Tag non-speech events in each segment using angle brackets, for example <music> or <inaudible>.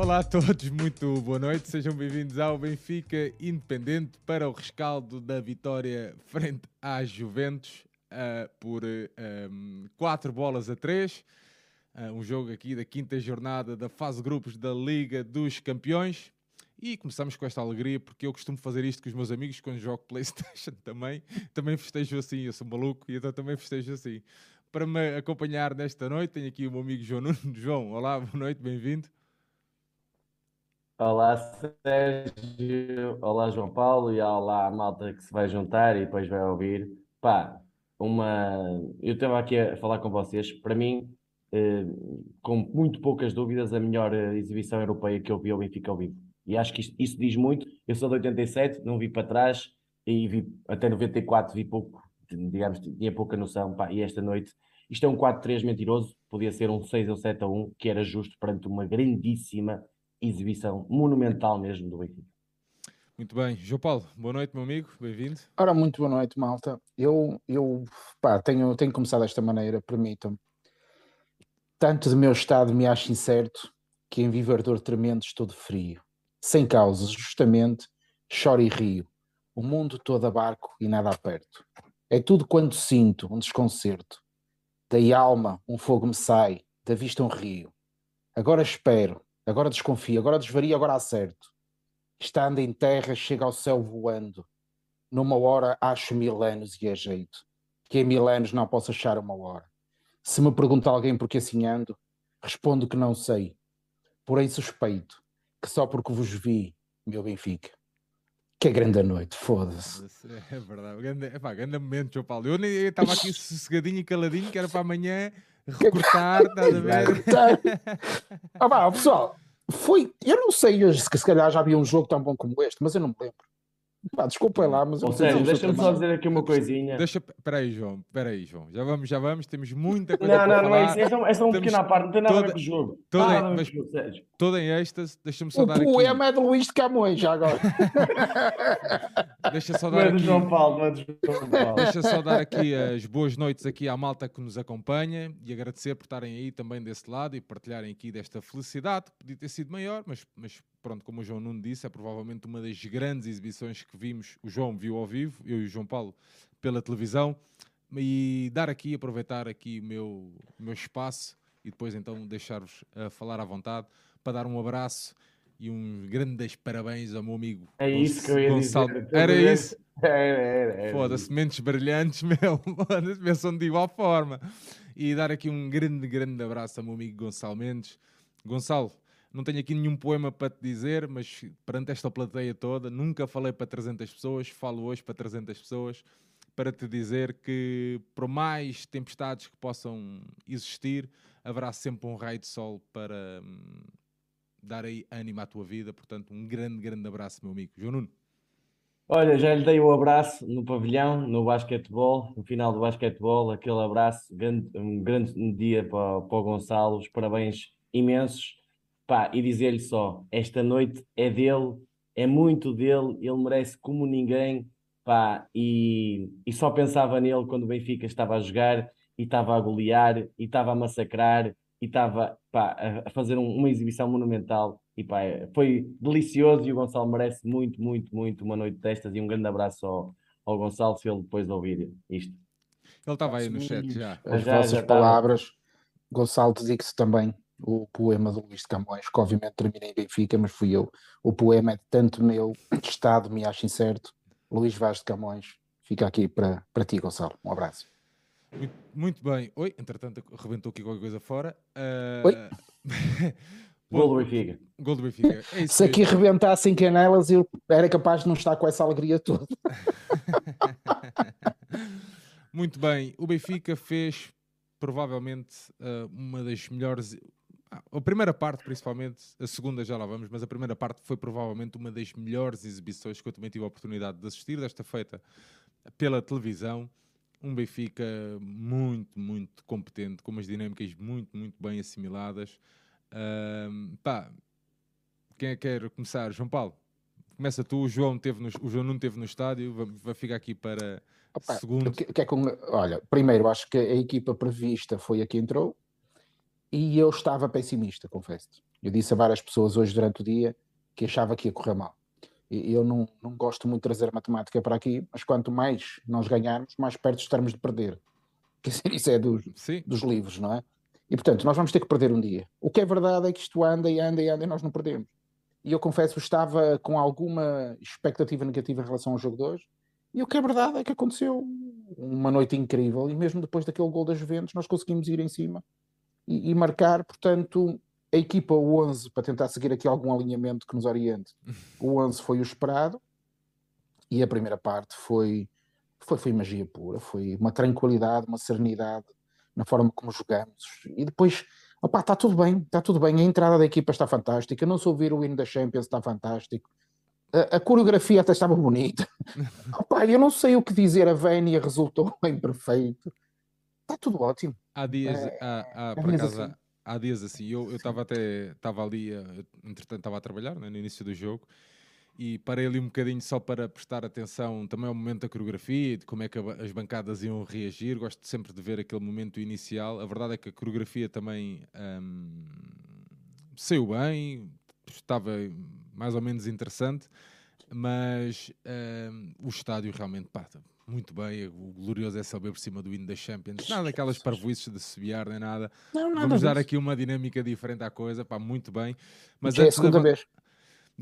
Olá a todos, muito boa noite. Sejam bem-vindos ao Benfica Independente para o rescaldo da vitória frente à Juventus uh, por 4 uh, um, bolas a 3. Uh, ah, um jogo aqui da quinta jornada da fase grupos da Liga dos Campeões. E começamos com esta alegria, porque eu costumo fazer isto com os meus amigos quando jogo Playstation <laughs> também. Também festejo assim, eu sou maluco e então também festejo assim. Para me acompanhar nesta noite, tenho aqui o meu amigo João Nuno. João, olá, boa noite, bem-vindo. Olá Sérgio, olá João Paulo e olá a malta que se vai juntar e depois vai ouvir. Pá, uma... eu estava aqui a falar com vocês, para mim, eh, com muito poucas dúvidas, a melhor eh, exibição europeia que eu vi ao Benfica ao vivo. E acho que isso diz muito. Eu sou de 87, não vi para trás e vi até 94 vi pouco, digamos, tinha pouca noção. Pá, e esta noite, isto é um 4-3 mentiroso, podia ser um 6 ou 7 a 1, que era justo perante uma grandíssima exibição, monumental mesmo do Benfica. Muito bem. João Paulo, boa noite, meu amigo, bem-vindo. Ora, muito boa noite, malta. Eu, eu pá, tenho, tenho começado desta maneira, permitam-me. Tanto de meu estado me acho incerto que em vivardor tremendo estou de frio sem causas, justamente, choro e rio, o mundo todo a barco e nada a perto. É tudo quanto sinto, um desconcerto. Da alma um fogo me sai, da vista um rio. Agora espero, agora desconfio, agora desvario, agora acerto. Estando em terra, chega ao céu voando. Numa hora acho mil anos e é jeito. Que em mil anos não posso achar uma hora. Se me pergunta alguém por que assim ando, respondo que não sei. Porém suspeito que só porque vos vi, meu Benfica. Que é grande a noite, foda-se. É verdade, grande, epá, grande momento, João Paulo. Eu estava aqui sossegadinho e caladinho, que era para amanhã recortar, estás a ver? ah, pá, pessoal, foi. Eu não sei hoje se, se calhar já havia um jogo tão bom como este, mas eu não me lembro. Pá, desculpem lá, mas eu sério, deixa-me só dizer aqui uma coisinha. Deixa, peraí, João, peraí, João. Já vamos, já vamos, temos muita coisa não, para não, falar. Não, não, é isso, é só, é uma pequena parte, não tem nada toda, a ver com o jogo. Toda, mas, jogo, toda em êxtase, deixa-me só o dar aqui. O poema é de Luís de Camões, já agora. <laughs> deixa só dar aqui. João Paulo, é João Paulo. Deixa só dar aqui as boas noites aqui à malta que nos acompanha e agradecer por estarem aí também desse lado e partilharem aqui desta felicidade. Podia ter sido maior, mas, mas pronto, como o João Nuno disse, é provavelmente uma das grandes exibições que vimos. O João viu ao vivo, eu e o João Paulo pela televisão. E dar aqui, aproveitar aqui o meu, o meu espaço e depois então deixar-vos uh, falar à vontade para dar um abraço e um grandes parabéns ao meu amigo. É isso que eu ia Gonçalo. dizer. Era isso? <laughs> Era, era, era. Foda-se, mentes brilhantes, <laughs> meu. Pensam de igual forma. E dar aqui um grande, grande abraço ao meu amigo Gonçalo Mendes. Gonçalo, não tenho aqui nenhum poema para te dizer, mas perante esta plateia toda, nunca falei para 300 pessoas, falo hoje para 300 pessoas, para te dizer que, por mais tempestades que possam existir, haverá sempre um raio de sol para hum, dar aí ânimo à tua vida. Portanto, um grande, grande abraço, meu amigo. João Nuno. Olha, já lhe dei o um abraço no pavilhão, no basquetebol, no final do basquetebol, aquele abraço, grande, um grande dia para, para o Gonçalo, parabéns imensos pá, e dizer-lhe só: esta noite é dele, é muito dele, ele merece como ninguém, pá, e, e só pensava nele quando o Benfica estava a jogar e estava a golear e estava a massacrar e estava pá, a fazer um, uma exibição monumental. E pá, foi delicioso e o Gonçalo merece muito, muito, muito uma noite destas. E um grande abraço ao, ao Gonçalo se ele depois ouvir isto. Ele estava aí no chat já. As já, vossas já palavras, Gonçalo, dedique-se também o poema do Luís de Camões, que obviamente termina em Benfica, mas fui eu. O poema é de tanto meu estado, me acho incerto. Luís Vaz de Camões, fica aqui para, para ti, Gonçalo. Um abraço. Muito, muito bem. Oi, entretanto, rebentou aqui qualquer coisa fora. Uh... Oi. <laughs> Gol do Benfica. Gol do Benfica. É Se aqui rebentassem canelas, eu era capaz de não estar com essa alegria toda. <laughs> Muito bem. O Benfica fez provavelmente uh, uma das melhores, a primeira parte, principalmente, a segunda já lá vamos, mas a primeira parte foi provavelmente uma das melhores exibições que eu também tive a oportunidade de assistir, desta feita pela televisão. Um Benfica muito, muito competente, com umas dinâmicas muito, muito bem assimiladas. Pá, quem é que quer começar? João Paulo, começa tu. O João, teve no, o João não teve no estádio, vai, vai ficar aqui para Opa, segundo. Que, que é com, olha, primeiro, acho que a equipa prevista foi a que entrou, e eu estava pessimista, confesso. Eu disse a várias pessoas hoje durante o dia que achava que ia correr mal. E eu não, não gosto muito de trazer matemática para aqui, mas quanto mais nós ganharmos, mais perto estamos de perder. <laughs> Dizer, isso é dos, dos livros, não é? E portanto, nós vamos ter que perder um dia. O que é verdade é que isto anda e anda e anda e nós não perdemos. E eu confesso, estava com alguma expectativa negativa em relação ao jogo de hoje. E o que é verdade é que aconteceu uma noite incrível. E mesmo depois daquele gol das Juventus, nós conseguimos ir em cima e, e marcar. Portanto, a equipa 11, para tentar seguir aqui algum alinhamento que nos oriente, o 11 foi o esperado. E a primeira parte foi, foi, foi magia pura. Foi uma tranquilidade, uma serenidade na forma como jogamos. E depois Opa, está tudo bem, está tudo bem. A entrada da equipa está fantástica. Não sou ouvir o hino da Champions, está fantástico. A, a coreografia até estava bonita. <laughs> Opa, eu não sei o que dizer. A Vénia resultou <laughs> bem perfeito. Está tudo ótimo. Há dias, é, há, há, por acaso, assim. há dias assim. Eu estava até, estava ali, eh, entretanto, estava a trabalhar né, no início do jogo e parei ali um bocadinho só para prestar atenção também ao momento da coreografia de como é que as bancadas iam reagir. Gosto sempre de ver aquele momento inicial. A verdade é que a coreografia também hum, saiu bem, estava mais ou menos interessante, mas hum, o estádio realmente pá, muito bem. O glorioso é saber por cima do hino da Champions. Nada daquelas parvoices de subiar nem nada. Não, nada Vamos dar aqui uma dinâmica diferente à coisa, pá, muito bem. Mas é a segunda de... vez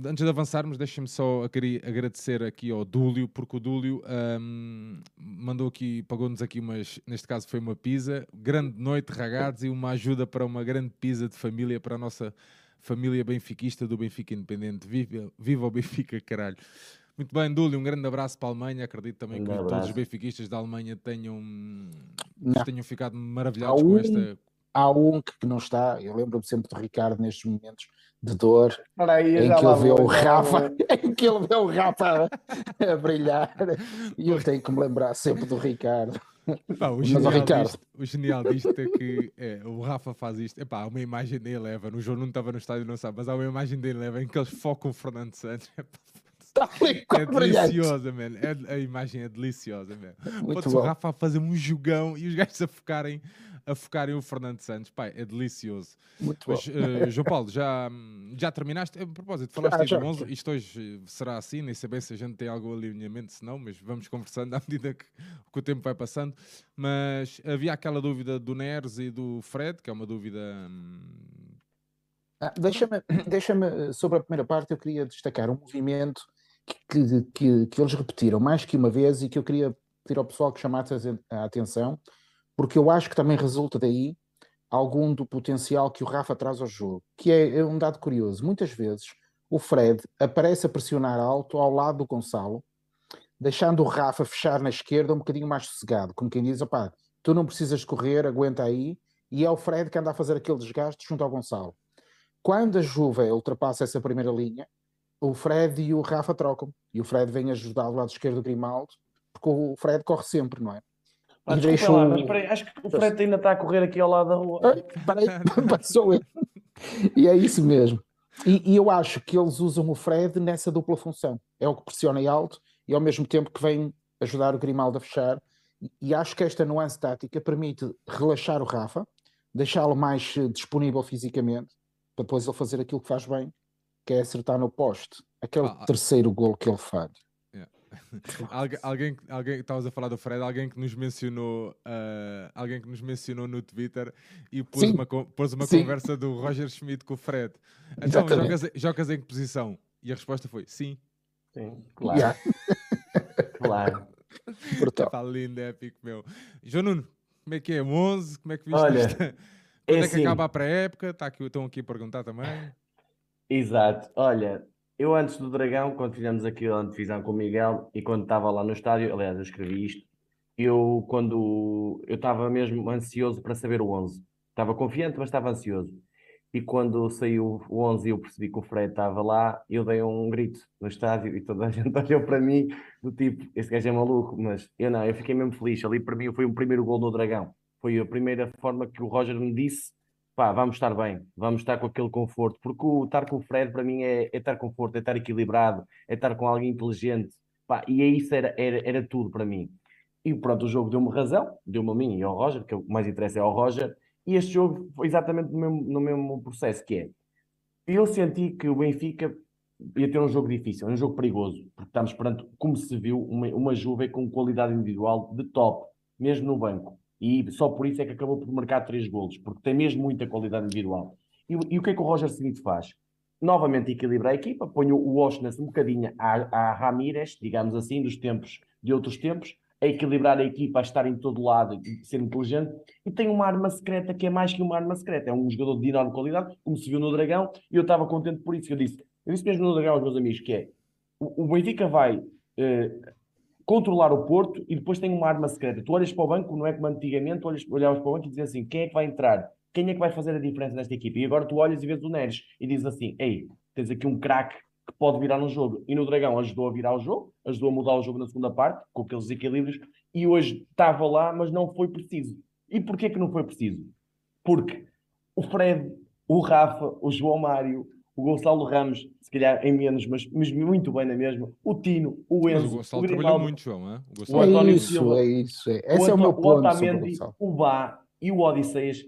antes de avançarmos, deixem-me só agradecer aqui ao Dúlio, porque o Dúlio um, mandou aqui, pagou-nos aqui umas, neste caso foi uma pizza, grande noite, ragazzi, e uma ajuda para uma grande pizza de família para a nossa família benfiquista do Benfica Independente. Viva, viva o Benfica, caralho. Muito bem, Dúlio, um grande abraço para a Alemanha. Acredito também um que abraço. todos os benfiquistas da Alemanha tenham, tenham ficado maravilhados com esta. Há um que não está, eu lembro-me sempre do Ricardo nestes momentos de dor aí, <laughs> em, que ele vê o Rafa, em que ele vê o Rafa a, brilhar e eu tenho que me lembrar sempre do Ricardo. Pá, o, genial Ricardo... disto, o genial disto é que é, o Rafa faz isto. Epá, há uma imagem dele leva, no jogo não estava no estádio, não sabe, mas há uma imagem dele leva em que eles focam o Fernando Santos. Tá é deliciosa, man. É, a imagem é deliciosa, man. Pode o Rafa a fazer um jogão e os gajos a focarem a focarem o Fernando Santos. Pai, é delicioso. Muito Mas, bom. Uh, <laughs> João Paulo, já, já terminaste? A propósito, falaste já, já. 11, isto hoje será assim, nem sei bem se a gente tem algum alinhamento, se não, mas vamos conversando <laughs> à medida que, que, o tempo vai passando. Mas havia aquela dúvida do Neres e do Fred, que é uma dúvida... Hum... Ah, Deixa-me, <coughs> deixa sobre a primeira parte, eu queria destacar um movimento que, que, que, eles repetiram mais que uma vez e que eu queria pedir ao pessoal que chamasse a atenção, porque eu acho que também resulta daí algum do potencial que o Rafa traz ao jogo, que é, é um dado curioso. Muitas vezes o Fred aparece a pressionar alto ao lado do Gonçalo, deixando o Rafa fechar na esquerda um bocadinho mais sossegado, como quem diz, opá, tu não precisas correr, aguenta aí, e é o Fred que anda a fazer aquele desgaste junto ao Gonçalo. Quando a Juve ultrapassa essa primeira linha, o Fred e o Rafa trocam, e o Fred vem ajudar do lado esquerdo do Grimaldo, porque o Fred corre sempre, não é? Ah, e deixou... lá, mas peraí, acho que o Fred ainda está a correr aqui ao lado da rua. Peraí, <laughs> passou ele. E é isso mesmo. E, e, eu acho que eles usam o Fred nessa dupla função. É o que pressiona em alto e ao mesmo tempo que vem ajudar o Grimaldo a fechar. E, e acho que esta nuance tática permite relaxar o Rafa, deixá-lo mais eh, disponível fisicamente, para depois ele fazer aquilo que faz bem, que é acertar no poste. Aquele ah, ah. terceiro gol que ele faz. <laughs> alguém, alguém, alguém, estavas a falar do Fred, alguém que nos mencionou, uh, alguém que nos mencionou no Twitter e pôs Sim. uma, pôs uma conversa do Roger Schmidt com o Fred. Então, jogas, jogas, em que posição? E a resposta foi sim. Sim, claro. Yeah. claro. <laughs> Brutal. Está lindo, épico, meu. João Nuno, como é que é? 11? Como é que viste Olha, isto? Quando é, é que assim, acaba a pré-época? Está aqui, estão aqui a perguntar também. Exato. Olha, eu antes do Dragão, quando fizemos aqui a antevisão com o Miguel e quando estava lá no estádio, aliás, eu escrevi isto, eu quando eu estava mesmo ansioso para saber o 11. Estava confiante, mas estava ansioso. E quando saiu o 11 e eu percebi que o Fred estava lá, eu dei um grito no estádio e toda a <laughs> gente olhou para mim do tipo, este gajo é maluco, mas eu não, eu fiquei mesmo feliz. Ali para mim foi o primeiro gol do Dragão. Foi a primeira forma que o Roger me disse pá, vamos estar bem, vamos estar com aquele conforto, porque o estar com o Fred para mim é, é estar conforto, é estar equilibrado, é estar com alguém inteligente, pá, e é isso era, era, era tudo para mim. E pronto, o jogo deu-me razão, deu-me a mim e ao Roger, que é o que mais interessa é ao Roger, e este jogo foi exatamente no mesmo, no mesmo processo, que é, eu senti que o Benfica ia ter um jogo difícil, um jogo perigoso, porque estamos perante, como se viu, uma, uma Juve com qualidade individual de top, mesmo no banco. E só por isso é que acabou por marcar três golos, porque tem mesmo muita qualidade individual. E, e o que é que o Roger Smith faz? Novamente equilibra a equipa, põe o Washington um bocadinho a, a Ramírez, digamos assim, dos tempos de outros tempos, a equilibrar a equipa, a estar em todo lado e ser inteligente, e tem uma arma secreta que é mais que uma arma secreta, é um jogador de enorme qualidade, como se viu no Dragão, e eu estava contente por isso, eu disse, eu disse mesmo no Dragão aos meus amigos, que é, o, o Benfica vai eh, controlar o Porto e depois tem uma arma secreta, tu olhas para o banco, não é como antigamente, olhas, olhavas para o banco e dizes assim, quem é que vai entrar? Quem é que vai fazer a diferença nesta equipa? E agora tu olhas e vês o Neres e dizes assim, ei, tens aqui um craque que pode virar no jogo. E no Dragão ajudou a virar o jogo, ajudou a mudar o jogo na segunda parte, com aqueles equilíbrios, e hoje estava lá, mas não foi preciso. E porquê que não foi preciso? Porque o Fred, o Rafa, o João Mário, o Gonçalo Ramos, se calhar em menos, mas, mas muito bem na mesma, o Tino, o Enzo, mas o Gonçalo o trabalhou muito, João, é? O, Gonçalo... o António é isso, Silva, é isso. É. Esse o, é o meu ponto o Otamendi, o Bá e o Odisseias,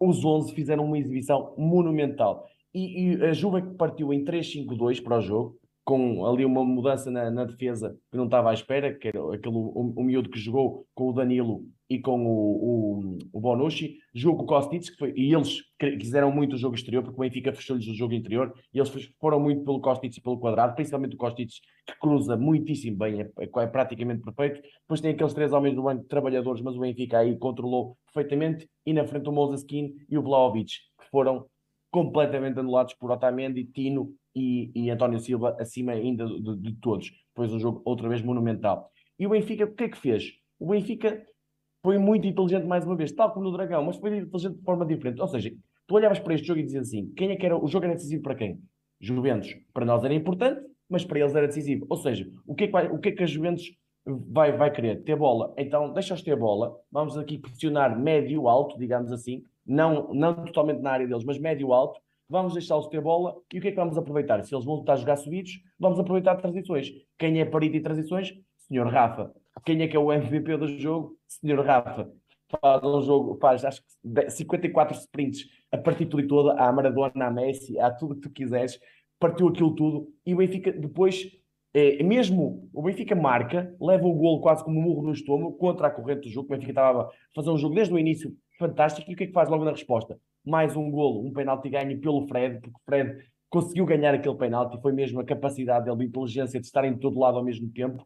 os 11 fizeram uma exibição monumental. E, e a Juve partiu em 3-5-2 para o jogo, com ali uma mudança na, na, defesa que não estava à espera, que era aquele, o, o miúdo que jogou com o Danilo e com o, o, o Bonucci, jogou com o Kostic, que foi, e eles quiseram muito o jogo exterior, porque o Benfica fechou-lhes o jogo interior, e eles foram muito pelo Kostic e pelo quadrado, principalmente o Kostic, que cruza muitíssimo bem, é, é, praticamente perfeito. Depois tem aqueles três homens do banco trabalhadores, mas o Benfica aí controlou perfeitamente, e na frente o Moses Skin e o Vlaovic, que foram completamente anulados por Otamendi, Tino e, e António Silva acima ainda de, de, todos. Depois um jogo outra vez monumental. E o Benfica, o que é que fez? O Benfica foi muito inteligente mais uma vez, tal como no Dragão, mas foi inteligente de forma diferente. Ou seja, tu olhavas para este jogo e dizias assim: quem é que era o jogo era decisivo para quem? Juventus. Para nós era importante, mas para eles era decisivo. Ou seja, o que é que, vai, o que, é que a Juventus vai, vai querer? Ter bola. Então, deixa-os ter bola. Vamos aqui pressionar médio-alto, digamos assim. Não, não totalmente na área deles, mas médio-alto vamos deixá-los ter bola e o que é que vamos aproveitar? Se eles vão estar a jogar subidos, vamos aproveitar transições. Quem é parito em transições? Senhor Rafa. Quem é que é o MVP do jogo? Senhor Rafa. Faz um jogo, faz acho que 54 sprints a partir tudo e toda, à Maradona, à Messi, a tudo que tu quiseres, partiu aquilo tudo e o Benfica depois é, mesmo o Benfica marca, leva o golo quase como um murro no estômago contra a corrente do jogo. O Benfica estava a fazer um jogo desde o início fantástico. E o que é que faz logo na resposta? mais um golo, um penalti ganho pelo Fred, porque o Fred conseguiu ganhar aquele penalti, foi mesmo a capacidade dele, de inteligência de estar em todo lado ao mesmo tempo.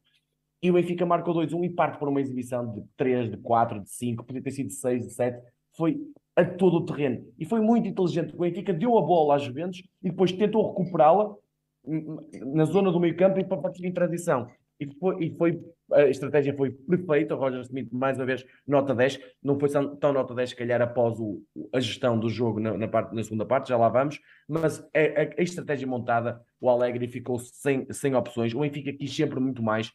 E o Benfica marcou 2-1 e parte para uma exibição de 3, de 4, de 5, podia ter sido de 6, de 7. Foi a todo o terreno. E foi muito inteligente. O Benfica deu a bola às Juventus e depois tentou recuperá-la hum, hum, na zona do meio campo e para partir em transição. E foi, e foi, a estratégia foi perfeita. O Roger Smith, mais uma vez, nota 10. Não foi tão nota 10, se calhar, após o, a gestão do jogo na, na, parte, na segunda parte, já lá vamos. Mas a, a, a estratégia montada, o Alegre ficou sem, sem opções. O Benfica quis sempre muito mais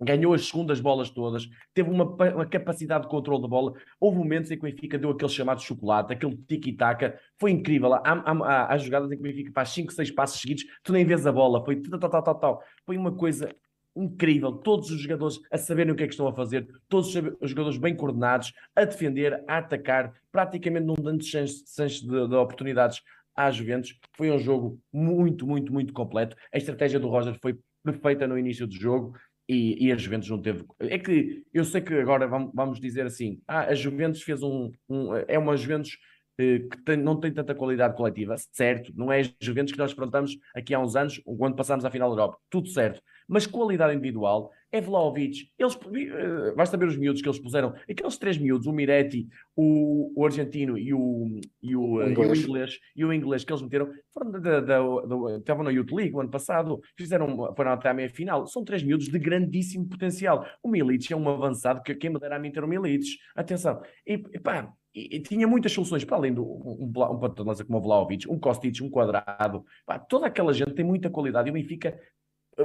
ganhou as segundas bolas todas, teve uma, uma, capacidade de controle da bola. Houve momentos em que o Benfica deu aquele chamado chocolate, aquele tiki-taka, foi incrível. Há, há, há, jogadas em que o Benfica faz 5, 6 passos seguidos, tu nem vês a bola, foi tal, tal, tal, tal. Foi uma coisa incrível, todos os jogadores a saberem o que é que estão a fazer, todos os jogadores bem coordenados, a defender, a atacar, praticamente não dando chances de, de, oportunidades às Juventus. Foi um jogo muito, muito, muito completo. A estratégia do Roger foi perfeita no início do jogo e, e a Juventus não teve. É que eu sei que agora vamos, dizer assim: ah, a Juventus fez um. um é uma Juventus eh, que tem, não tem tanta qualidade coletiva, certo, não é a Juventus que nós afrontamos aqui há uns anos, quando passámos à final da Europa, tudo certo, mas qualidade individual, é Vlaovic, eles, uh, basta ver os miúdos que eles puseram, aqueles três miúdos, o Miretti, o, o argentino e o, e o, inglês. E o inglês, e o inglês que eles meteram, foram da, da, da, estavam na Youth League o ano passado, fizeram, foram até à meia final, são três miúdos de grandíssimo potencial. O Milic é um avançado que quem me dera a mim ter o Milic, atenção, e, pá, e, tinha muitas soluções para além do um, um, um lança como o Vlaovic, um Kostic, um quadrado, pá, toda aquela gente tem muita qualidade e o Benfica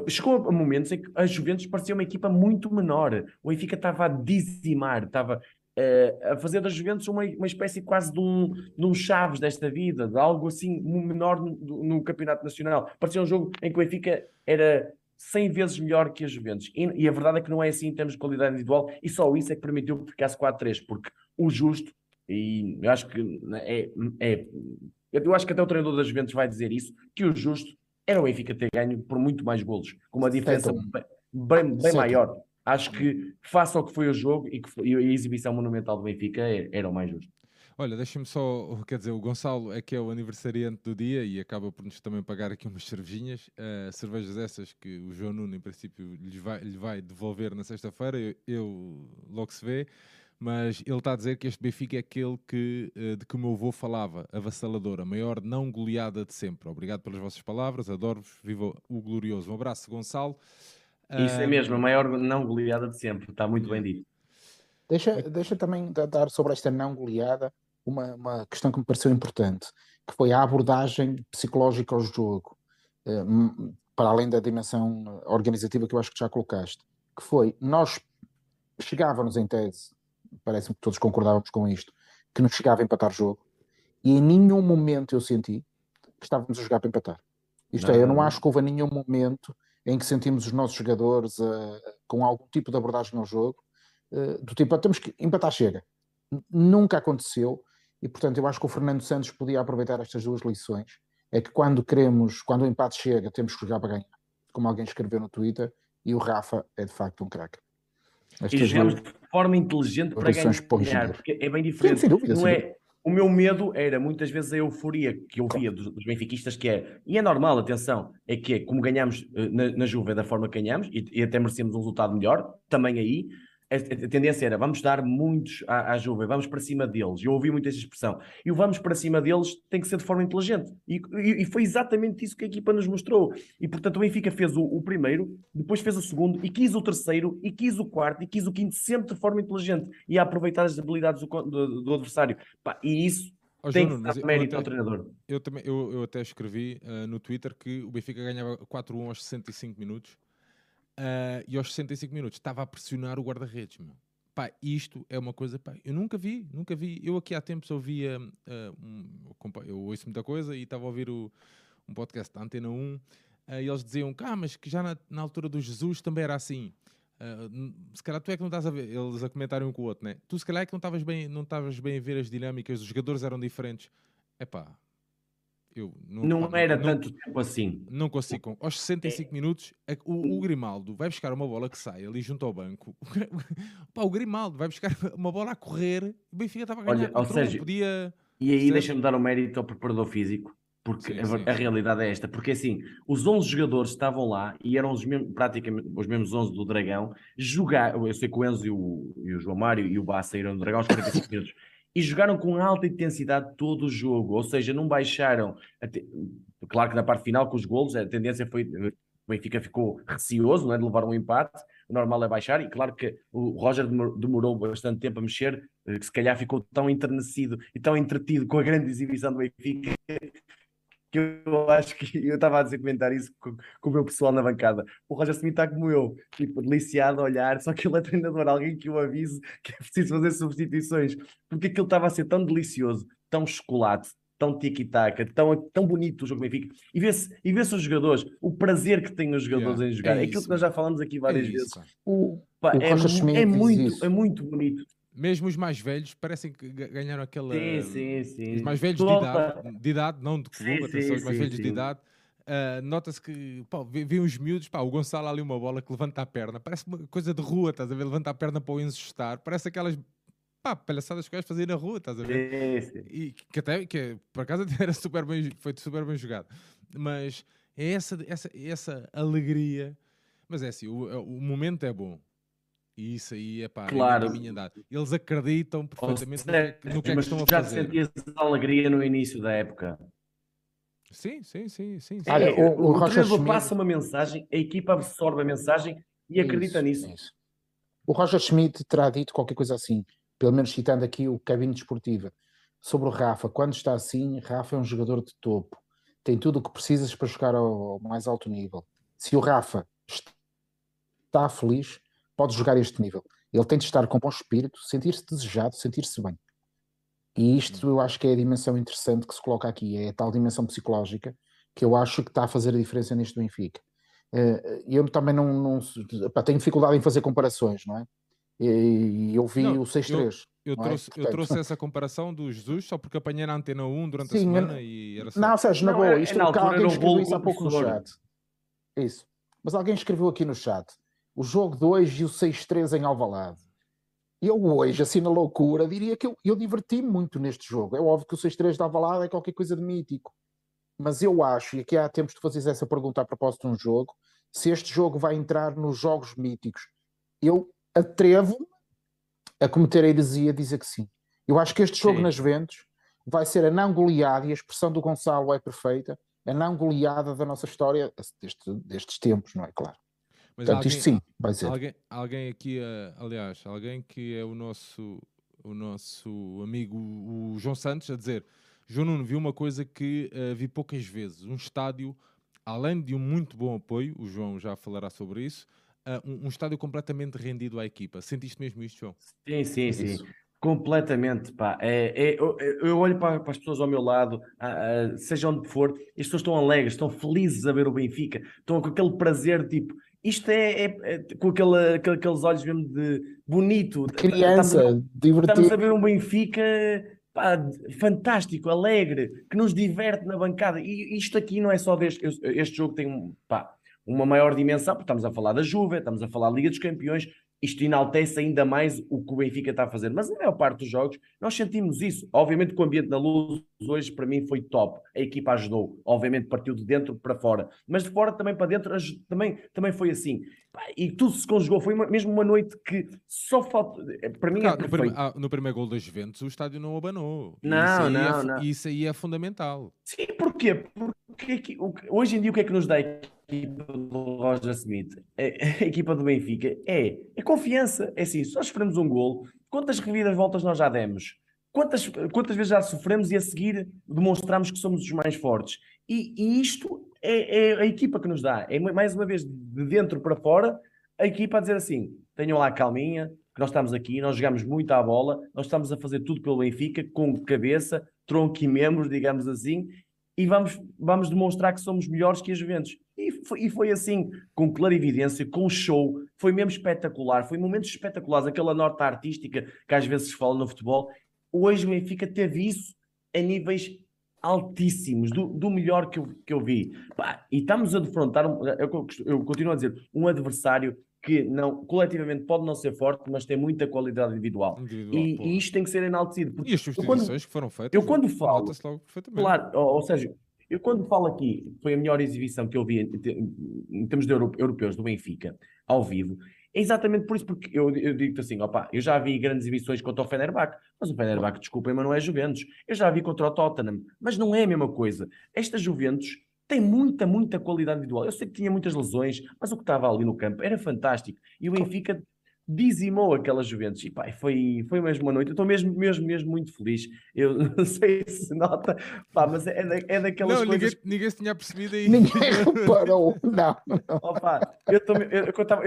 chegou a momentos em que a Juventus parecia uma equipa muito menor. O Benfica estava a dizimar, estava uh, a fazer da Juventus uma, uma espécie quase de um, de um Chaves desta vida, de algo assim menor no, no, Campeonato Nacional. Parecia um jogo em que o Benfica era 100 vezes melhor que a Juventus. E, e, a verdade é que não é assim em termos de qualidade individual, e só isso é que permitiu que ficasse 4-3, porque o justo, e eu acho que é, é eu acho que até o treinador das Juventus vai dizer isso, que o justo era o Benfica ter ganho por muito mais golos, com uma diferença bem, bem, bem maior. Acho que, face ao que foi o jogo e, que foi, e a exibição monumental do Benfica, é, era o mais justo. Olha, deixa-me só, quer dizer, o Gonçalo é que é o aniversariante do dia e acaba por nos também pagar aqui umas cervejinhas, uh, cervejas essas que o João Nuno, em princípio, lhe vai, lhe vai devolver na sexta-feira, eu, eu, logo se vê, mas ele está a dizer que este Benfica é aquele que, uh, de que o meu avô falava, avassalador, a maior não goleada de sempre. Obrigado pelas vossas palavras, adoro-vos, viva o glorioso. Um abraço, Gonçalo. Isso é mesmo, a maior não goleada de sempre, está muito bem dito. Deixa, deixa também dar sobre esta não goleada uma, uma questão que me pareceu importante, que foi a abordagem psicológica ao jogo, eh, para além da dimensão organizativa que eu acho que já colocaste, que foi, nós chegávamos em tese, parece-me que todos concordávamos com isto, que nos chegava a empatar jogo, e em nenhum momento eu senti que estávamos a jogar para empatar. Isto não, é, eu não, não acho que houve nenhum momento em que sentimos os nossos jogadores uh, com algum tipo de abordagem ao jogo, uh, do tipo, ah, temos que empatar chega. Nunca aconteceu, e portanto eu acho que o Fernando Santos podia aproveitar estas duas lições. É que quando queremos, quando o empate chega, temos que jogar para ganhar, como alguém escreveu no Twitter, e o Rafa é de facto um craque. E jogamos forma inteligente para ganhar, porque é bem diferente. Sim, dúvida, não é, o meu medo era muitas vezes a euforia que eu via dos, dos benfiquistas, que é, e é normal, atenção, é que é, como ganhamos eh, na, na Juve da forma que ganhamos, e, e até merecemos um resultado melhor, também aí, a, tendência era vamos dar muitos à, à Juve, vamos para cima deles. Eu ouvi muito essa expressão. E o vamos para cima deles tem que ser de forma inteligente. E, e, e foi exatamente isso que a equipa nos mostrou. E portanto o Benfica fez o, o, primeiro, depois fez o segundo, e quis o terceiro, e quis o quarto, e quis o quinto, sempre de forma inteligente. E a aproveitar as habilidades do, do, do adversário. Pá, e isso Oh, tem João, que dar mérito até, ao treinador. Eu, também, eu, eu até escrevi uh, no Twitter que o Benfica ganhava 4-1 aos 65 minutos Uh, e aos 65 minutos estava a pressionar o guarda-redes, meu. Pá, isto é uma coisa, pá, eu nunca vi, nunca vi. Eu aqui há tempos ouvia, uh, um, eu ouço muita coisa e estava a ouvir o, um podcast da Antena 1 uh, ah, e eles diziam ah, mas que já na, na, altura do Jesus também era assim. Uh, se calhar tu é que não estás a ver, eles a comentarem um com o outro, né? Tu se calhar é que não estavas bem, não bem a ver as dinâmicas, os jogadores eram diferentes. É pá, eu não, não era não, tanto tempo assim. Não consigo. Aos 65 é. minutos, o, o, Grimaldo vai buscar uma bola que sai ali junto ao banco. <laughs> Pá, o Grimaldo vai buscar <laughs> uma bola a correr. O Benfica estava a ganhar. Olha, ou seja, podia... E aí deixa-me dar o um mérito ao preparador físico. Porque sim, a, sim. a, realidade é esta, porque assim, os 11 jogadores estavam lá e eram os mesmos, praticamente os mesmos 11 do Dragão, jogar, eu sei que o Enzo e o, e o João Mário e o Bá saíram do Dragão aos 45 <laughs> minutos, e jogaram com alta intensidade todo o jogo, ou seja, não baixaram. Claro que na parte final, com os golos, a tendência foi. O Benfica ficou receoso não é, de levar um empate, o normal é baixar, e claro que o Roger demorou bastante tempo a mexer, eh, que se calhar ficou tão enternecido e tão entretido com a grande exibição do Benfica que eu acho que eu estava a dizer comentar isso com, com, o meu pessoal na bancada. O Roger Smith está como eu, tipo, deliciado a olhar, só que ele é treinador, alguém que o avise que é preciso fazer substituições, porque aquilo estava a ser tão delicioso, tão chocolate, tão tiki-taka, tão, tão bonito o jogo Benfica. E vê-se e vê os jogadores, o prazer que têm os jogadores yeah, em jogar. É, é aquilo isso, que nós já falamos aqui várias é vezes. O, pá, o é, é, muito, é muito bonito mesmo os mais velhos parecem que ganharam aquela. Sim, sim, sim. Os mais velhos de idade, de idade, não de clube, atenção, os mais velhos de idade. Uh, Nota-se que pá, vê, uns miúdos, pá, o Gonçalo ali uma bola que levanta a perna, parece uma coisa de rua, estás a ver? Levanta a perna para o Enzo estar, parece aquelas pá, palhaçadas que vais fazer na rua, estás a ver? Sim, sim. E que até, que por acaso <laughs> até era super bem, foi super bem jogado, mas é essa, essa, essa alegria, mas é assim, o, o momento é bom, e isso aí é pá, claro. é minha idade. Eles acreditam perfeitamente seja, no, que, é que estão a já fazer. Já sentias alegria no início da época. Sim, sim, sim. sim, sim. Olha, o, o, o Roger Schmidt... passa uma mensagem, a equipa absorve a mensagem e acredita isso, nisso. Isso. O Roger Schmidt terá dito qualquer coisa assim, pelo menos citando aqui o cabine desportiva, sobre o Rafa. Quando está assim, Rafa é um jogador de topo. Tem tudo o que precisas para jogar ao, ao mais alto nível. Se o Rafa está feliz, pode jogar este nível. Ele tem de estar com bom espírito, sentir-se desejado, sentir-se bem. E isto eu acho que é a dimensão interessante que se coloca aqui, é a tal dimensão psicológica que eu acho que está a fazer a diferença neste Benfica. Eh, eu também não, não pá, tenho dificuldade em fazer comparações, não é? E eu vi não, o 6-3. eu, não é? trouxe, eu trouxe essa comparação do Jesus só porque apanhei na antena 1 durante Sim, a eu semana e era só. Não, Sérgio, na boa, é- isto é alguém escreveu isso há pouco no chat. Isso. Mas alguém escreveu aqui no chat. O jogo 2 e o 6-3 em Alvalade. Eu hoje, assim na loucura, diria que eu, eu diverti-me muito neste jogo. É óbvio que o 6-3 de Alvalade é qualquer coisa de mítico. Mas eu acho, e aqui há tempos de fazeres essa pergunta a propósito de um jogo, se este jogo vai entrar nos jogos míticos. Eu atrevo-me a cometer a heresia a dizer que sim. Eu acho que este jogo Sim. nas Juventus vai ser a não goleada, e a expressão do Gonçalo é perfeita, a não goleada da nossa história deste- destes tempos, não é? Claro. Mas Portanto, isto sim, vai ser. Alguém, alguém aqui, eh, aliás, alguém que é o nosso, o nosso amigo o João Santos a dizer: João Nuno viu uma coisa que eh, vi poucas vezes. Um estádio, além de um muito bom apoio, o João já falará sobre isso, eh, um, um estádio completamente rendido à equipa. Sentiste mesmo isto, João? Sim, sim, sim. Completamente, pá. É, é- eu, eu olho para, para as pessoas ao meu lado, ah, ah, seja onde for, e as pessoas estão alegres, estão felizes a ver o Benfica, estão com aquele prazer, tipo, isto é, é- é com aquele, aquele- aqueles olhos mesmo de bonito. Estamos a- Criança, Estamos a divertido. ver um Benfica pá, fantástico, alegre, que nos diverte na bancada. E isto aqui não é só deste. Este jogo tem pá, uma maior dimensão, porque estamos a falar da Juve, estamos a falar da Liga dos Campeões. Isto enaltece ainda mais o que o Benfica está a fazer. Mas na maior parte dos jogos nós sentimos isso. Obviamente que o ambiente na luz hoje para mim foi top. A equipa ajudou. Obviamente partiu de dentro para fora. Mas de fora também para dentro também, também foi assim. E tudo se conjugou. Foi uma- mesmo uma noite que só falta. Para mim é Cara, no, prime- perfeito. ah, no primeiro gol das Juventus, o estádio não abanou. Não, é não, fu- não. Isso aí é fundamental. Sim, porquê? Porque hoje em dia o que é que nos dá a equipa do Roger Smith? A, a equipa do Benfica é, é confiança. É assim, se nós sofremos um gol, quantas revidas voltas nós já demos? Quantas, quantas vezes já sofremos e a seguir demonstramos que somos os mais fortes? E, e isto é, é a equipa que nos dá. É mais uma vez de dentro para fora, a equipa a dizer assim: tenham lá calminha, que nós estamos aqui, nós jogamos muito à bola, nós estamos a fazer tudo pelo Benfica, com cabeça, tronco e membros, digamos assim, e vamos, vamos demonstrar que somos melhores que as Juventus. E foi, e foi assim, com clarividência, com show, foi mesmo espetacular, foi momentos espetaculares, aquela nota artística que às vezes se fala no futebol. Hoje o Benfica teve isso a níveis altíssimos, do, do melhor que eu, que eu vi. Pá, e estamos a defrontar, um- eu, eu continuo a dizer, um adversário que não, coletivamente pode não ser forte, mas tem muita qualidade individual. Individual, E, e isto tem que ser enaltecido. E Porque as eu quando- substituições que foram feitas. eu quando falo- logo perfeitamente. Claro, ou, ou seja, eu quando falo aqui, foi a melhor exibição que eu vi em, te- em termos de euro- europeus do Benfica, ao vivo, é exatamente por isso, porque eu, eu digo-te assim, opa, eu já vi grandes exibições contra o Fenerbahçe, mas o Fenerbahçe, desculpem, mas não é Juventus. Eu já vi contra o Tottenham, mas não é a mesma coisa. Esta Juventus tem muita, muita qualidade individual. Eu sei que tinha muitas lesões, mas o que estava ali no campo era fantástico. E o Benfica dizimou aquela Juventus. E pá, foi, foi mesmo uma noite. Eu estou mesmo, mesmo, mesmo muito feliz. Eu <laughs> não sei se nota, pá, mas é, da, é daquelas Não, coisas. ninguém, ninguém se tinha percebido aí. Ninguém <laughs> reparou. Não, não. Opa, eu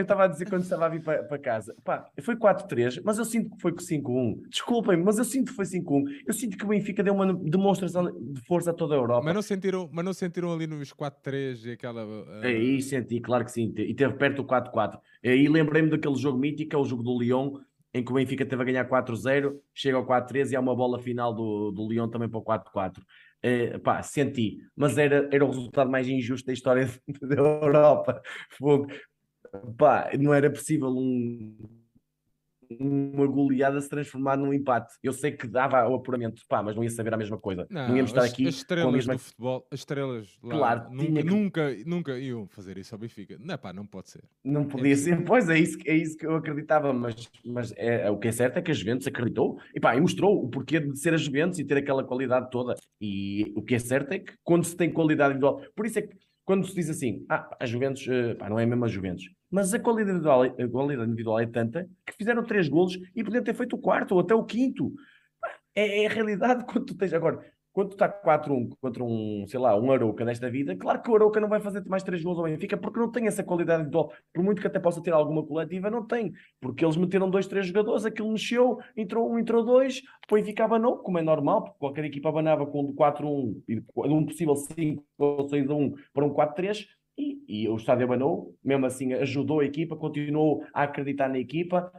estava a dizer quando estava a vir para, para casa, pá, foi 4-3, mas eu sinto que foi 5-1. Desculpem, mas eu sinto que foi 5-1. Eu sinto que o Benfica deu uma demonstração de força a toda a Europa. Mas não sentiram, mas não sentiram ali nos 4-3 e aquela. ah, Aí senti, claro que sim, e teve perto do 4-4. Aí lembrei-me daquele jogo mítico, é o jogo do Lyon, em que o Benfica teve a ganhar 4-0, chega ao 4-3 e há uma bola final do, do Lyon também para o 4-4. Eh, pá, senti, mas era, era o resultado mais injusto da história <laughs> da Europa. Pá, não era possível um, uma goleada se transformar num empate. Eu sei que dava o apuramento, pá, mas não ia saber a mesma coisa. Não, íamos estar as, aqui as com a estrelas mesma do futebol, as estrelas lá, Claro, nunca, que- nunca, nunca iam fazer isso ao Benfica. Não, pá, não pode ser. Não podia ser, <laughs> pois é isso, que- é isso que eu acreditava, mas, mas é, o que é certo é que a Juventus acreditou e, pá, e mostrou o porquê de ser a Juventus e ter aquela qualidade toda. E o que é certo é que quando se tem qualidade individual, por isso é que quando se diz assim, ah, a Juventus, eh, pá, não é mesmo a Juventus, mas a qualidade individual, a qualidade individual é tanta que fizeram três golos e podiam ter feito o quarto ou até o quinto. É, é a realidade <laughs> quando tu tens agora. Quando está 4-1 contra um, sei lá, um Arouca desta vida, claro que o Arouca não vai fazer mais três gols ao Benfica porque não tem essa qualidade individual. Por muito que até possa ter alguma coletiva, não tem. Porque eles meteram dois, três jogadores, aquilo mexeu, entrou um, entrou dois, o Benfica abanou, como é normal, porque qualquer equipa abanava com um 4-1 e um possível 5 ou 6-1 para um 4-3 e, e o estádio abanou, mesmo assim ajudou a equipa, continuou a acreditar na equipa.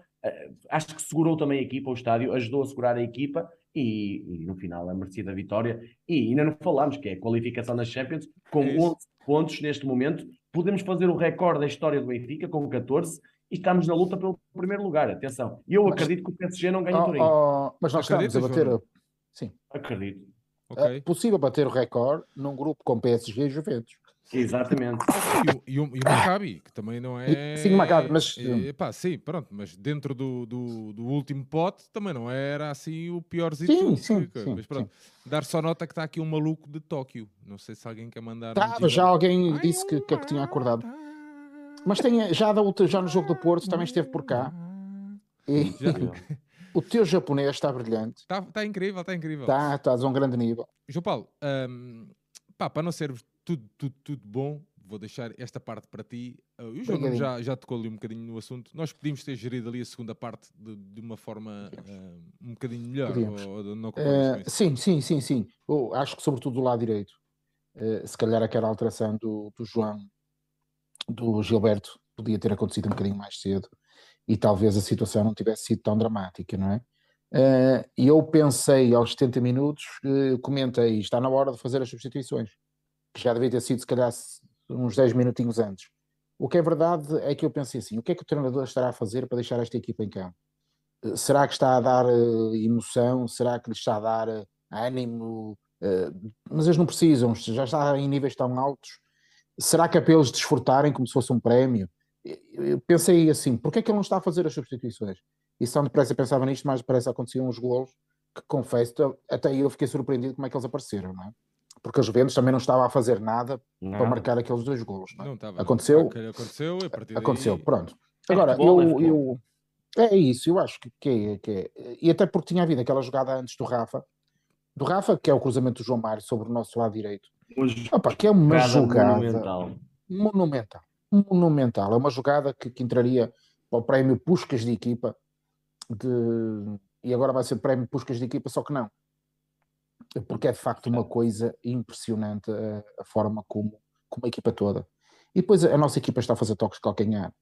acho que segurou também a equipa, o estádio, ajudou a segurar a equipa e, e no final a merecida vitória. E ainda não falámos que é a qualificação das Champions, com é 11 pontos neste momento. Podemos fazer o recorde da história do Benfica com 14 e estamos na luta pelo primeiro lugar. Atenção, eu mas, acredito que o PSG não ganha oh, Turim. Oh, mas nós estamos a bater. Sim, acredito. Okay. É possível bater o recorde num grupo com PSG e Juventus. Exatamente. E, e, o, e o Maccabi, que também não é. Sim, o Maccabi, mas. É, pá, sim, pronto, mas dentro do, do, do, último pote também não era assim o piorzinho. Sim, sim, sim, Mas pronto, sim. dar só nota que está aqui um maluco de Tóquio. Não sei se alguém quer mandar. Estava, já alguém disse que, que, é que tinha acordado. Mas tem, já, da, já no jogo do Porto também esteve por cá. E... <laughs> O teu japonês está brilhante. Está, está incrível, está incrível. Está, estás a um grande nível. João Paulo, um, pá, para não ser tudo, tudo, tudo bom, vou deixar esta parte para ti. Uh, o João já, já tocou ali um bocadinho no assunto. Nós podíamos ter gerido ali a segunda parte de, de uma forma uh, um bocadinho melhor. Ou, ou não uh, sim, sim, sim, sim. Eu acho que sobretudo do lado direito. Uh, se calhar aquela alteração do, do João, do Gilberto, podia ter acontecido um bocadinho mais cedo e talvez a situação não tivesse sido tão dramática, não é? E uh, eu pensei aos 70 minutos, uh, comentei, está na hora de fazer as substituições, que já devia ter sido se calhar uns 10 minutinhos antes. O que é verdade é que eu pensei assim, o que é que o treinador estará a fazer para deixar esta equipa em campo? Uh, será que está a dar emoção? Será que lhe está a dar ânimo? mas eles não precisam, já está em níveis tão altos. Será que é para eles desfrutarem como se fosse um prémio? eu pensei assim, porquê é que ele não está a fazer as substituições? E só depressa pensava nisto, mas depressa aconteciam uns golos que, confesso, até eu fiquei surpreendido como é que eles apareceram, não é? Porque a Juventus também não estava a fazer nada não. para marcar aqueles dois golos. Não, é? não estava, aconteceu? Aconteceu, e aconteceu, daí... pronto. É Agora, é eu, eu, é isso, eu acho que, que, é, que é. E até porque tinha havido aquela jogada antes do Rafa, do Rafa, que é o cruzamento do João Mário sobre o nosso lado direito. Opa, que é uma jogada monumental. monumental monumental. É uma jogada que, que entraria para o prémio Puscas de equipa de... e agora vai ser prémio Puscas de equipa, só que não. Porque é de facto uma coisa impressionante a, a forma como, como a equipa toda. E depois a, nossa equipa está a fazer toques de calcanhar.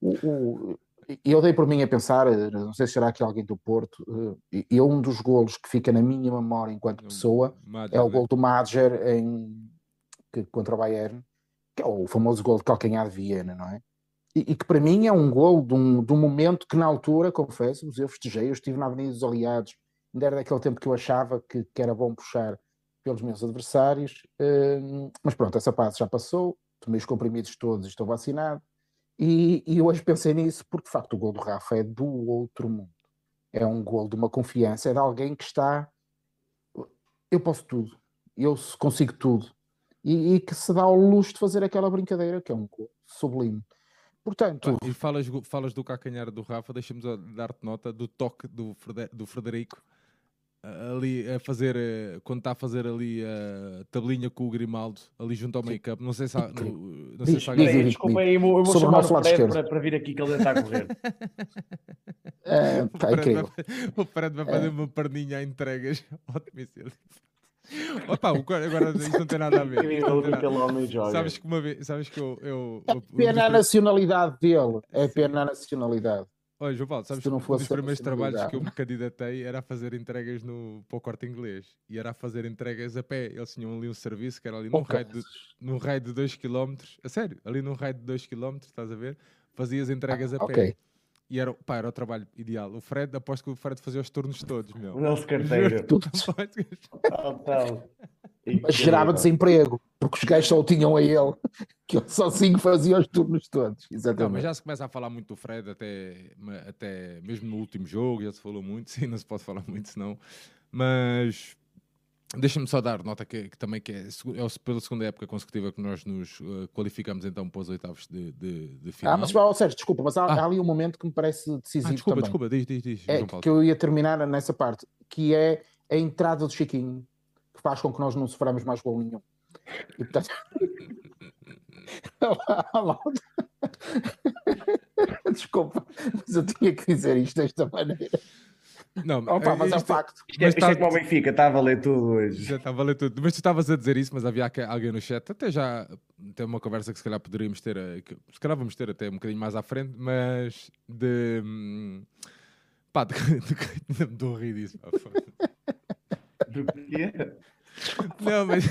O, o, eu dei por mim a pensar, não sei se será aqui alguém do Porto, eh, e um dos golos que fica na minha memória enquanto pessoa é o gol do Madger em, que, contra o Bayern, que é o famoso gol de calcanhar de Viena, não é? E, e, que para mim é um gol de um, de um momento que na altura, confesso-vos, eu festejei, eu estive na Avenida dos Aliados, ainda era daquele tempo que eu achava que, que era bom puxar pelos meus adversários, uh, mas pronto, essa fase já passou, tomei os comprimidos todos estou vacinado, e, e hoje pensei nisso porque de facto o gol do Rafa é do outro mundo, é um gol de uma confiança, é de alguém que está, eu posso tudo, eu consigo tudo, e, e, que se dá ao luxo de fazer aquela brincadeira que é um sublime. Portanto, e falas, falas do cacanhar do Rafa, deixa-me dar-te nota do toque do, do Frederico ali a fazer quando está a fazer ali a tabelinha com o Grimaldo ali junto ao make-up. Não sei se há, no, não sei se há Desculpa aí, eu vou, vou chamar o Fred para, para, vir aqui que ele está a correr. <laughs> é, tá o, Fred vai, o Fred vai fazer é. uma perninha a entregas <laughs> ao domicílio. Opa, agora isso não tem nada a ver. Sabes que uma vez, sabes que eu. eu, eu é pena a nacionalidade dele. É pena a nacionalidade. Olha, João Paulo, sabes que um dos primeiros trabalhos que eu me candidatei era a fazer entregas no, para o corte inglês e era a fazer entregas a pé. Eles tinham ali um serviço que era ali num, raio de, num raio de 2 km. A sério, ali num raio de 2 km, estás a ver? Fazias entregas ah, a pé. E era, pá, era o trabalho ideal. O Fred, aposto que o Fred fazia os turnos todos, meu. O nosso carteiro. Mas gerava desemprego, porque os gajos só o tinham a ele, <laughs> que ele sozinho fazia os turnos todos. Exatamente. Não, mas já se começa a falar muito do Fred, até, até mesmo no último jogo, já se falou muito, <laughs> sim, não se pode falar muito, senão. Mas Deixa-me só dar nota que, que, também que é, é pela segunda época consecutiva que nós nos uh, qualificamos então para os oitavos de, de, de final. Ah, mas Sérgio, desculpa, mas há, ah. há, ali um momento que me parece decisivo ah, desculpa, também. Desculpa, diz, diz, diz. É que eu ia terminar nessa parte, que é a entrada do Chiquinho, faz com que nós não soframos mais gol nenhum. E portanto... desculpa, mas eu tinha que dizer isto desta maneira. Não, Opa, mas é um isto- facto. Isto é, Mas isto é tá- como o Benfica, está a valer tudo hoje. Já está a valer tudo. Mas tu estavas a dizer isso, mas havia aqui alguém no chat, até já tem uma conversa que se calhar poderíamos ter, eh, que se calhar vamos ter até um bocadinho mais à frente, mas de. hum, Pá, de, de. Do quê? Não, mas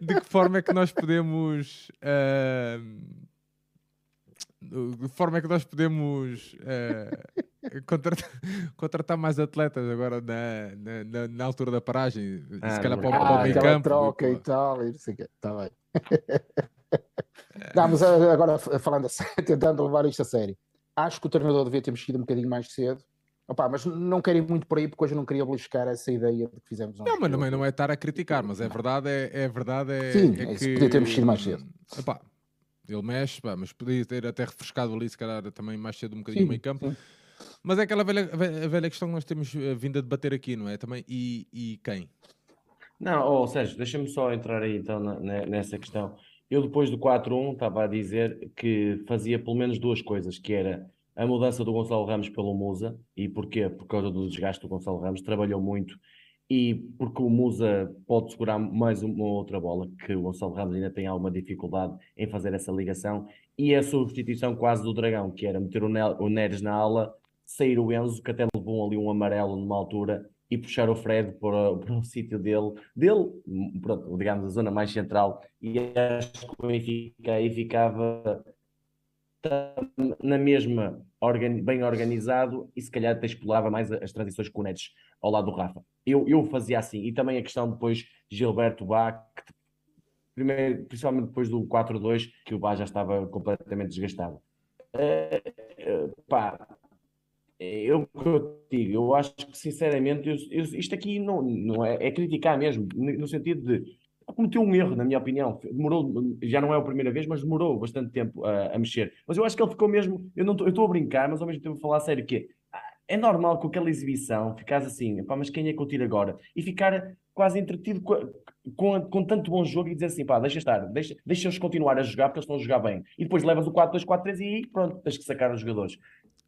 de que forma é que nós podemos. ahm, de que forma é que nós podemos ah, contratar, contratar mais atletas agora na, na, na- altura da paragem? Ah, se calhar para, o- Ah, meio campo. troca e tal, e não sei o quê. Está bem. <laughs> Não, mas ah, agora falando a sério, tentando levar isto a sério, acho que o treinador devia ter mexido um bocadinho mais cedo. Opa, mas não quero ir muito por aí porque hoje eu não queria beliscar essa ideia de que fizemos Não, mas também não é estar a criticar, mas é verdade, é, é verdade, é, Sim, é é isso, que podia ter mexido mais cedo. epá, ele mexe, pá, mas podia ter até refrescado ali, se calhar também mais cedo um bocadinho o meio campo. sim. Mas é aquela velha, velha questão que nós temos eh, vindo a debater aqui, não é? Também, e, e quem? Não, oh, Sérgio, deixa-me só entrar aí então na- na- nessa questão. Eu depois do 4-1 estava a dizer que fazia pelo menos duas coisas, que era a mudança do Gonçalo Ramos pelo Musa, e porquê? Por causa do desgaste do Gonçalo Ramos, trabalhou muito, e porque o Musa pode segurar mais uma outra bola, que o Gonçalo Ramos ainda tem alguma dificuldade em fazer essa ligação, e a substituição quase do Dragão, que era meter o, Neres na ala, sair o Enzo, que até levou ali um amarelo numa altura, e puxar o Fred para, <laughs> para o sítio dele, dele, pronto, digamos, a zona mais central, e acho que o Benfica aí ficava tam- na mesma, bem organizado, e se calhar até explorava mais as transições com o ao lado do Rafa. Eu, eu fazia assim, e também a questão depois de Gilberto que primeiro, principalmente depois do 4-2, que o Bá já estava completamente desgastado. Eh, pá, eu o que eu digo, eu acho que sinceramente eu- eu- isto aqui não, não é, é criticar mesmo, no no sentido de cometeu um erro, na minha opinião. Demorou, já não é a primeira vez, mas demorou bastante tempo a, a mexer. Mas eu acho que ele ficou mesmo. Eu não estou a brincar, mas ao mesmo tempo a falar a sério que ah, é normal com aquela exibição ficares assim, pá, mas quem é que eu tiro agora? E ficar quase entretido com, com, com tanto bom jogo e dizer assim, pá, deixa estar, deixa, deixa eles continuar a jogar porque eles estão a jogar bem. E depois levas o 4-2, 4-3 e pronto, tens que sacar os jogadores.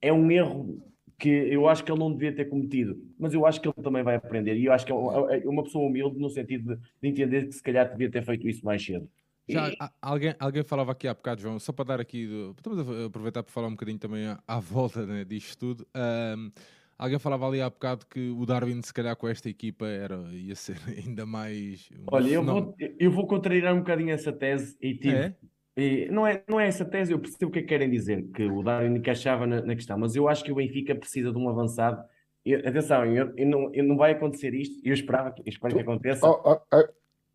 É um erro que eu acho que ele não devia ter cometido, mas eu acho que ele também vai aprender. E eu acho que é uma, é uma pessoa humilde no sentido de, de entender que se calhar devia ter feito isso mais cedo. Já, E- alguém, alguém falava aqui há bocado, João, só para dar aqui. Estamos a aproveitar para falar um bocadinho também à, à volta né, disto tudo. Ahm, alguém falava ali há bocado que o Darwin, se calhar, com esta equipa era, ia ser <laughs> ainda mais. um Olha, eu vou, eu vou contrariar um bocadinho essa tese e tive. É? E não, é, não é essa tese, eu percebo o que é que querem dizer, que o Darwin encaixava na, na questão, mas eu acho que o Benfica precisa de um avançado. Eu- atenção, eu, eu não, eu não vai acontecer isto, eu esperava que, eu espero que aconteça, Oh, oh, oh,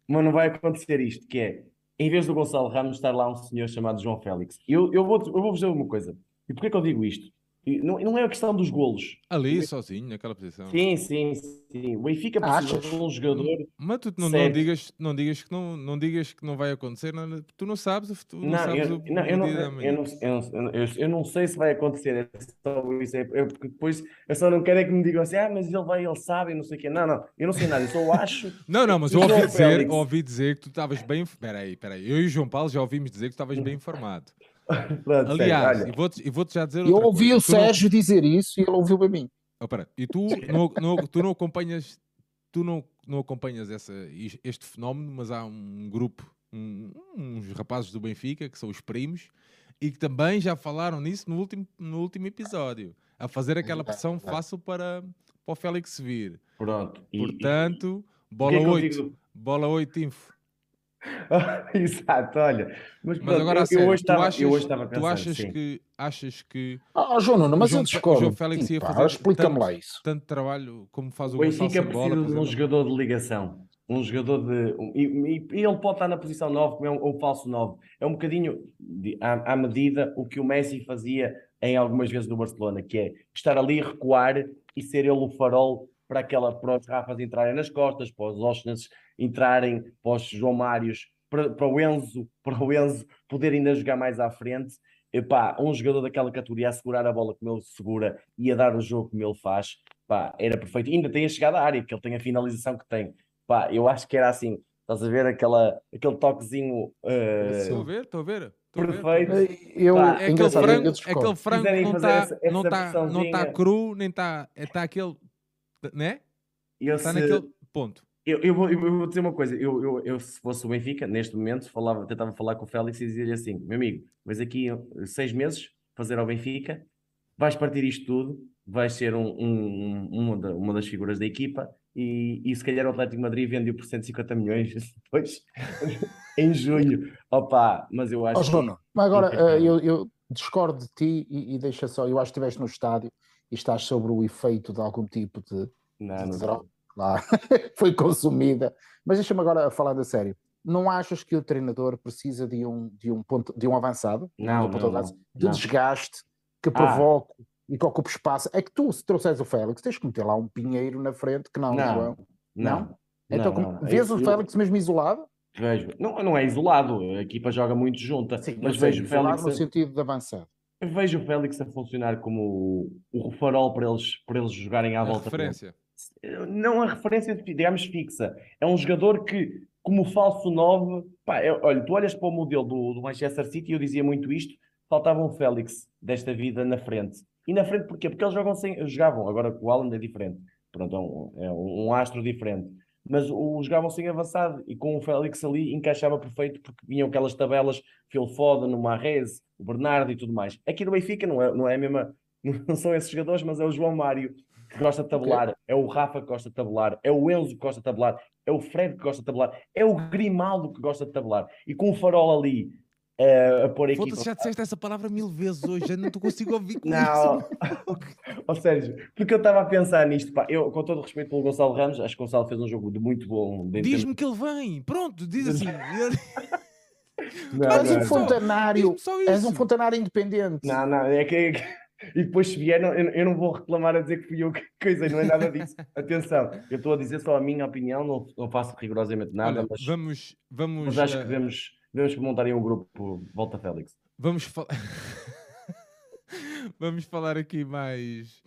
mas não vai acontecer isto, que é, em vez do Gonçalo Ramos estar lá um senhor chamado João Félix. Eu, eu vou, eu vou vos dizer uma coisa, e porquê que eu digo isto? Não, não é a questão dos golos. Ali, sozinho, naquela posição. Sim, sim, sim. O Benfica precisa Achas? de um jogador Mas tu não, não, digas, não, digas que não, não digas que não vai acontecer, não- tu não sabes, o futuro, não, Não, sabes eu, o, não, eu, não, eu, eu, eu, sei se vai acontecer. É só isso. É, é porque depois eu só não quero é que me digam assim, ah, mas ele vai, ele sabe, e não sei o quê. Não, não, eu não sei nada, eu só acho. <laughs> Não, não, mas eu ouvi dizer, ouvi dizer que tu estavas bem. Espera aí, espera aí. Eu e o João Paulo já ouvimos dizer que tu estavas bem informado. <laughs> Pronto, Aliás, sério, e vou-te e vou já dizer. eu ouvi coisa. o Tu não- Sérgio dizer isso e ele ouviu a mim. Oh, pera, E tu não, não- tu não acompanhas, tu não, não acompanhas essa, este fenómeno, mas há um grupo, um- uns rapazes do Benfica, que são os primos, e que também já falaram nisso no último, no último episódio, a fazer aquela pressão fácil para, para o Félix vir. pronto. E- Portanto, e- bola é que eu 8, digo? bola 8 info. <laughs> Exato, olha. Mas, Mas pronto, agora eu, sério, eu hoje tu estava, achas, eu hoje estava tu achas sim. que achas que Oh, João Nuno, mas João eu Fe- o discordo. João Félix Sim, ia fazer Explica-me tanto- lá isso. tanto trabalho como faz o O Gonçalo Benfica precisa de um exemplo? jogador de ligação. Um jogador de. um- e, e- ele pode estar na posição 9, como é um, um falso 9. É um bocadinho de- à, à medida o que o Messi fazia em algumas vezes no Barcelona, que é estar ali, recuar e ser ele o farol para, aquela, para os Rafas entrarem nas costas, para os Osnas entrarem, para os João Mários, para, para o Enzo, <laughs> para o Enzo poder ainda jogar mais à frente. Epá, um jogador daquela categoria a segurar a bola como ele segura e a dar o jogo como ele faz, pá, era perfeito. Ainda tem a chegada à área, que ele tem a finalização que tem. Pá, eu acho que era assim, estás a ver aquela, aquele toquezinho Estou a ver, estou a ver. estou a ver. perfeito. Eu, Pá, É aquele frango, discordo. aquele frango Quiserem não está não tá, não tá cru, nem está. Está aquele. Né? Está se- naquele ponto. Eu, eu vou, eu vou dizer uma coisa. Eu, eu, eu, se fosse o Benfica, neste momento, falava, tentava falar com o Félix e dizia-lhe assim: meu amigo, vais aqui eh, seis meses fazer ao Benfica, vais partir isto tudo, vais ser um, um- um- uma, da- uma das figuras da equipa e, e se calhar o Atlético Madrid vende-o por 150 milhões <laughs> depois, <laughs> em junho. Opa, mas eu acho que- João, mas agora Impecável. eh, eu, eu discordo de ti e, e deixa só. Eu acho que estiveste no estádio e estás sobre o efeito de algum tipo de, Não, de não, droga. Claro, <laughs> foi consumida. Mas deixa-me agora falar a sério. Não achas que o treinador precisa de um, de um, ponto, de um avançado? Não, de um não, de avanço, não, de não. desgaste, que Ah. provoque e que ocupe espaço. É que tu, se trouxeres o Félix, tens que meter lá um pinheiro na frente que não, Não, João. não. Então, não, como- não. vês o Eu- Félix mesmo isolado? Vejo. Não, não é isolado, a equipa joga muito junta, Sim, mas sei, vejo o Félix, no sentido de avançado. vejo o Félix a funcionar como o, o farol para eles, para eles jogarem à A volta referência. Não a referência, digamos, fixa. É um jogador que, como falso 9, pá, é- olha, tu olhas para o modelo do, do Manchester City, eu dizia muito isto, faltava um Félix desta vida na frente. E na frente porquê? Porque eles jogam sem, jogavam, agora com o Haaland é diferente. Pronto, é um, é um, astro diferente. Mas o, jogavam sem avançado e com o Félix ali encaixava perfeito porque vinham aquelas tabelas, Phil Foden, o Marrez, o Bernardo e tudo mais. Aqui no Benfica não é, não é a mesma, <laughs> não são esses jogadores, mas é o João Mário que gosta de tabular, é o Rafa que gosta de tabular, é o Enzo que gosta de tabular, é o Fred que gosta de tabular, é o Grimaldo que gosta de tabular. E com o farol ali eh, a pôr a equipa. Foda-se, já disseste essa palavra mil vezes hoje, já não consigo ouvir com Não, isso. <laughs> ou Sérgio, porque eu estava a pensar nisto, pá, eu com todo o respeito pelo Gonçalo Ramos, acho que o Gonçalo fez um jogo de muito bom. Diz-me que ele vem, pronto, diz assim. <laughs> Não, és não, um não. fontanário, Diz-me só isso. és um fontanário independente. Não, não, é que. E depois, se vier, eu, eu não vou reclamar a dizer que fui eu que <laughs> coisa, não é nada disso. Atenção, eu estou a dizer só a minha opinião, não, não faço rigorosamente nada, Olha, mas, vamos, vamos, mas acho eh, que devemos, devemos montar aí um grupo Volta Félix. vamos falar. <laughs> vamos falar aqui mais.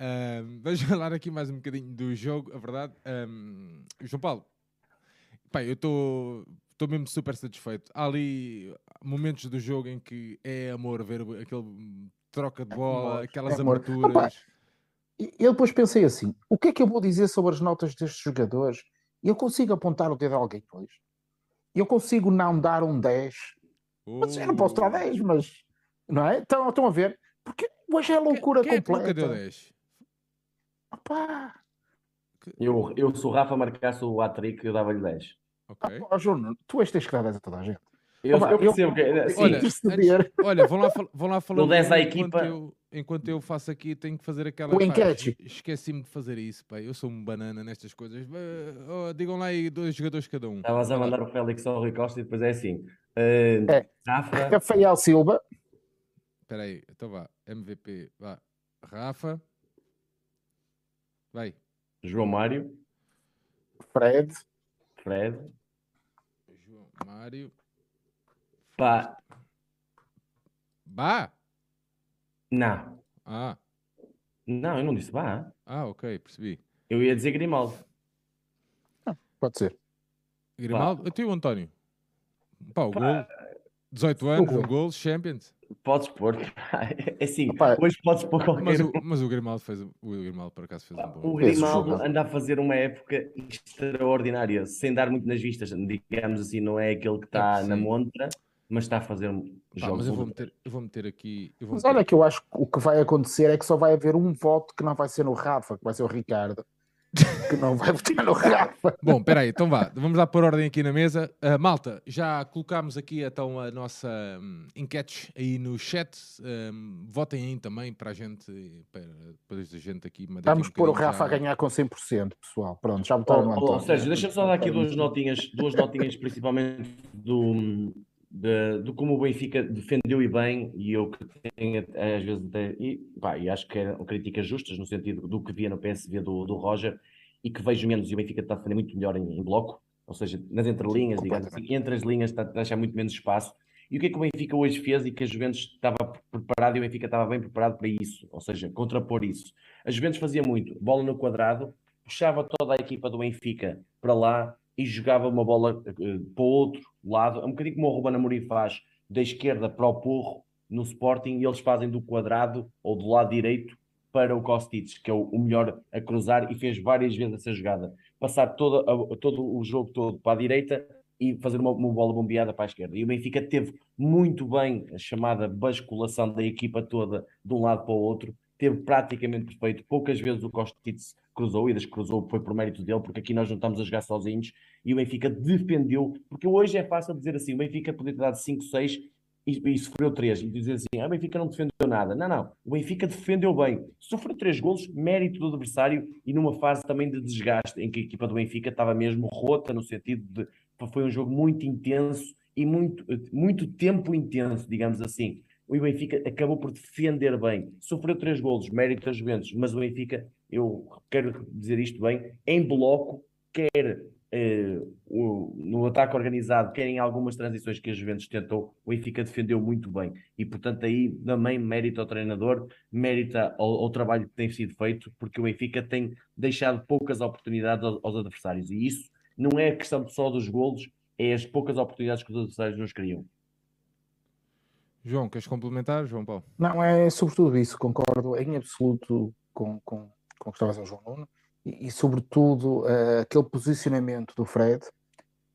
ahm, vamos <laughs> falar aqui mais um bocadinho do jogo, a verdade. ahm, João Paulo, pá, eu estou estou mesmo super satisfeito. Há ali momentos do jogo em que é amor ver aquele troca de bola, amor, aquelas é amor. aberturas. Opa, E eu depois pensei assim: o que é que eu vou dizer sobre as notas destes jogadores? Eu consigo apontar o dedo a alguém hoje? Eu consigo não dar um 10? Mas eu não posso dar Oh. 10, mas. Não é? Estão, estão a ver? Porque hoje é loucura Quem é que nunca completa. deu 10? Opá, Eu, eu, se o Rafa marcasse o hat-trick, eu dava-lhe 10. Ok. opá, Júnior, tu és tens que dar 10 a toda a gente. Eu, Opa, eu percebo que. Sim, Olha, interceder. Olha, vão lá, vão lá falando aí equipa. enquanto eu, enquanto eu faço aqui, tenho que fazer aquela. O enquete. es- Esqueci-me de fazer isso, pá. Eu sou um banana nestas coisas. Oh, digam lá aí dois jogadores cada um. estavas a mandar o Félix ao Rui Costa e depois é assim. eh, É. Rafa, Rafael Silva, Espera aí, então vá. MVP, vá. Rafa. Vai. João Mário, Fred, Fred. João Mário. Pá, Bah! não. Ah, Não, eu não disse vá. ah, ok, percebi. Eu ia dizer Grimaldo. pode ser. Grimaldo, eu tenho o António. Pá, o Pá. gol. 18 anos, um gol, Champions. Podes pôr. É assim, Opa, hoje podes pôr qualquer Mas o, mas o Grimaldo fez. O Grimaldo por acaso fez um bom. O Grimaldo anda a fazer uma época extraordinária, sem dar muito nas vistas, digamos assim, não é aquele que está sim. na montra, mas está a fazer Pá, jogos. mas eu vou meter, eu vou meter aqui. Eu vou Mas meter olha que eu acho que o que vai acontecer é que só vai haver um voto que não vai ser no Rafa, que vai ser o Ricardo, <laughs> que não vai votar no Rafa. Bom, espera aí, então vá, vamos lá pôr ordem aqui na mesa. Ah, malta, já colocámos aqui então a nossa hum, enquete aí no chat. Hum, votem aí também para a gente, para depois a gente aqui. Vamos um pôr o Rafa a já- ganhar com 100%, pessoal. Pronto, já Oh, votaram no oh, António. Sérgio, deixa-me só dar aqui duas notinhas, duas notinhas principalmente do, de, de como o Benfica defendeu e bem, e eu que tenho às vezes até, e, pá, e acho que eram críticas justas no sentido do que via no PSV do, do Roger, e que vejo menos, e o Benfica está a defender muito melhor em, em bloco, ou seja, nas entrelinhas, digamos assim, entre as linhas está a deixar muito menos espaço. E o que é que o Benfica hoje fez e que a Juventus estava preparado e o Benfica estava bem preparado para isso, ou seja, contrapor isso. A Juventus fazia muito, bola no quadrado, puxava toda a equipa do Benfica para lá e jogava uma bola eh, para o outro lado, um bocadinho como o Ruben Amorim faz, da esquerda para o porro no Sporting, e eles fazem do quadrado ou do lado direito para o Kostic, que é o, melhor a cruzar e fez várias vezes essa jogada. Passar toda, todo o jogo todo para a direita e fazer uma, uma, bola bombeada para a esquerda. E o Benfica teve muito bem a chamada basculação da equipa toda de um lado para o outro, teve praticamente perfeito. Poucas vezes o Kostic cruzou, e das cruzou foi por mérito dele, porque aqui nós não estamos a jogar sozinhos, e o Benfica defendeu, porque hoje é fácil dizer assim, o Benfica podia ter dado 5, 6 e, e sofreu 3, e dizer assim, ah, o Benfica não defendeu nada. Não, não, o Benfica defendeu bem. Sofreu 3 golos, mérito do adversário, e numa fase também de desgaste, em que a equipa do Benfica estava mesmo rota, no sentido de, foi um jogo muito intenso, e muito, muito tempo intenso, digamos assim o Benfica acabou por defender bem. Sofreu três golos, mérito das Juventus, mas o Benfica, eu quero dizer isto bem, em bloco, quer eh, o, no ataque organizado, quer em algumas transições que a Juventus tentou, o Benfica defendeu muito bem. E, portanto, aí também mérito ao treinador, mérito ao, ao, trabalho que tem sido feito, porque o Benfica tem deixado poucas oportunidades aos, aos adversários. E isso não é questão só dos golos, é as poucas oportunidades que os adversários nos criam. João, queres complementar, João Paulo? Não, é sobretudo isso, concordo em absoluto com, com, com o que estava a dizer o João Nuno e, e sobretudo, uh, aquele posicionamento do Fred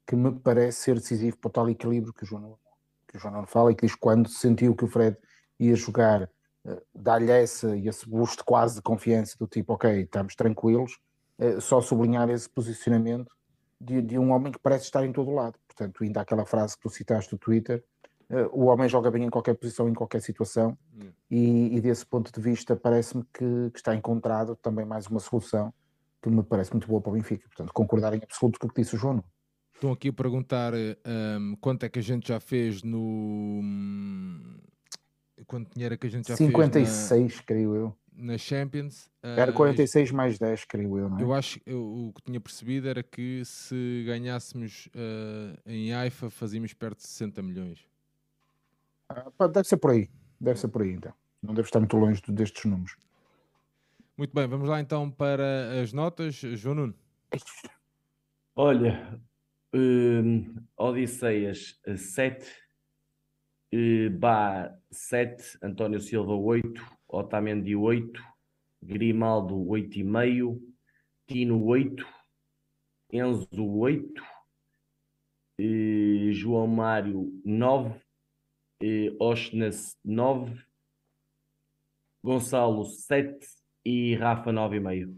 que me parece ser decisivo para o tal equilíbrio que o João Nuno, que o João Nuno fala e que diz quando sentiu que o Fred ia jogar, uh, dá-lhe essa e esse boost quase de confiança do tipo, ok, estamos tranquilos, uh, só sublinhar esse posicionamento de, de um homem que parece estar em todo lado. Portanto, ainda aquela frase que tu citaste do Twitter, o homem joga bem em qualquer posição, em qualquer situação, hum. e, e, desse ponto de vista parece-me que, que, está encontrado também mais uma solução que me parece muito boa para o Benfica. Portanto, concordar em absoluto com o que disse o João. Estão aqui a perguntar um, quanto é que a gente já fez no. Quanto dinheiro é que a gente já 56, fez? 56, creio eu. Na Champions. Era 46 uh, mais 10, creio eu, não é? Eu acho eu, o que tinha percebido era que se ganhássemos uh, em AIFA fazíamos perto de 60 milhões. Ah, deve ser por aí. Deve ser por aí, então. Não deve estar muito longe destes números. Muito bem, vamos lá então para as notas. João Nuno. Olha, um, Odisseias 7, uh, Bá 7, António Silva 8, Otamendi 8, Grimaldo 8,5, Tino 8, Enzo 8, uh, João Mário 9, eh, Oshness 9, Gonçalo 7 e Rafa 9,5.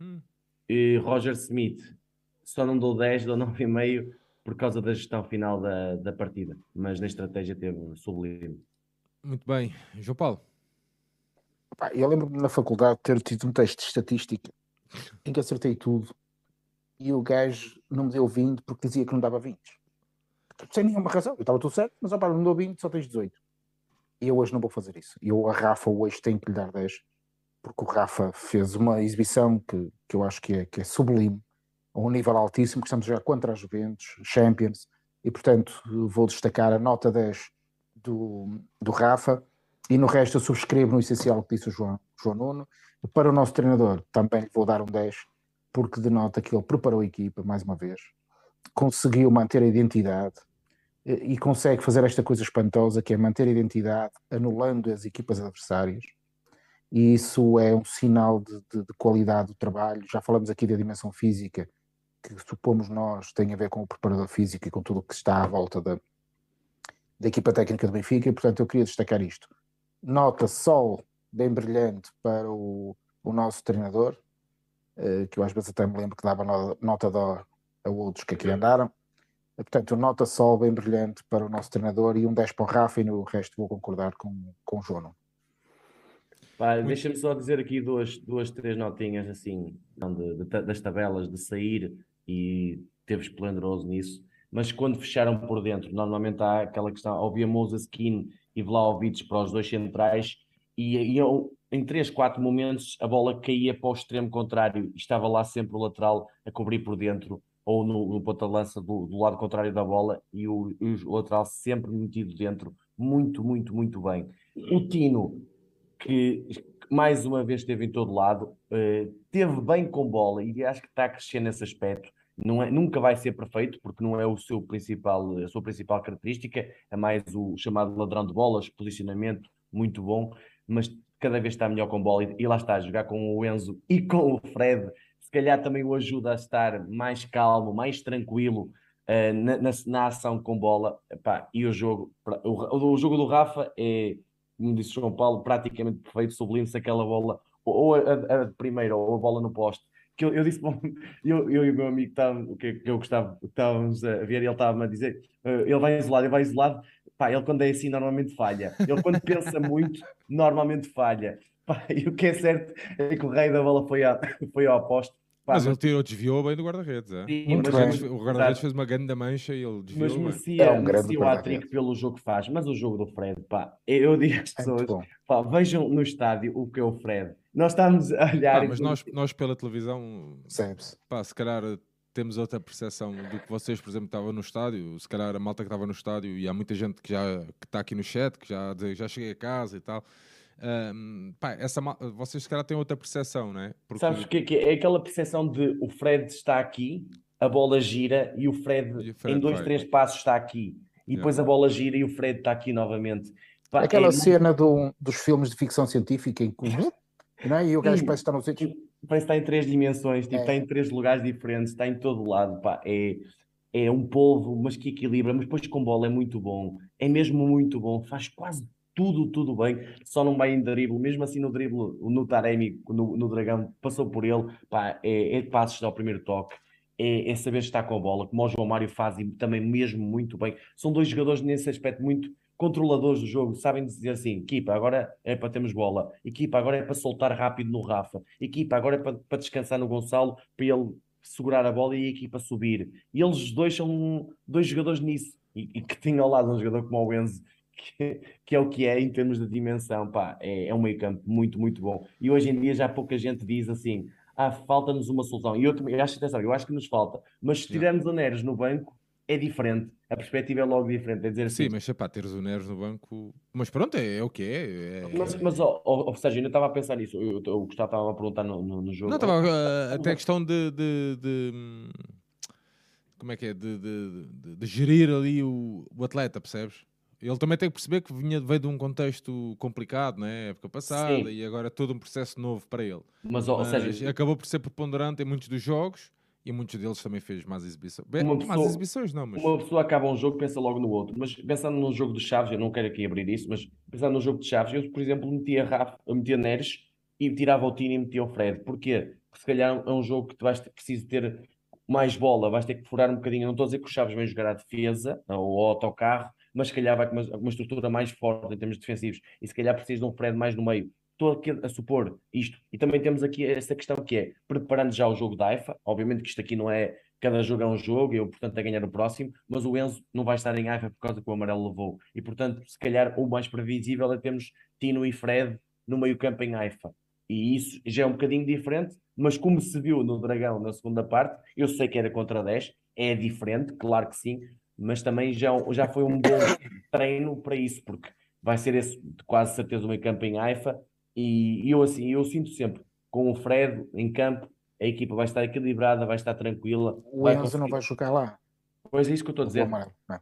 Hum. E Roger Smith só não dou 10, dou 9,5 por causa da gestão final da, da partida, mas na estratégia teve sublime. Muito bem, João Paulo. Eu lembro-me na faculdade ter tido um teste de estatística em que acertei tudo e o gajo não me deu 20 porque dizia que não dava 20 sem nenhuma razão. Eu estava tudo certo, mas opa, não dou 20, só tens 18. E eu hoje não vou fazer isso. Eu, a Rafa, hoje tenho que lhe dar 10, porque o Rafa fez uma exibição que, que eu acho que é, que é sublime, a um nível altíssimo, que estamos jogar contra as Juventus, Champions, e portanto vou destacar a nota 10 do, do Rafa, e no resto eu subscrevo no essencial que disse o João, João Nuno. Para o nosso treinador também lhe vou dar um 10, porque denota que ele preparou a equipa, mais uma vez, conseguiu manter a identidade e consegue fazer esta coisa espantosa que é manter a identidade anulando as equipas adversárias e isso é um sinal de, de, de, qualidade do trabalho. Já falamos aqui da dimensão física, que supomos nós tem a ver com o preparador físico e com tudo o que está à volta da, da equipa técnica do Benfica, e portanto eu queria destacar isto. Nota sol bem brilhante para o, o nosso treinador, eh, que eu às vezes até me lembro que dava nota de a outros que aqui andaram. Portanto, nota sol bem brilhante para o nosso treinador e um 10 para o Rafa e no resto vou concordar com, com o João. Deixa-me só dizer aqui duas, duas três notinhas assim, de, de, das tabelas de sair e teve esplendoroso nisso, mas quando fecharam por dentro, normalmente há aquela questão, havia Moses Skin e Vlaovic para os dois centrais e, e eu, em 3, 4 momentos a bola caía para o extremo contrário e estava lá sempre o lateral a cobrir por dentro ou no, no ponta-lança do, do, lado contrário da bola e o, o lateral sempre metido dentro, muito, muito, muito bem. O Tino, que mais uma vez esteve em todo lado, uh, teve bem com bola e acho que está a crescer nesse aspecto. É, nunca vai ser perfeito, porque não é o seu principal, a sua principal característica, é mais o chamado ladrão de bolas, posicionamento muito bom, mas cada vez está melhor com bola e, e lá está a jogar com o Enzo e com o Fred. Calhar também o ajuda a estar mais calmo, mais tranquilo uh, na, na, na, ação com bola. Epá, e o jogo, o, o, jogo do Rafa é, como disse João Paulo, praticamente perfeito, sublime-se aquela bola, ou a, a, a primeira, ou a bola no poste que eu, eu disse, bom, <laughs> eu, eu e o meu amigo o que, que eu gostava, estávamos a ver, ele estava-me a dizer, uh, ele vai isolado, ele vai isolado, pá, ele quando é assim normalmente falha, ele quando pensa muito, <laughs> normalmente falha, pá, e o que é certo é que o rei da bola foi, a, <laughs> foi ao posto, Pá, mas, mas ele tirou, desviou bem do guarda-redes. É? o guarda-redes fez uma grande mancha e ele desviou. Mas merecia, é um merecia o hat pelo jogo que faz. Mas o jogo do Fred, pá, eu digo às pessoas, é pá, vejam no estádio o que é o Fred. Nós estamos a olhar. Pá, mas nós, nós pela televisão, Sempre. pá, se calhar temos outra percepção do que vocês, por exemplo, estavam no estádio. Se calhar a malta que estava no estádio e há muita gente que já que está aqui no chat que já já cheguei a casa e tal. Um, pá, essa, vocês se calhar têm outra percepção, não é? Porque... Sabes o que é, que é? é aquela percepção de o Fred está aqui, a bola gira e o Fred, e o Fred em dois, vai. três passos está aqui. E yeah. depois a bola gira e o Fred está aqui novamente. Pá, aquela é cena do, dos filmes de ficção científica em que <laughs> não é? e o gajo parece estar no sítio. Parece estar em três dimensões, tipo, é. está em três lugares diferentes, está em todo lado. Pá, é, é um polvo, mas que equilibra, mas depois com bola é muito bom. É mesmo muito bom, faz quase tudo, tudo bem, só não vai em drible, mesmo assim no drible, no Taremi, no, no Dragão, passou por ele, pá, é, é de passos ao primeiro toque, é, é, saber estar com a bola, como o João Mário faz e também mesmo muito bem. São dois jogadores nesse aspecto muito controladores do jogo, sabem dizer assim, equipa, agora é para termos bola, equipa, agora é para soltar rápido no Rafa, equipa, agora é para, para descansar no Gonçalo, para ele segurar a bola e a equipa subir. E eles dois são dois jogadores nisso. E, e que tem ao lado um jogador como o Enzo, que, <laughs> que, é o que é em termos de dimensão, pá, é, é um meio campo muito, muito bom. E hoje em dia já pouca gente diz assim, ah, falta-nos uma solução. E eu, eu acho, atenção, eu acho que nos falta, mas se tivermos o Neres no banco, é diferente. A perspectiva é logo diferente. É dizer assim, Sim, mas pá, teres o Neres no banco. Mas pronto, é, é o que é. é... Mas, mas ou, ou, seja, ainda estava a pensar nisso. Eu, eu, o Gustavo estava a perguntar no, no, no jogo. Não, estava uh, até a questão de, de, de, Como é que é? De, de, de gerir ali o, o atleta, percebes? Ele também tem que perceber que vinha, veio de um contexto complicado, né? época passada, Sim. e agora é todo um processo novo para ele. Mas, ou, Mas seja, acabou por ser preponderante em muitos dos jogos e muitos deles também fez mais exibições. Bem, pessoa, mais exibições não, mas... Uma pessoa acaba um jogo pensa logo no outro. Mas pensando no jogo de Chaves, eu não quero aqui abrir isso, mas pensando no jogo de Chaves, eu, por exemplo, metia Rafa, metia Neres e tirava o Tino e metia o Fred. Porquê? Porque se calhar é um jogo que tu vais ter, preciso ter mais bola, vais ter que furar um bocadinho. Eu não estou a dizer que o Chaves vem jogar a defesa ou o autocarro, mas se calhar vai com uma, uma estrutura mais forte em termos defensivos e se calhar precisa de um Fred mais no meio estou a supor isto. E também temos aqui essa questão que é, preparando já o jogo da AIFA, obviamente que isto aqui não é, cada jogo é um jogo, eu, portanto, a ganhar o próximo, mas o Enzo não vai estar em AIFA por causa que o amarelo levou. E, portanto, se calhar o mais previsível é termos Tino e Fred no meio campo em AIFA. E isso já é um bocadinho diferente, mas como se viu no Dragão na segunda parte, eu sei que era contra 10, é diferente, claro que sim, mas também já, já foi um bom treino para isso, porque vai ser esse, quase certeza, o meio campo em AIFA, e eu assim, eu sinto sempre, com o Fred em campo, a equipa vai estar equilibrada, vai estar tranquila. O Enzo conseguir... não vai jogar lá. Pois é isso que eu estou a dizer.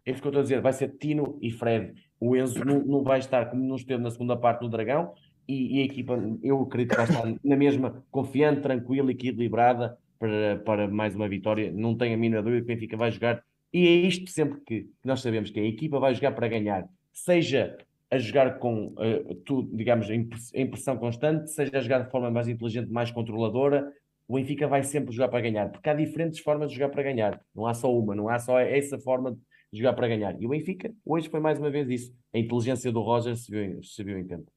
É isso que eu estou a dizer. Vai ser Tino e Fred. O Enzo não, não vai estar como não esteve na segunda parte do Dragão e, e, a equipa, eu acredito que vai estar na mesma, confiante, tranquila, equilibrada para, para mais uma vitória. Não tenho a mínima dúvida que o Benfica vai jogar. E é isto sempre que nós sabemos que a equipa vai jogar para ganhar. Seja a jogar com uh, tudo, digamos, em pressão constante, seja a jogar de forma mais inteligente, mais controladora, o Benfica vai sempre jogar para ganhar, porque há diferentes formas de jogar para ganhar, não há só uma, não há só essa forma de jogar para ganhar. E o Benfica, hoje foi mais uma vez isso. A inteligência do Roger se viu, se viu em campo.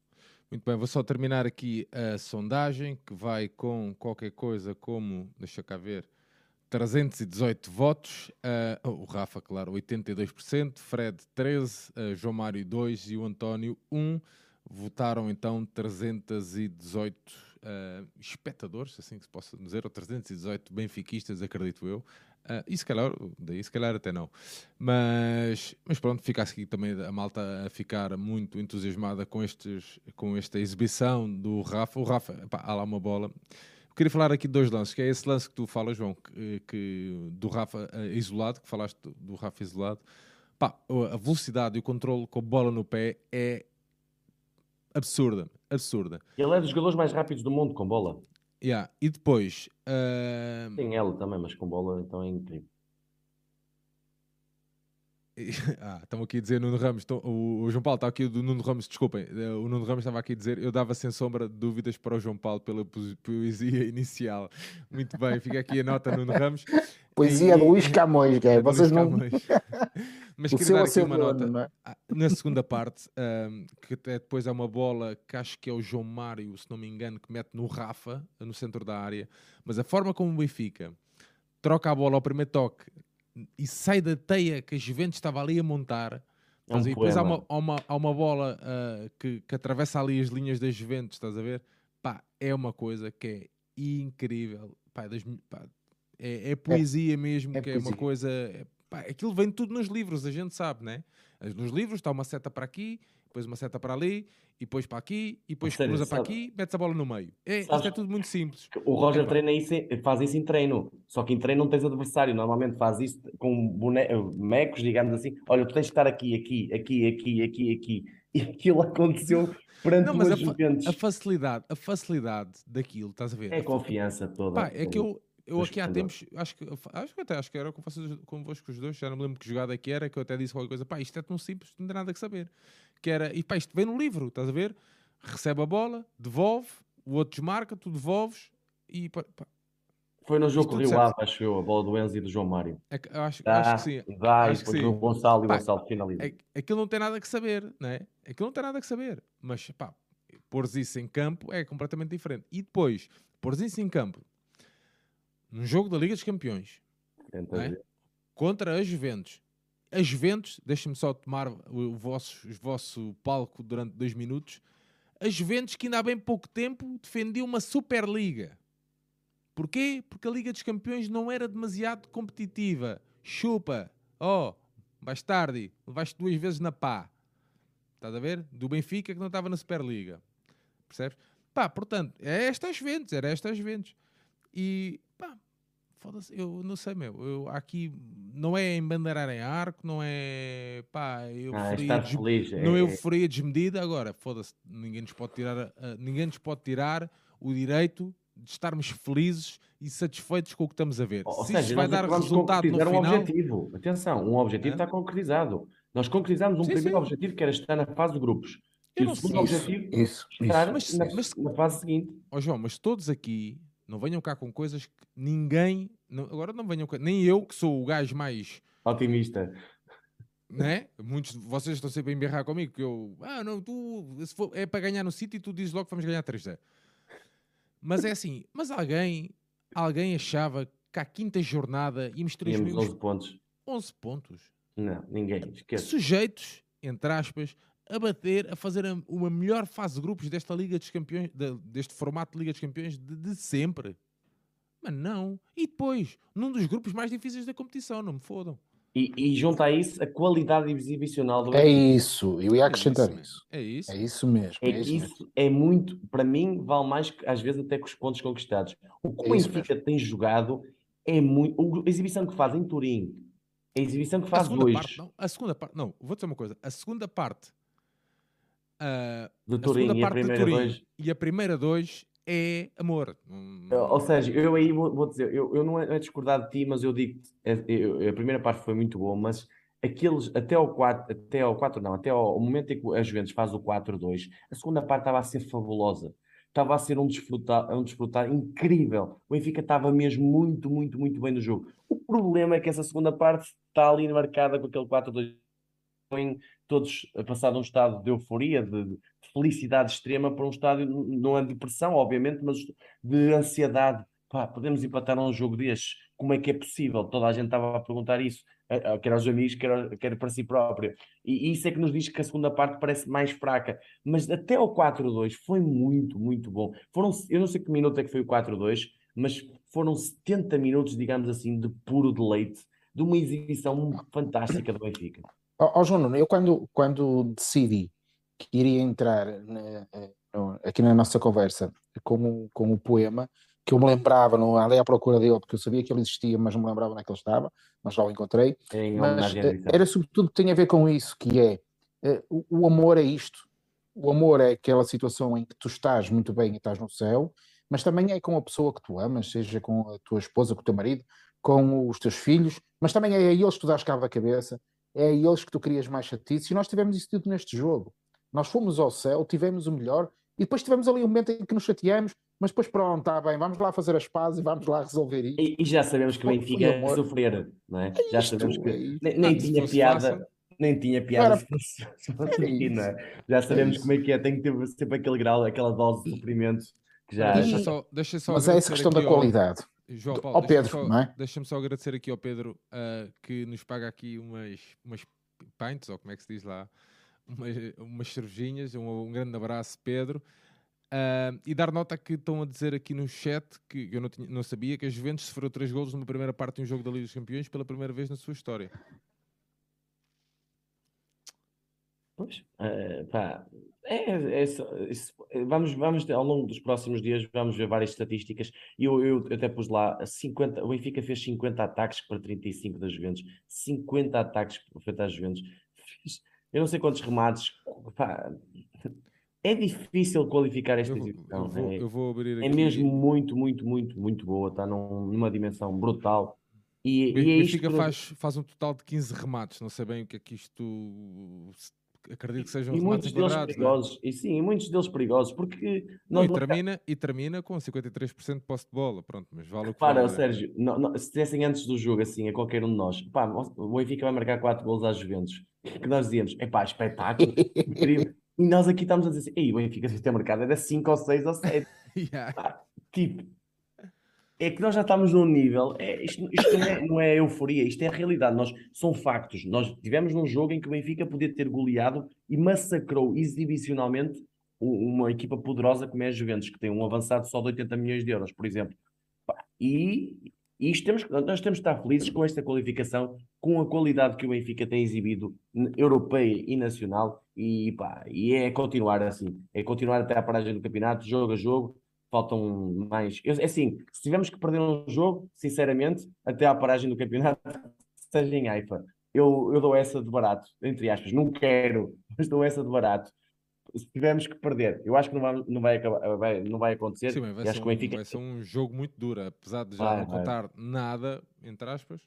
Muito bem, vou só terminar aqui a sondagem, que vai com qualquer coisa como, deixa cá ver, 318 votos, uh, o Rafa, claro, 82%, Fred 13, uh, João Mário 2 e o António 1. Votaram então 318 uh, espectadores, assim que se possa dizer, ou 318 benfiquistas, acredito eu. Uh, e se calhar, daí se calhar até não. Mas, mas pronto, fica aqui também a malta a ficar muito entusiasmada com, estes, com esta exibição do Rafa. O Rafa, pá, há lá uma bola Queria falar aqui de dois lances, que é esse lance que tu falas, João, que, que do Rafa uh, isolado, que falaste do, do Rafa isolado. Pá, a velocidade e o controle com a bola no pé é absurda. absurda. Ele é dos jogadores mais rápidos do mundo com bola. Yeah. E depois. Uh... Tem ela também, mas com bola então é incrível. <laughs> Ah, estão aqui a dizer Nuno Ramos, estão, o, o, João Paulo está aqui do Nuno Ramos, desculpem, eh, o Nuno Ramos estava aqui a dizer, eu dava sem sombra de dúvidas para o João Paulo pela poesia inicial. Muito bem, fica aqui a nota Nuno Ramos. Poesia de Luís Camões, é, <laughs> vocês não... <laughs> Mas queria dar aqui uma nota é? Ah, na segunda parte, um, que até depois é uma bola que acho que é o João Mário, se não me engano, que mete no Rafa, no centro da área, mas a forma como o Benfica troca a bola ao primeiro toque, e sai da teia que a Juventus estava ali a montar. É um e depois há uma, há uma, há uma bola uh, que, que atravessa ali as linhas da Juventus, estás a ver? Pá, é uma coisa que é incrível. Pá, das, pá, é, é, poesia é, mesmo, é que poesia. é uma coisa. É, pá, aquilo vem tudo nos livros, a gente sabe, né? Nos livros está uma seta para aqui, depois uma seta para ali, e depois para aqui, e depois Sério, cruza para aqui, metes a bola no meio. É, isto é tudo muito simples. O Roger é, treina isso, faz isso em treino, só que em treino não tens adversário, normalmente faz isso com bonecos, digamos assim. Olha, tu tens de estar aqui, aqui, aqui, aqui, aqui, aqui. <laughs> E aquilo aconteceu perante não, mas a, fa a, facilidade, a facilidade daquilo, estás a ver? É a confiança toda. Pá, é que eu, eu aqui há tempos, acho que, acho que até acho que era vocês, convosco os dois, já não me lembro que jogada é que era, que eu até disse qualquer coisa, pá, isto é tão simples, não tem nada que saber. Que era, e pá, isto vem no livro, estás a ver? Recebe a bola, devolve, o outro desmarca, tu devolves e pá, pá. Foi no jogo que Rio Ave, acho eu, a bola do Enzo e do João Mário. É que, acho, dá, acho que sim. Dá, acho e depois o Gonçalo e o Gonçalo finaliza. É, aquilo não tem nada que saber, não é? Aquilo não tem nada que saber. Mas, pá, pôr isso em campo é completamente diferente. E depois, pôr isso em campo num jogo da Liga dos Campeões é? contra a Juventus. A Juventus, deixem-me só tomar o vosso, o vosso palco durante dois minutos. A Juventus, que ainda há bem pouco tempo defendia uma Superliga. Porquê? Porque a Liga dos Campeões não era demasiado competitiva. Chupa, oh, mais tarde, levaste duas vezes na pá. Estás a ver? Do Benfica que não estava na Superliga. Percebes? Pá, portanto, é esta as Juventus, era esta as Juventus. E foda-se, eu não sei, meu. Eu, aqui não é embandeirar em arco, não é pá, eu ah, des... feliz, não é, euforia desmedida. Agora, foda-se, ninguém nos pode tirar, uh, ninguém nos pode tirar o direito de estarmos felizes e satisfeitos com o que estamos a ver. Ou Se seja, vai dar resultado no final... um objetivo. Atenção, um objetivo é? está concretizado. Nós concretizamos um sim, primeiro sim. objetivo que era estar na fase de grupos. Eu e o segundo objetivo isso, estar isso. Na, mas, na, fase seguinte. Ó oh, João, mas todos aqui não venham cá com coisas que ninguém. Não, agora não venham cá. Nem eu, que sou o gajo mais. Otimista. Né? Muitos de vocês estão sempre a emberrar comigo que eu. Ah, não, tu. For, é para ganhar no sítio e tu dizes logo que vamos ganhar 3-0. Mas é assim. Mas alguém. Alguém achava que à quinta jornada íamos ter 11 pontos. 11 pontos. Não, ninguém. Esquece. Sujeitos, entre aspas, a bater, a fazer a, uma melhor fase de grupos desta Liga dos Campeões, de, deste formato de Liga dos Campeões de, de, sempre. Mas não. E depois, num dos grupos mais difíceis da competição, não me fodam. E, e junta a isso a qualidade exibicional do É isso, eu ia acrescentar é isso. É isso. É isso mesmo. É, é isso, isso mesmo. é muito, para mim, vale mais que às vezes até com os pontos conquistados. O que o é Benfica tem jogado é muito. A exibição que faz em Turim, a exibição que faz hoje. Parte, não, a segunda parte, não, vou dizer uma coisa. A segunda parte Uh, do Turim e a primeira Turim, dois. E a primeira dois é amor. Ou seja, eu aí vou, vou dizer, eu, eu não é, é discordar de ti, mas eu digo é, a primeira parte foi muito boa, mas aqueles até ao 4, até ao 4 não, até ao momento em que a Juventus faz o 4-2, a segunda parte estava a ser fabulosa. Estava a ser um desfrutar, um desfrutar incrível. O Benfica estava mesmo muito, muito, muito bem no jogo. O problema é que essa segunda parte está ali marcada com aquele 4-2 todos a passar de um estado de euforia, de, de felicidade extrema, para um estado, não é de depressão, obviamente, mas de ansiedade. Pá, podemos empatar um jogo destes? Como é que é possível? Toda a gente estava a perguntar isso, quer aos amigos, quer, quer para si próprio. E isso é que nos diz que a segunda parte parece mais fraca. Mas até o 4-2 foi muito, muito bom. Foram, eu não sei que minuto é que foi o 4-2, mas foram 70 minutos, digamos assim, de puro deleite, de uma exibição fantástica do Benfica. Ó, oh, João Nuno, eu quando, quando decidi que iria entrar na, no, aqui na nossa conversa com, com o poema, que eu me lembrava, não andei à procura dele porque eu sabia que ele existia, mas não me lembrava onde é que ele estava, mas lá o encontrei. mas, eh, era sobretudo que tem a ver com isso, que é uh, o, o, amor é isto. o amor é aquela situação em que tu estás muito bem e estás no céu, mas também é com a pessoa que tu amas, seja com a tua esposa, com o teu marido, com os teus filhos, mas também é a eles que tu dás cabo da cabeça, é a eles que tu crias mais chatices, e nós tivemos isso tudo neste jogo. Nós fomos ao céu, tivemos o melhor, e depois tivemos ali um momento em que nos chateamos, mas depois pronto, está bem, vamos lá fazer as pazes e vamos lá resolver isso. E, e já sabemos que o Benfica ia sofrer, não é? é já sabemos que é nem, nem ah, tinha piada. Nem tinha piada fosse aqui, é? Já sabemos como é que é, tem que ter sempre aquele grau, aquela dose de sofrimento que já. Deixa só, deixa só Mas é essa questão da ao... João Paulo, ao Pedro, só, não é? Deixa-me só agradecer aqui ao Pedro uh, que nos paga aqui umas, umas pints, ou como é que se diz lá, umas, umas cervejinhas. Um, um grande abraço, Pedro. Uh, e dar nota que estão a dizer aqui no chat que eu não, tinha, não sabia que a Juventus sofreu três golos numa primeira parte de um jogo da Liga dos Campeões pela primeira vez na sua história. Pois, uh, pá, é, é, é, vamos, vamos ao longo dos próximos dias vamos ver várias estatísticas e eu, eu, até pus lá 50, o Benfica fez 50 ataques para 35 das Juventus 50 ataques para as Juventus eu não sei quantos remates pá, é difícil qualificar esta exibição. Eu é, eu é mesmo muito, muito, muito, muito boa. Está num, numa dimensão brutal. E, o e é Benfica faz, faz um total de 15 remates. Não sei bem o que é que isto. Acredito que sejam e muitos deles perigosos. É? E sim, muitos deles perigosos. Porque. Não, e, termina, e termina com 53% de posse de bola. Pronto, mas vale o que Para, Sérgio, não, não, se dissessem antes do jogo assim a qualquer um de nós, pá, o Benfica vai marcar 4 gols às Juventus. Que nós dizíamos, é pá, espetáculo, incrível. E nós aqui estamos a dizer assim, ei, o Benfica se ter marcado era 5 ou 6 ou 7. <laughs> yeah. ah, tipo, é que nós já estamos num nível, é, isto, isto não, é, não, é, euforia, isto é a realidade, nós, são factos. Nós tivemos num jogo em que o Benfica podia ter goleado e massacrou exibicionalmente uma equipa poderosa como é a Juventus, que tem um avançado só de 80 milhões de euros, por exemplo. E, e isto temos, nós temos de estar felizes com esta qualificação, com a qualidade que o Benfica tem exibido, europeia e nacional, e, pá, e é continuar assim, é continuar até a paragem do campeonato, jogo a jogo, faltam mais. Eu, é assim, se tivermos que perder um jogo, sinceramente, até à paragem do campeonato, <laughs> seja em Haifa, eu, eu dou essa de barato, entre aspas, não quero, mas dou essa de barato se tivermos que perder, eu acho que não vai, não vai, acabar, vai não vai acontecer. Sim, vai, ser um, Benfica... vai ser um jogo muito duro, apesar de já vai, não contar nada, entre aspas.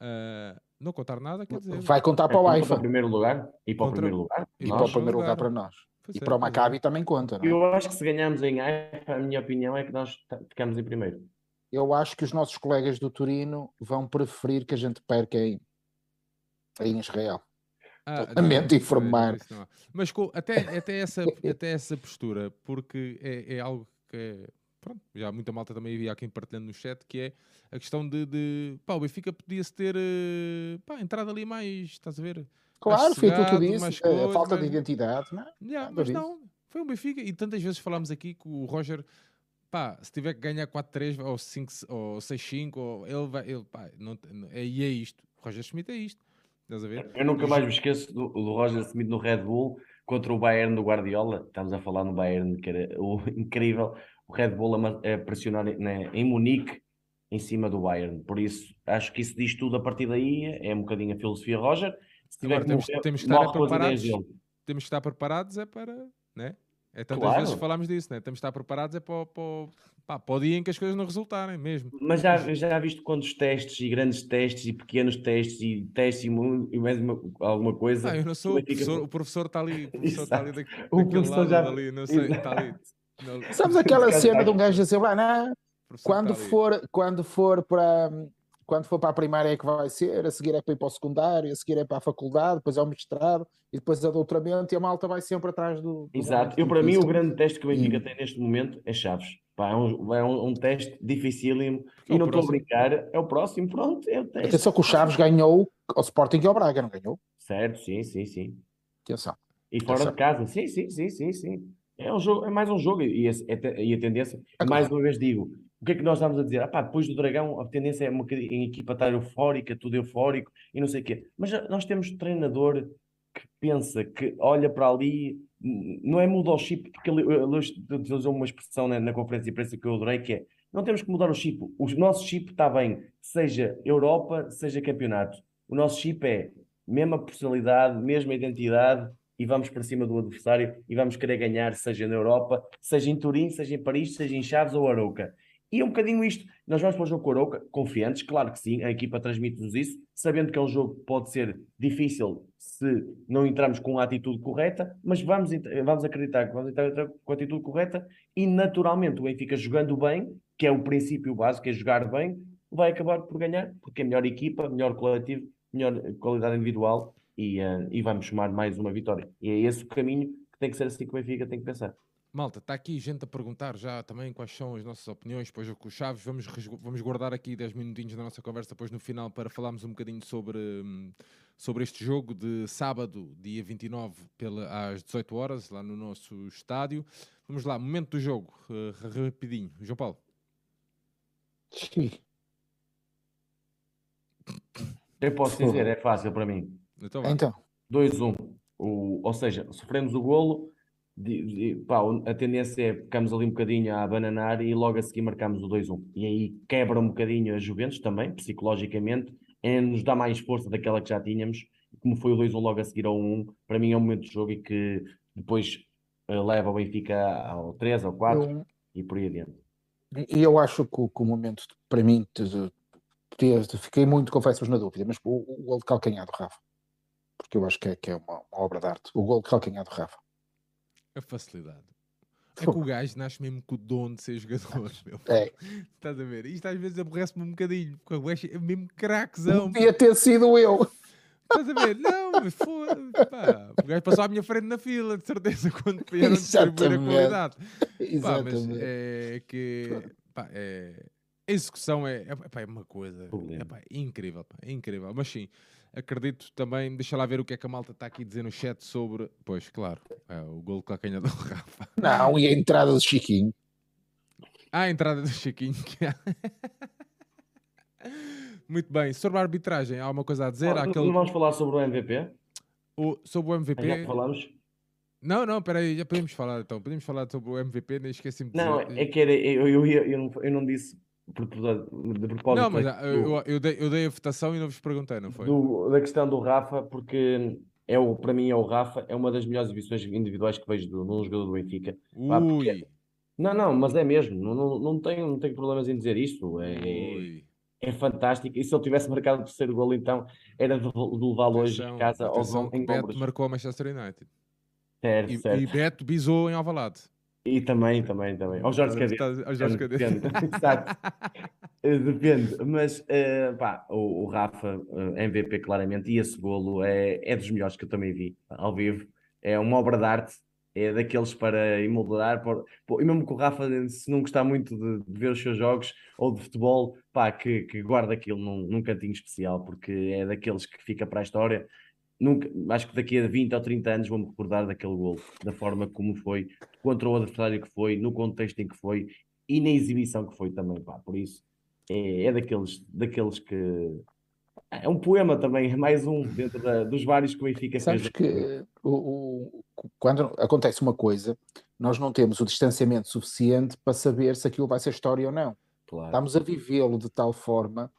Uh, não contar nada, quer dizer. Vai contar para o AIFA. Para o primeiro lugar e para Contra... o primeiro lugar. E nós, para o primeiro lugar, para nós. Pois e é, para o Maccabi é. também conta. Não é? Eu acho que se ganharmos em AIFA, a minha opinião é que nós ficamos em primeiro. Eu acho que os nossos colegas do Turino vão preferir que a gente perca em, em Israel. Ah, Totalmente informar. Mas com, até, até, essa, <laughs> até essa postura, porque é, é algo que é, pronto, já muita malta também havia aqui partilhando no chat, que é a questão de, de pá, o Benfica podia-se ter eh, pá, entrado ali mais, estás a ver? Claro, foi aquilo que eu disse, a falta mas... de identidade, não é? Yeah, mas não, foi um Benfica, e tantas vezes falámos aqui que o Roger, pá, se tiver que ganhar 4-3 ou 5 ou 6-5, ele vai, ele, pá, não, é, e é isto, o Roger Schmidt é isto. Estás a ver? Eu nunca mais me esqueço do, do Roger Smith no Red Bull contra o Bayern do Guardiola. Estamos a falar no Bayern, que era o, <laughs> incrível. O Red Bull a, a pressionar né, em Munique em cima do Bayern. Por isso, acho que isso diz tudo a partir daí. É um bocadinho a filosofia Roger. Se tiver Agora, temos, morrer, temos, que estar preparados. Temos que estar preparados é para. Né? É tantas claro. vezes falámos disso, né? temos que estar preparados é para, para, pá, para o dia em que as coisas não resultarem mesmo. Mas já, já visto quantos testes e grandes testes e pequenos testes e testes e, mais uma, alguma coisa? Ah, eu não sou o professor, o professor está ali, o professor está ali daqui, o professor já... ali, não sei, está ali. Não... Sabes aquela cena de um gajo dizer, ah, não, quando for, quando for para quando for para a primária é que vai ser, a seguir é para ir para o secundário, a seguir é para a faculdade, depois é o mestrado e depois é o doutoramento e a malta vai sempre atrás do. do Exato, eu para mim o grande teste que o Benfica tem neste momento é Chaves. Pá, é, um, é um, um teste dificílimo é e não estou a brincar, é o próximo, pronto, é o teste. Atenção que o Chaves ganhou o Sporting e o Braga, não ganhou? Certo, sim, sim, sim. Atenção. E fora Atenção. de casa, sim, sim, sim, sim, sim. É, um jogo, é mais um jogo e, a, e a tendência, é mais uma vez digo, o que é que nós estamos a dizer? Ah, pá, depois do Dragão a tendência é uma, em equipa estar eufórica, tudo eufórico e não sei o quê. Mas nós temos treinador que pensa, que olha para ali, não é mudar o chip, porque ele, ele usou uma expressão na, na conferência de imprensa que eu adorei, que é não temos que mudar o chip. O nosso chip está bem, seja Europa, seja campeonato. O nosso chip é mesma personalidade, mesma identidade e vamos para cima do adversário e vamos querer ganhar, seja na Europa, seja em Turim, seja em Paris, seja em Chaves ou Arouca. E é um bocadinho isto. Nós vamos para o jogo com a Arouca, confiantes, claro que sim, a equipa transmite-nos isso, sabendo que é um jogo que pode ser difícil se não entrarmos com a atitude correta, mas vamos, vamos acreditar que vamos entrar com a atitude correta e naturalmente o Benfica jogando bem, que é o princípio básico, é jogar bem, vai acabar por ganhar, porque é melhor equipa, melhor coletivo, melhor qualidade individual e, uh, e vamos somar mais uma vitória. E é esse o caminho que tem que ser assim que o Benfica tem que pensar. Malta, está aqui gente a perguntar já também quais são as nossas opiniões depois com os Chaves. Vamos, vamos guardar aqui 10 minutinhos da nossa conversa depois no final para falarmos um bocadinho sobre, hum, sobre este jogo de sábado, dia 29, pela, às 18 horas, lá no nosso estádio. Vamos lá, momento do jogo, uh, rapidinho. João Paulo. Sim. Eu posso dizer, é fácil para mim. Então, então. 2-1. Ou seja, sofremos o golo, de, de, pá, a tendência é ficamos ali um bocadinho a bananar e logo a seguir marcamos o 2-1. E aí quebra um bocadinho a Juventus também, psicologicamente, é, nos dá mais força daquela que já tínhamos. Como foi o 2-1 logo a seguir ao 1, para mim é um momento de jogo e que depois uh, leva o Benfica ao 3 ou 4 eu... e por aí adiante. E eu acho que, que o momento, para mim, fiquei muito, confesso na dúvida, mas o, o gol de calcanhar do Rafa, porque eu acho que é, que é uma, uma, obra de arte. O gol de calcanhar do Rafa. A facilidade. É que o gajo nasce mesmo com o dom de ser jogador, meu. É. <laughs> Estás a ver? Isto às vezes aborrece-me um bocadinho, porque o gajo é mesmo craquezão. Podia ter sido eu. Estás a ver? Não, mas foda O gajo passou à minha frente na fila, de certeza, quando vieram distribuir a qualidade. Pá, mas é que. Pá, é a execução é, é, é uma coisa é, incrível, pá, é incrível. Mas sim, acredito também, deixa lá ver o que é que a malta está aqui a dizer no chat sobre, pois, claro, é, o gol com a canha do <laughs> Rafa. Não, e a entrada do Chiquinho. Ah, a entrada do Chiquinho. <laughs> Muito bem, sobre a arbitragem, há alguma coisa a dizer? Ah, aquele... Não vamos falar sobre o MVP? O, sobre o MVP. Já falamos? Não, não, peraí, já podemos falar então. Podemos falar sobre o MVP, nem esqueci-me de dizer. Não, é que era, eu, eu, eu, eu, não, eu não disse de propósito. Não, mas ah, eu, eu, dei, eu dei a votação e não vos perguntei, não foi? Do, da questão do Rafa, porque é o, para mim é o Rafa, é uma das melhores exibições individuais que vejo do, num jogador do Benfica. Pá, porque, não, não, mas é mesmo, não, não, não, tenho, não tenho problemas em dizer isto. É, é fantástico. E se ele tivesse marcado o terceiro gol, então era de, de levá-lo hoje em casa atenção, ao Beto marcou a Manchester United. Certo, e, certo. e Beto bisou em Alvalade. E também, também, também. Ao Jorge Cadete. Ao Jorge Cadete. Depende, <laughs> exato. Eh, depende. Mas, uh, pá, o, o Rafa, uh, MVP claramente, e esse golo é, é dos melhores que eu também vi ao vivo. É uma obra de arte. É daqueles para emoldurar. Por, por, e mesmo que o Rafa, se não gostar muito de, de, ver os seus jogos ou de futebol, pá, que, que guarda aquilo num, num cantinho especial, porque é daqueles que fica para a história nunca, acho que daqui a 20 ou 30 anos vou-me recordar daquele gol, da forma como foi, contra o adversário que foi, no contexto em que foi e na exibição que foi também, pá, por isso é, é daqueles, daqueles que é um poema também, é mais um dentro da, dos vários que o Benfica Sabes fez. que o, o, quando acontece uma coisa, nós não temos o distanciamento suficiente para saber se aquilo vai ser história ou não. Claro. Estamos a vivê-lo de tal forma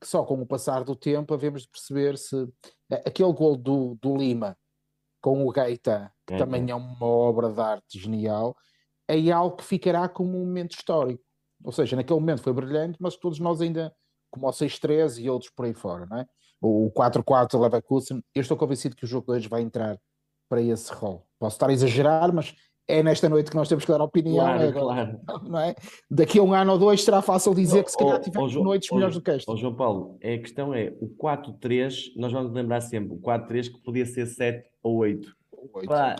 que só com o passar do tempo havemos de perceber se aquele gol do, do Lima com o Gaeta, que é, também é uma obra de arte genial, é algo que ficará como um momento histórico. Ou seja, naquele momento foi brilhante, mas todos nós ainda, como o 6-13 e outros por aí fora, não é? O 4-4 Leverkusen, eu estou convencido que o jogo 2 vai entrar para esse rol. Posso estar a exagerar, mas é nesta noite que nós temos que dar opinião. Claro, é, claro. Não é? Daqui a um ano ou dois será fácil dizer que se calhar tivemos oh, noites oh, melhores do que esta. Oh, João Paulo, a questão é o 4-3, nós vamos lembrar sempre o 4-3 que podia ser 7 ou 8. 8. Pá,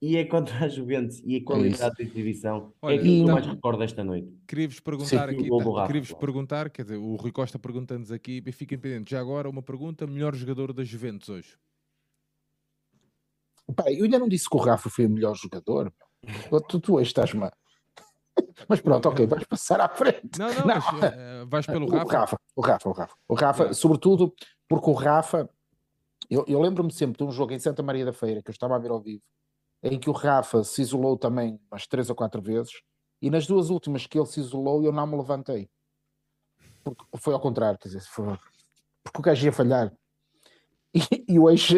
e é contra a Juventus e a qualidade é da exibição Olha, é que eu mais recordo esta noite. Queria-vos perguntar Sim, aqui, tá, queria-vos perguntar, quer dizer, o Rui Costa perguntando-nos aqui, fica independente. Já agora uma pergunta, melhor jogador da Juventus hoje? Pá, eu ainda não disse que o Rafa foi o melhor jogador. Tu, tu hoje estás-me. Mas pronto, ok, vais passar à frente. Não, não, não. Mas, uh, vais pelo Rafa. O Rafa, o Rafa, o Rafa. O Rafa, é. sobretudo porque o Rafa. Eu, eu lembro-me sempre de um jogo em Santa Maria da Feira que eu estava a ver ao vivo, em que o Rafa se isolou também umas três ou quatro vezes, e nas duas últimas que ele se isolou, eu não me levantei. Porque foi ao contrário, quer dizer, foi, porque o gajo ia falhar. E, e hoje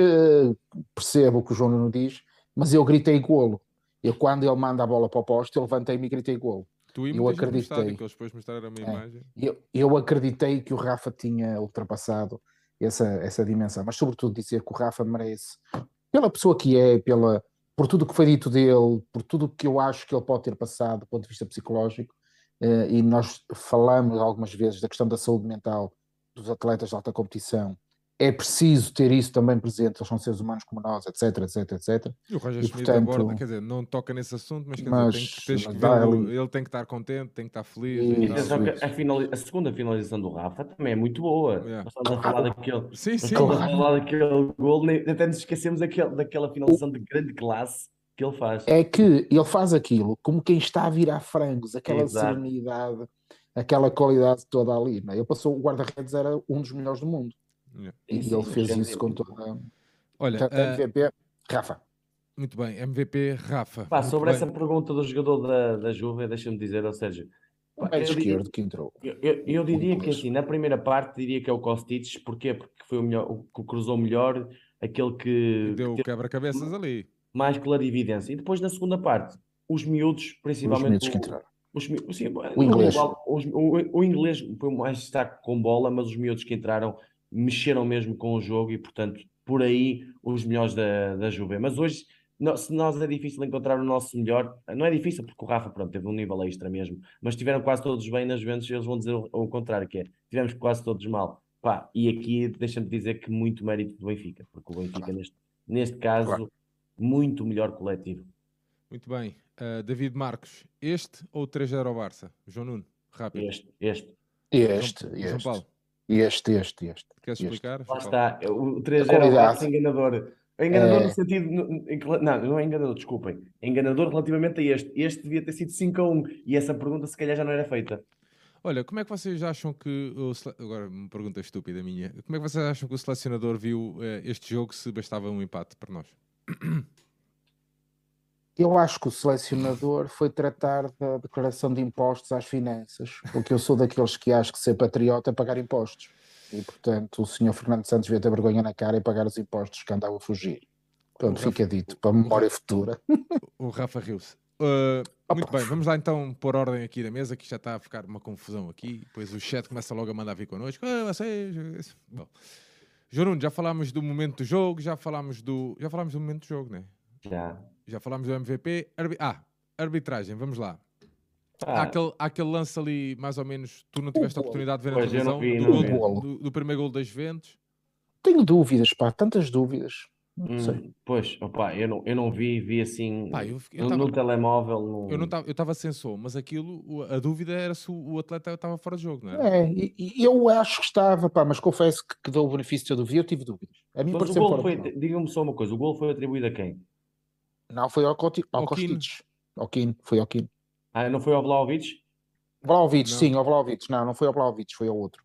percebo o que o João não diz, mas eu gritei golo. Eu, quando ele manda a bola para o poste, eu levantei-me e gritei golo. Tu Eu acreditei. que eles depois mostraram uma É. imagem. Eu, eu acreditei que o Rafa tinha ultrapassado essa, essa dimensão, mas sobretudo dizer que o Rafa merece, pela pessoa que é, pela, por tudo que foi dito dele, por tudo que eu acho que ele pode ter passado do ponto de vista psicológico, eh, e nós falamos algumas vezes da questão da saúde mental dos atletas de alta competição. É preciso ter isso também presente, eles são seres humanos como nós, etc, etc, etc. E o Roger E, Schmidt portanto- aborda, quer dizer, não toca nesse assunto, mas, quer Mas- dizer, tem que, que ele tem que estar contente, tem que estar feliz. Isso, e E a, finali- a segunda finalização do Rafa também é muito boa. Yeah. Nós estamos a falar daquele, Sim, sim. estamos a falar daquele gol, nem- até nos esquecemos daquele, daquela finalização de grande classe que ele faz. é que ele faz aquilo como quem está a virar frangos, aquela Exato. serenidade, aquela qualidade toda ali. Não é? Ele passou, o guarda-redes era um dos melhores do mundo. Yeah. E Sim, ele fez sim. isso com toda. Olha, Portanto, ah, MVP, Rafa. muito bem, MVP Rafa. Pá, sobre bem. essa pergunta do jogador da, da Juve, deixa-me dizer, ou seja, diria- esquerdo que entrou. Eu, eu- eu diria que assim, na primeira parte diria que é o Kostic, porquê? Porque foi o melhor, o que cruzou melhor, aquele que, Deu que quebra-cabeças ali. mais clarividência. E depois na segunda parte, os miúdos, Os principalmente minutos o, que entraram. os, sim, O inglês. os- o, o inglês foi mais destaque com bola, mas os miúdos que entraram mexeram mesmo com o jogo e, portanto, por aí os melhores da, da Juve. Mas hoje, no- se nós é difícil encontrar o nosso melhor, não é difícil porque o Rafa, pronto, teve um nível extra mesmo, mas tiveram quase todos bem nas Juventus, eles vão dizer o, o contrário, que é, tivemos quase todos mal. Pá, e aqui deixa-me dizer que muito mérito do Benfica, porque o Benfica, Claro. neste, neste caso, Claro. muito melhor coletivo. Muito bem. Ah, David Marcos, este ou 3-0 ao Barça? João Nuno, rápido. Este, este. Este, João, João este, Paulo, este, este, este. queres este. explicar? Lá está, o 3 A era o qualidade. Barça enganador. Enganador É. no sentido. Não, não é enganador, desculpem. Enganador relativamente a este. Este devia ter sido 5 a 1 e essa pergunta se calhar já não era feita. Olha, como é que vocês acham que o agora uma pergunta estúpida minha, como é que vocês acham que o selecionador viu eh, este jogo se bastava um empate para nós? Eu acho que o selecionador foi tratar da declaração de impostos às finanças, porque eu sou daqueles que acho que ser patriota é pagar impostos. E, portanto, o senhor Fernando Santos devia ter vergonha na cara e pagar os impostos que andava a fugir. Pronto, O Rafa- fica dito, para a memória futura. <laughs> O Rafa riu-se. Uh, muito bem, vamos lá então pôr ordem aqui na mesa, que já está a ficar uma confusão aqui. Depois o chat começa logo a mandar vir connosco. Ah, vocês. Bom. João Nuno, já falámos do momento do jogo, já falámos do. Já falámos do momento do jogo, né? Já. Já falámos do MVP. Arbi- Ah, arbitragem, vamos lá. Há, Ah, aquele, há aquele lance ali, mais ou menos, tu não tiveste a oportunidade de ver na Pois, eu televisão, vi, do, gol- do- do primeiro gol das Juventus. Tenho dúvidas, pá, tantas dúvidas. Não sei. hum, pois, opá, eu não, eu não vi, vi assim Pá, eu fiquei- eu no, tava- no telemóvel. No... Eu não tava- eu estava sem som, mas aquilo, a dúvida era se o, atleta estava fora de jogo, não era? É, eu acho que estava, pá, mas confesso que, que dou o benefício da dúvida. Eu tive dúvidas. A mim Mas o gol foi, diga-me só uma coisa, o gol foi atribuído a quem? Não, foi ao, Coti- ao. Kostic. Ao Kine, foi ao Kine. Ah, não foi ao Vlahovic? Vlahovic, Não. sim, ao Vlahovic. Não, não foi ao Vlahovic, foi ao outro.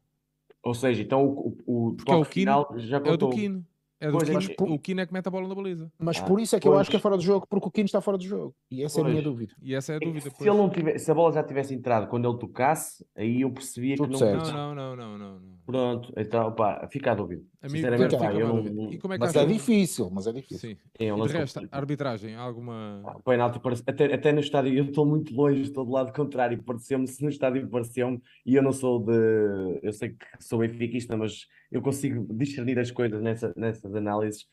Ou seja, então o, o, o Porque é o toque Kine, final já É o contou. do Kine. É do Pois, Kine. mas O Kine é que mete a bola na baliza. Mas Ah, por isso é que eu acho que é pois. fora de jogo, porque o Kine está fora de jogo. E essa é a minha Pois. dúvida. E essa é a É dúvida. se, pois. ele não tivesse, se a bola já tivesse entrado quando ele tocasse, aí eu percebia Tudo que não. certo. Não, não, não, não, não. Pronto, então, pá, fica a dúvida. A mim Sinceramente, fica- pá, fica eu uma não, dúvida. não- E como é que Mas é difícil, mas é difícil. Sim. é um E de resto, complicado. arbitragem, alguma. O penalti parece, até, até no estádio, eu estou muito longe, estou do lado contrário, pareceu-me, se no estádio pareceu-me, e eu não sou de, eu sei que sou benfiquista, mas eu consigo discernir as coisas nessa, nessas análises,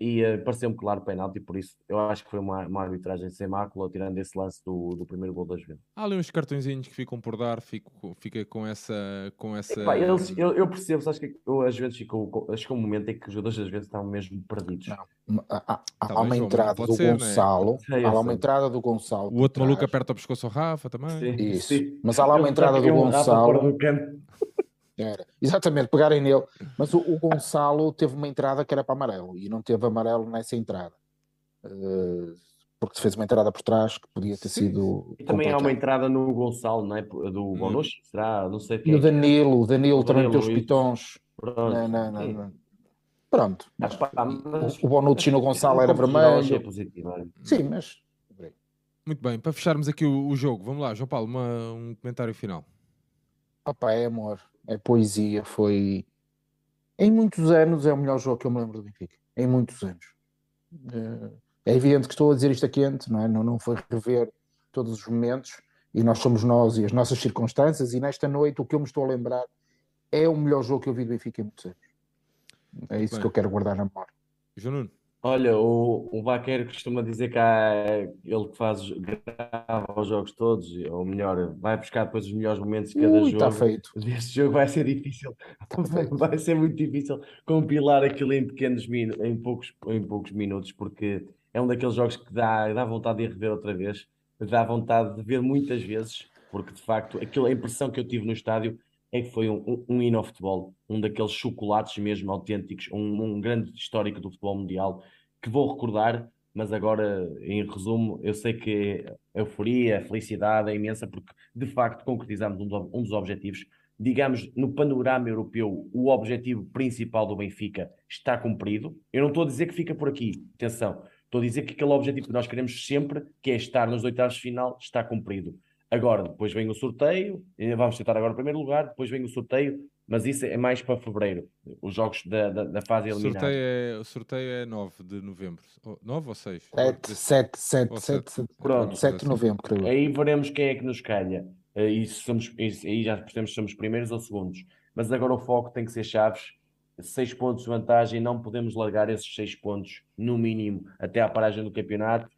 e eh, pareceu-me claro o penalti, por isso eu acho que foi uma, uma arbitragem sem mácula, tirando esse lance do, do primeiro gol das Juventus. Há ali uns cartõezinhos que ficam por dar, fico, fica com essa. Com essa... Epá, eles, eu, eu percebo, sabes que eu, às vezes ficou, com- chegou um momento em que os jogadores às vezes estavam mesmo perdidos. Não. Há, há- há Tá bem, uma entrada do ser, né? Gonçalo. Eu há lá uma entrada do Gonçalo. O outro maluco aperta o pescoço ao Rafa também. Sim, Isso. sim. Mas há lá uma entrada do que Gonçalo. Era. Exatamente, pegarem nele. Mas o, o Gonçalo teve uma entrada que era para amarelo e não teve amarelo nessa entrada. Eh, porque fez uma entrada por trás que podia ter Sim. sido. E também há uma entrada no Gonçalo, não é? Do Hum. Bonucci, será? Não sei E quem. o Danilo, o Danilo O também Danilo, meteu os isso. pitons. Pronto. Na- na- Sim. na- Pronto. Ah, pá, mas- O, Bonucci no Gonçalo era achei vermelho. positivo, olha. Sim, mas. Muito bem, para fecharmos aqui o, o jogo, vamos lá, João Paulo, uma- um comentário final. Opa, é amor, é poesia. Foi. Em muitos anos é o melhor jogo que eu me lembro do Benfica. Em muitos anos. Eh, É evidente que estou a dizer isto a quente, não é? Não, não foi rever todos os momentos e nós somos nós e as nossas circunstâncias. E nesta noite, o que eu me estou a lembrar é o melhor jogo que eu vi do Benfica em muitos anos. É isso Bem, que eu quero guardar na memória. João Nuno. Olha, o, o Vaqueiro costuma dizer que há ele que faz, grava os jogos todos, ou melhor, vai buscar depois os melhores momentos de cada Ui, jogo. Está feito. Deste jogo vai ser difícil, <laughs> tá vai ser muito difícil compilar aquilo em pequenos minutos, em poucos, em poucos minutos, porque é um daqueles jogos que dá, dá vontade de rever outra vez, dá vontade de ver muitas vezes, porque de facto aquilo, a impressão que eu tive no estádio é que foi um, um, um hino ao futebol, um daqueles chocolates mesmo autênticos, um, um grande histórico do futebol mundial, que vou recordar, mas agora, em resumo, eu sei que a euforia, a felicidade é imensa, porque de facto concretizamos um, do, um dos objetivos. Digamos, no panorama europeu, o objetivo principal do Benfica está cumprido. Eu não estou a dizer que fica por aqui, atenção, estou a dizer que aquele objetivo que nós queremos sempre, que é estar nos oitavos de final, está cumprido. Agora, depois vem o sorteio, vamos tentar agora o primeiro lugar, depois vem o sorteio, mas isso é mais para fevereiro, os jogos da, da, da fase. Sorteio é, o sorteio é 9 de novembro. 9 ou 6? 7, 7, 7, 7, Pronto. 7 de novembro, creio. Aí veremos quem é que nos calha. Aí, somos, aí já percebemos se somos primeiros ou segundos. Mas agora o foco tem que ser chaves. 6 pontos de vantagem, não podemos largar esses 6 pontos, no mínimo, até à paragem do campeonato.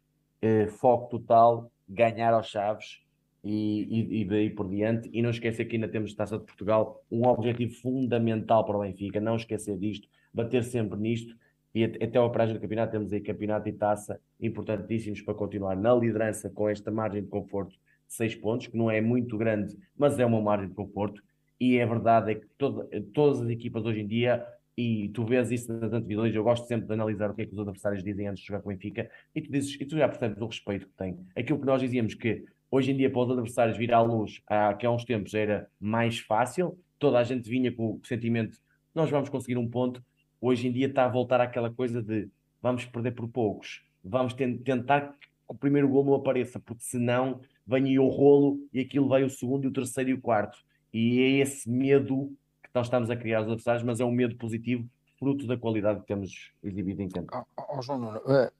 Eh, foco total, ganhar aos chaves e, e, daí por diante. E não esquecer que ainda temos Taça de Portugal, um objetivo fundamental para o Benfica, não esquecer disto, bater sempre nisto. E até a paragem do campeonato temos aí campeonato e taça importantíssimos para continuar na liderança com esta margem de conforto de 6 pontos, que não é muito grande, mas é uma margem de conforto. E a verdade é que todo, todas as equipas hoje em dia, e tu vês isso nas antevisões, eu gosto sempre de analisar o que é que os adversários dizem antes de jogar com o Benfica, e tu, dizes, e tu já percebes o respeito que tem. Aquilo que nós dizíamos que Hoje em dia, para os adversários vir à luz, há, que há uns tempos era mais fácil, toda a gente vinha com o sentimento nós vamos conseguir um ponto. Hoje em dia está a voltar àquela coisa de vamos perder por poucos, vamos tentar que o primeiro gol não apareça, porque senão vem aí o rolo e aquilo vai o segundo, e o terceiro e o quarto. E é esse medo que nós estamos a criar aos adversários, mas é um medo positivo, fruto da qualidade que temos exibido em campo. Oh, oh, João Nuno, uh,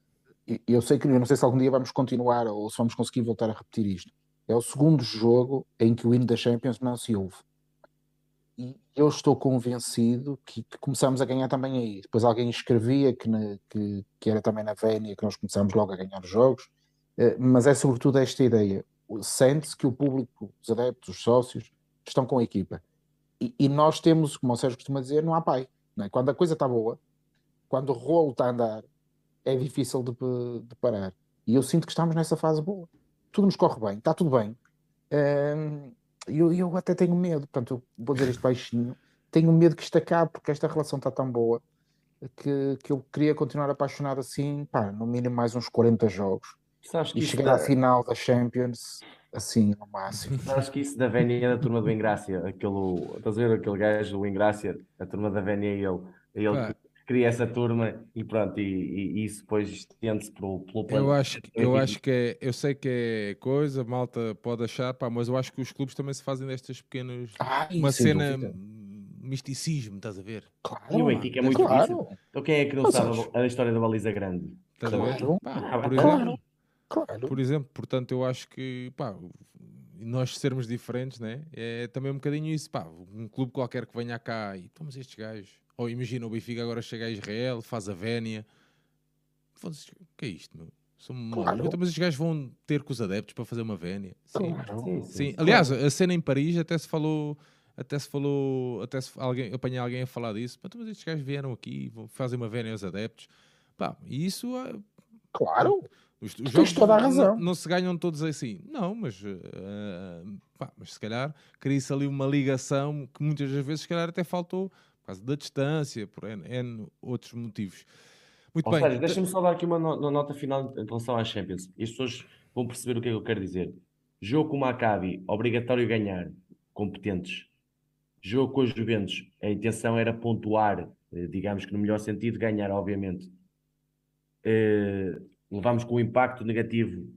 eu sei que não sei se algum dia vamos continuar ou se vamos conseguir voltar a repetir isto. É o segundo jogo em que o hino da Champions não se ouve. E eu estou convencido que, que começamos a ganhar também aí. Depois alguém escrevia que, na, que, que, era também na Vénia que nós começamos logo a ganhar os jogos, eh, mas é sobretudo esta ideia. Sente-se que o público, os adeptos, os sócios, estão com a equipa. E, e nós temos, como o Sérgio costuma dizer, não há pai. Não é? Quando a coisa está boa, quando o rolo está a andar, é difícil de, de, parar. E eu sinto que estamos nessa fase boa. Tudo nos corre bem, está tudo bem. E eu, eu até tenho medo, portanto, eu vou dizer isto baixinho, tenho medo que isto acabe, porque esta relação está tão boa que, que eu queria continuar apaixonado assim, pá, no mínimo mais uns 40 jogos. e chegar dá... à final da Champions assim, no máximo. Acho que isso da Vénia é da turma do Ingrácia, aquele, estás a ver aquele gajo do Ingrácia, a turma da Vénia é ele, ele cria essa turma e pronto, e, e, e isso depois estende-se pelo, pelo plano. Eu acho, que, eu acho que é, eu sei que é coisa, malta pode achar, pá, mas eu acho que os clubes também se fazem destas pequenas. Ah, uma cena. Misticismo, estás a ver? Claro, e o Benfica é muito claro. difícil. Então quem é que não mas sabe acho... a história da baliza grande? Estás claro. a ver? Pá, por, claro. Exemplo, claro. por exemplo, portanto, eu acho que pá, nós sermos diferentes, né? É também um bocadinho isso, pá. Um clube qualquer que venha cá e tomamos estes gajos ou imagina o Benfica agora chega a Israel, faz a Vénia. O que é isto, meu? São claro. Então, mas os gajos vão ter com os adeptos para fazer uma Vénia. Sim, claro. sim, sim, sim. Aliás, a cena em Paris até se falou, até se falou, até se alguém, apanhei alguém a falar disso. Então, mas estes gajos vieram aqui, fazem uma Vénia aos adeptos. Pá, e isso. Ah, claro. Os, os jogos toda a razão. Não, não, se ganham todos assim. Não, mas, uh, pá, mas se calhar cria-se ali uma ligação que muitas das vezes, se calhar, até faltou causa da distância, por N, N outros motivos. Muito Ou bem. Seja, deixa-me só dar aqui uma, no, uma, nota final em relação às Champions. As pessoas vão perceber o que é que eu quero dizer. Jogo com o Maccabi, obrigatório ganhar, competentes. Jogo com os Juventus, a intenção era pontuar, eh, digamos que no melhor sentido, ganhar, obviamente. Uh, levámos com o impacto negativo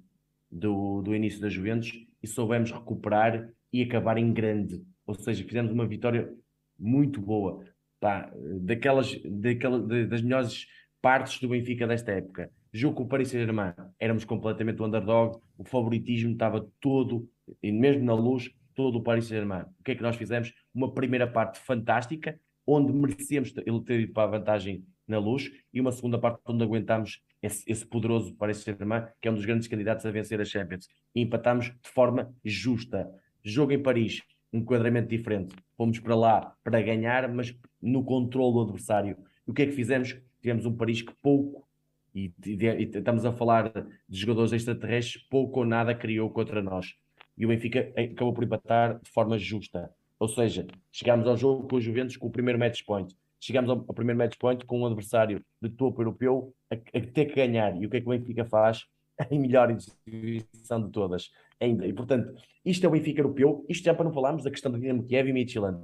do, do início das Juventus e soubemos recuperar e acabar em grande. Ou seja, fizemos uma vitória muito boa pá, daquelas, daquela, das melhores partes do Benfica desta época. Jogo com o Paris Saint-Germain, éramos completamente o underdog, o favoritismo estava todo, e mesmo na luz, todo o Paris Saint-Germain. O que é que nós fizemos? Uma primeira parte fantástica, onde merecíamos ele ter ido para a vantagem na luz, e uma segunda parte onde aguentámos esse, esse poderoso Paris Saint-Germain, que é um dos grandes candidatos a vencer a Champions. E empatámos de forma justa. Jogo em Paris, um enquadramento diferente. Fomos para lá para ganhar, mas no controle do adversário. E o que é que fizemos? Tivemos um Paris que pouco, e, e, e estamos a falar de jogadores extraterrestres, pouco ou nada criou contra nós. E o Benfica acabou por empatar de forma justa. Ou seja, chegámos ao jogo com o Juventus com o primeiro match point. Chegámos ao, ao primeiro match point com um adversário de topo europeu a, a, ter que ganhar. E o que é que o Benfica faz? <laughs> A melhor exibição de todas. Ainda. E portanto, isto é o Benfica europeu. Isto já para não falarmos da questão de Dinamo Kiev e Michelin.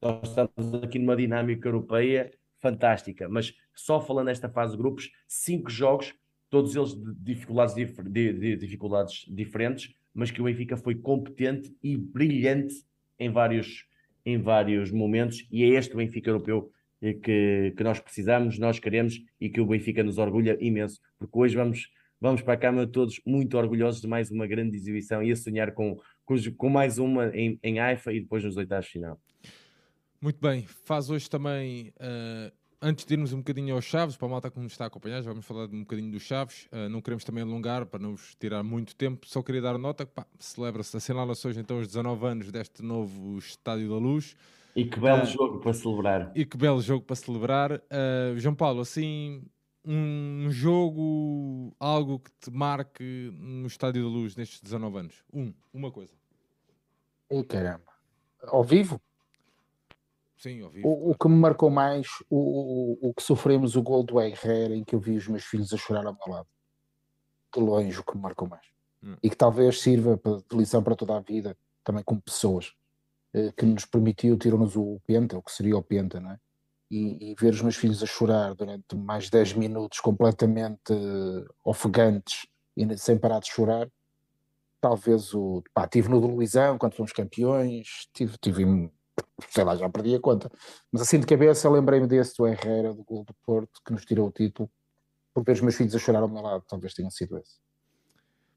Nós estamos aqui numa dinâmica europeia fantástica, mas só falando nesta fase de grupos, cinco jogos, todos eles de dificuldades, de, de dificuldades diferentes, mas que o Benfica foi competente e brilhante em vários, em vários momentos, e é este Benfica europeu que, que nós precisamos, nós queremos e que o Benfica nos orgulha imenso, porque hoje vamos, vamos para a cama todos muito orgulhosos de mais uma grande exibição e a sonhar com, com, mais uma em, em Haifa e depois nos oitavos de final. Muito bem, faz hoje também, uh, antes de irmos um bocadinho aos Chaves, para a malta que nos está a acompanhar, já vamos falar um bocadinho dos Chaves, uh, não queremos também alongar para não vos tirar muito tempo, só queria dar nota que celebra-se, assinala-se hoje então os 19 anos deste novo Estádio da Luz. E que belo uh, jogo para celebrar. E que belo jogo para celebrar. João Paulo, assim, um jogo, algo que te marque no Estádio da Luz nestes 19 anos? Um, uma coisa. E caramba. Ao vivo? Sim, vivo. O, o que me marcou mais, o, o, o, que sofremos o gol do Herrera, em que eu vi os meus filhos a chorar ao meu lado. De longe, o que me marcou mais. Hum. E que talvez sirva de lição para toda a vida, também como pessoas, eh, que nos permitiu, tirou-nos o Penta, o que seria o Penta, não é? E, e, ver os meus filhos a chorar durante mais 10 minutos completamente uh, ofegantes e sem parar de chorar, talvez o. Pá, tive no do Luizão quando fomos campeões, tive, tive sei lá, já perdi a conta. Mas assim de cabeça lembrei-me desse do Herrera, do gol do Porto, que nos tirou o título, por ver os meus filhos a chorar ao meu lado, talvez tenha sido esse.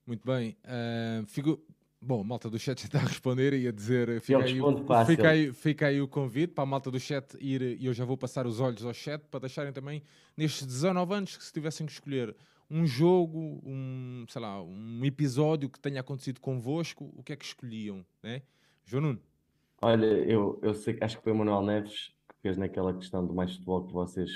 Muito bem. Uh, fico... Bom, a malta do chat já está a responder e a dizer fica aí, o, fica, aí, fica aí o convite para a malta do chat ir e eu já vou passar os olhos ao chat para deixarem também nestes 19 anos que se tivessem que escolher um jogo, um, sei lá, um episódio que tenha acontecido convosco, o que é que escolhiam, né? João Nuno? Olha, eu, eu sei, acho que foi o Manuel Neves que fez naquela questão do mais futebol que vocês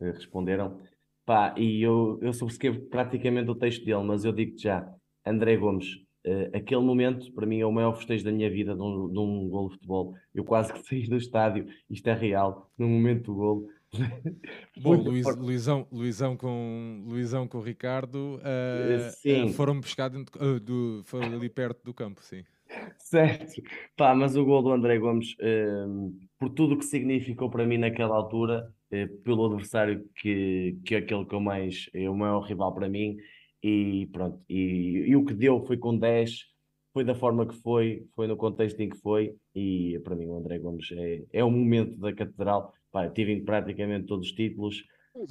eh, responderam. Pá, e eu, eu subscrevo praticamente o texto dele, mas eu digo-te já, André Gomes, uh, aquele momento para mim é o maior festejo da minha vida de um, de um gol de futebol. Eu quase que <laughs> saí do estádio, isto é real, no momento do gol. <laughs> Bom, Luiz, Luizão, Luizão, com, Luizão com o Ricardo uh, uh, foram pescados uh, foram ali perto do campo, sim. <laughs> Certo. Pá, mas o gol do André Gomes, uh, por tudo o que significou para mim naquela altura, uh, pelo adversário que, que é aquele que eu mais é o maior rival para mim, e pronto. E, e o que deu foi com 10, foi da forma que foi, foi no contexto em que foi, e para mim o André Gomes é, é o momento da Catedral. Pá, tive em praticamente todos os títulos,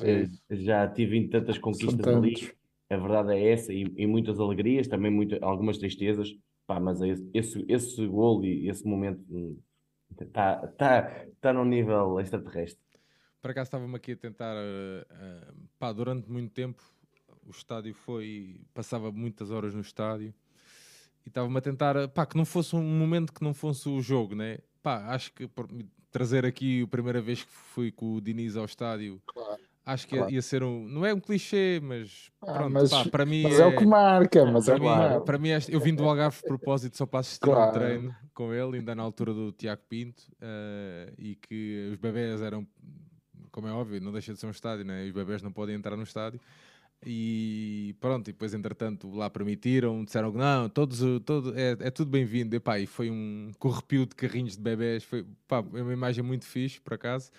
é uh, já tive em tantas conquistas ali. A verdade é essa, e, e muitas alegrias, também muito, algumas tristezas Pá, mas esse, esse, esse gol e esse momento está tá, tá num nível extraterrestre. Por acaso estava-me aqui a tentar, uh, uh, pá, durante muito tempo o estádio foi, passava muitas horas no estádio e estava-me a tentar, pá, que não fosse um momento que não fosse o jogo, né? Pá, acho que por trazer aqui a primeira vez que fui com o Diniz ao estádio, claro. Acho que claro. ia ser um. Não é um clichê, mas. Ah, pronto, mas, pá, para mim. Mas é, é, o que marca. Mas para, é mim, marca. para mim, eu vim do Algarve de propósito só para assistir claro. um treino com ele, ainda na altura do Tiago Pinto, uh, e que os bebés eram. Como é óbvio, não deixa de ser um estádio, né? os bebés não podem entrar no estádio. E pronto, e depois entretanto lá permitiram, disseram que não, todos, todo, é, é tudo bem-vindo. E, pá, e foi um correpio de carrinhos de bebés, foi pá, é uma imagem muito fixe, por acaso.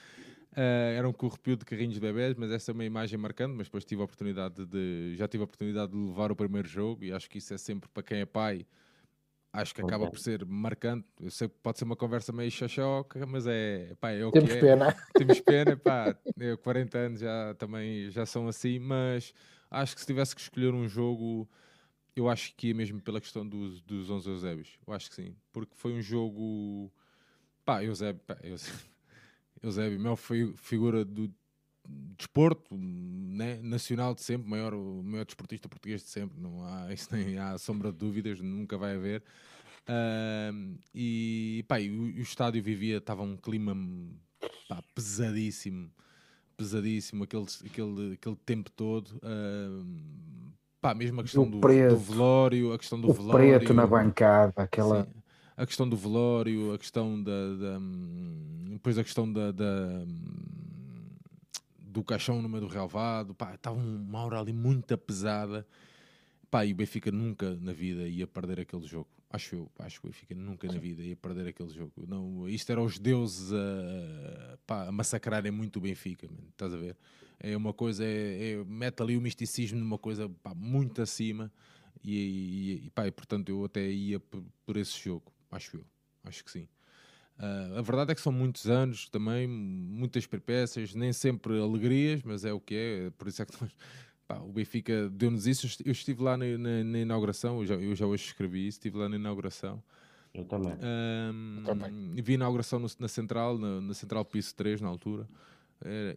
Uh, era um corrupio de carrinhos de bebés, mas essa é uma imagem marcante. Mas depois tive a oportunidade de. Já tive a oportunidade de levar o primeiro jogo e acho que isso é sempre para quem é pai. acho que acaba Ok. por ser marcante. Eu sei que pode ser uma conversa meio xoxoca, mas é, pá, é o Temos que é. pena. <laughs> Temos pena, pá, eu 40 anos já também já são assim, mas acho que se tivesse que escolher um jogo, eu acho que ia mesmo pela questão dos, dos 11 Eusébios. Eu acho que sim, porque foi um jogo, pá, Eusébio, pá, Eusébio, Eusébio maior fi- figura do desporto né, nacional de sempre, maior, o maior desportista português de sempre, não há, <laughs> isso nem há sombra de dúvidas, nunca vai haver. Ahm, e, pá, o, o estádio vivia, estava um clima pá, pesadíssimo, pesadíssimo aquele, aquele, aquele tempo todo. ahm, pá, mesmo a questão do, do preto. velório, a questão do O velório. preto na bancada, aquela. Sim. A questão do velório, a questão da. da, hum, depois a questão da. da, hum, do caixão no meio do relvado, pá, estava uma aura ali muito pesada. Pá, e o Benfica nunca na vida ia perder aquele jogo. Acho eu, acho que o Benfica nunca na vida ia perder aquele jogo. Não, isto era os deuses a, pá, a massacrarem muito o Benfica, man, estás a ver? É uma coisa, é, é- mete ali o misticismo numa coisa pá, muito acima e, e, e, pá, e, portanto eu até ia por, por esse jogo, acho eu, acho que sim. Ah, a verdade é que são muitos anos também, muitas peripécias, nem sempre alegrias, mas é o que é, por isso é que nós, <laughs> pá, o Benfica deu-nos isso. Eu esti- Eu estive lá na, na- na inauguração, eu já, eu já hoje escrevi isso, estive lá na inauguração. Eu também. Também. vi a inauguração no- na Central, na, na Central Piso 3, na altura.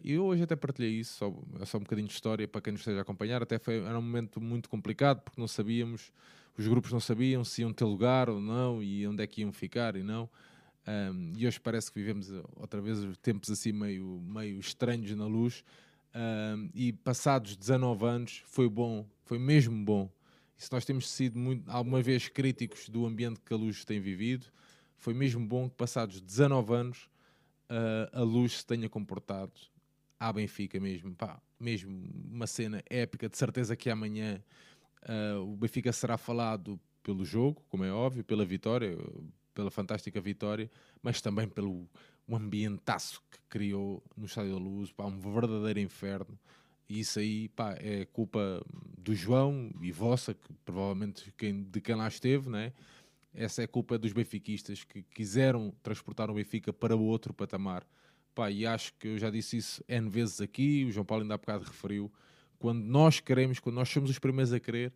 E eu hoje até partilhei isso, só, é só um bocadinho de história para quem nos esteja a acompanhar. Até foi, era um momento muito complicado porque não sabíamos, os grupos não sabiam se iam ter lugar ou não e onde é que iam ficar e não. Ahm, e hoje parece que vivemos eh, outra vez tempos assim meio, meio estranhos na luz. Ahm, e passados 19 anos foi bom, foi mesmo bom. E se nós temos sido muito, alguma vez críticos do ambiente que a luz tem vivido, foi mesmo bom que passados 19 anos ah, a luz se tenha comportado à Benfica mesmo, pá, mesmo uma cena épica, de certeza que amanhã ah, o Benfica será falado pelo jogo, como é óbvio, pela vitória, pela fantástica vitória, mas também pelo o ambientaço que criou no Estádio da Luz, pá, um verdadeiro inferno. E isso aí, pá, é culpa do João e vossa, que provavelmente quem, de quem lá esteve, né? Essa é culpa dos benfiquistas que quiseram transportar o Benfica para outro patamar. Pá, e acho que eu já disse isso N vezes aqui, o João Paulo ainda há bocado referiu. Quando nós queremos, quando nós somos os primeiros a querer,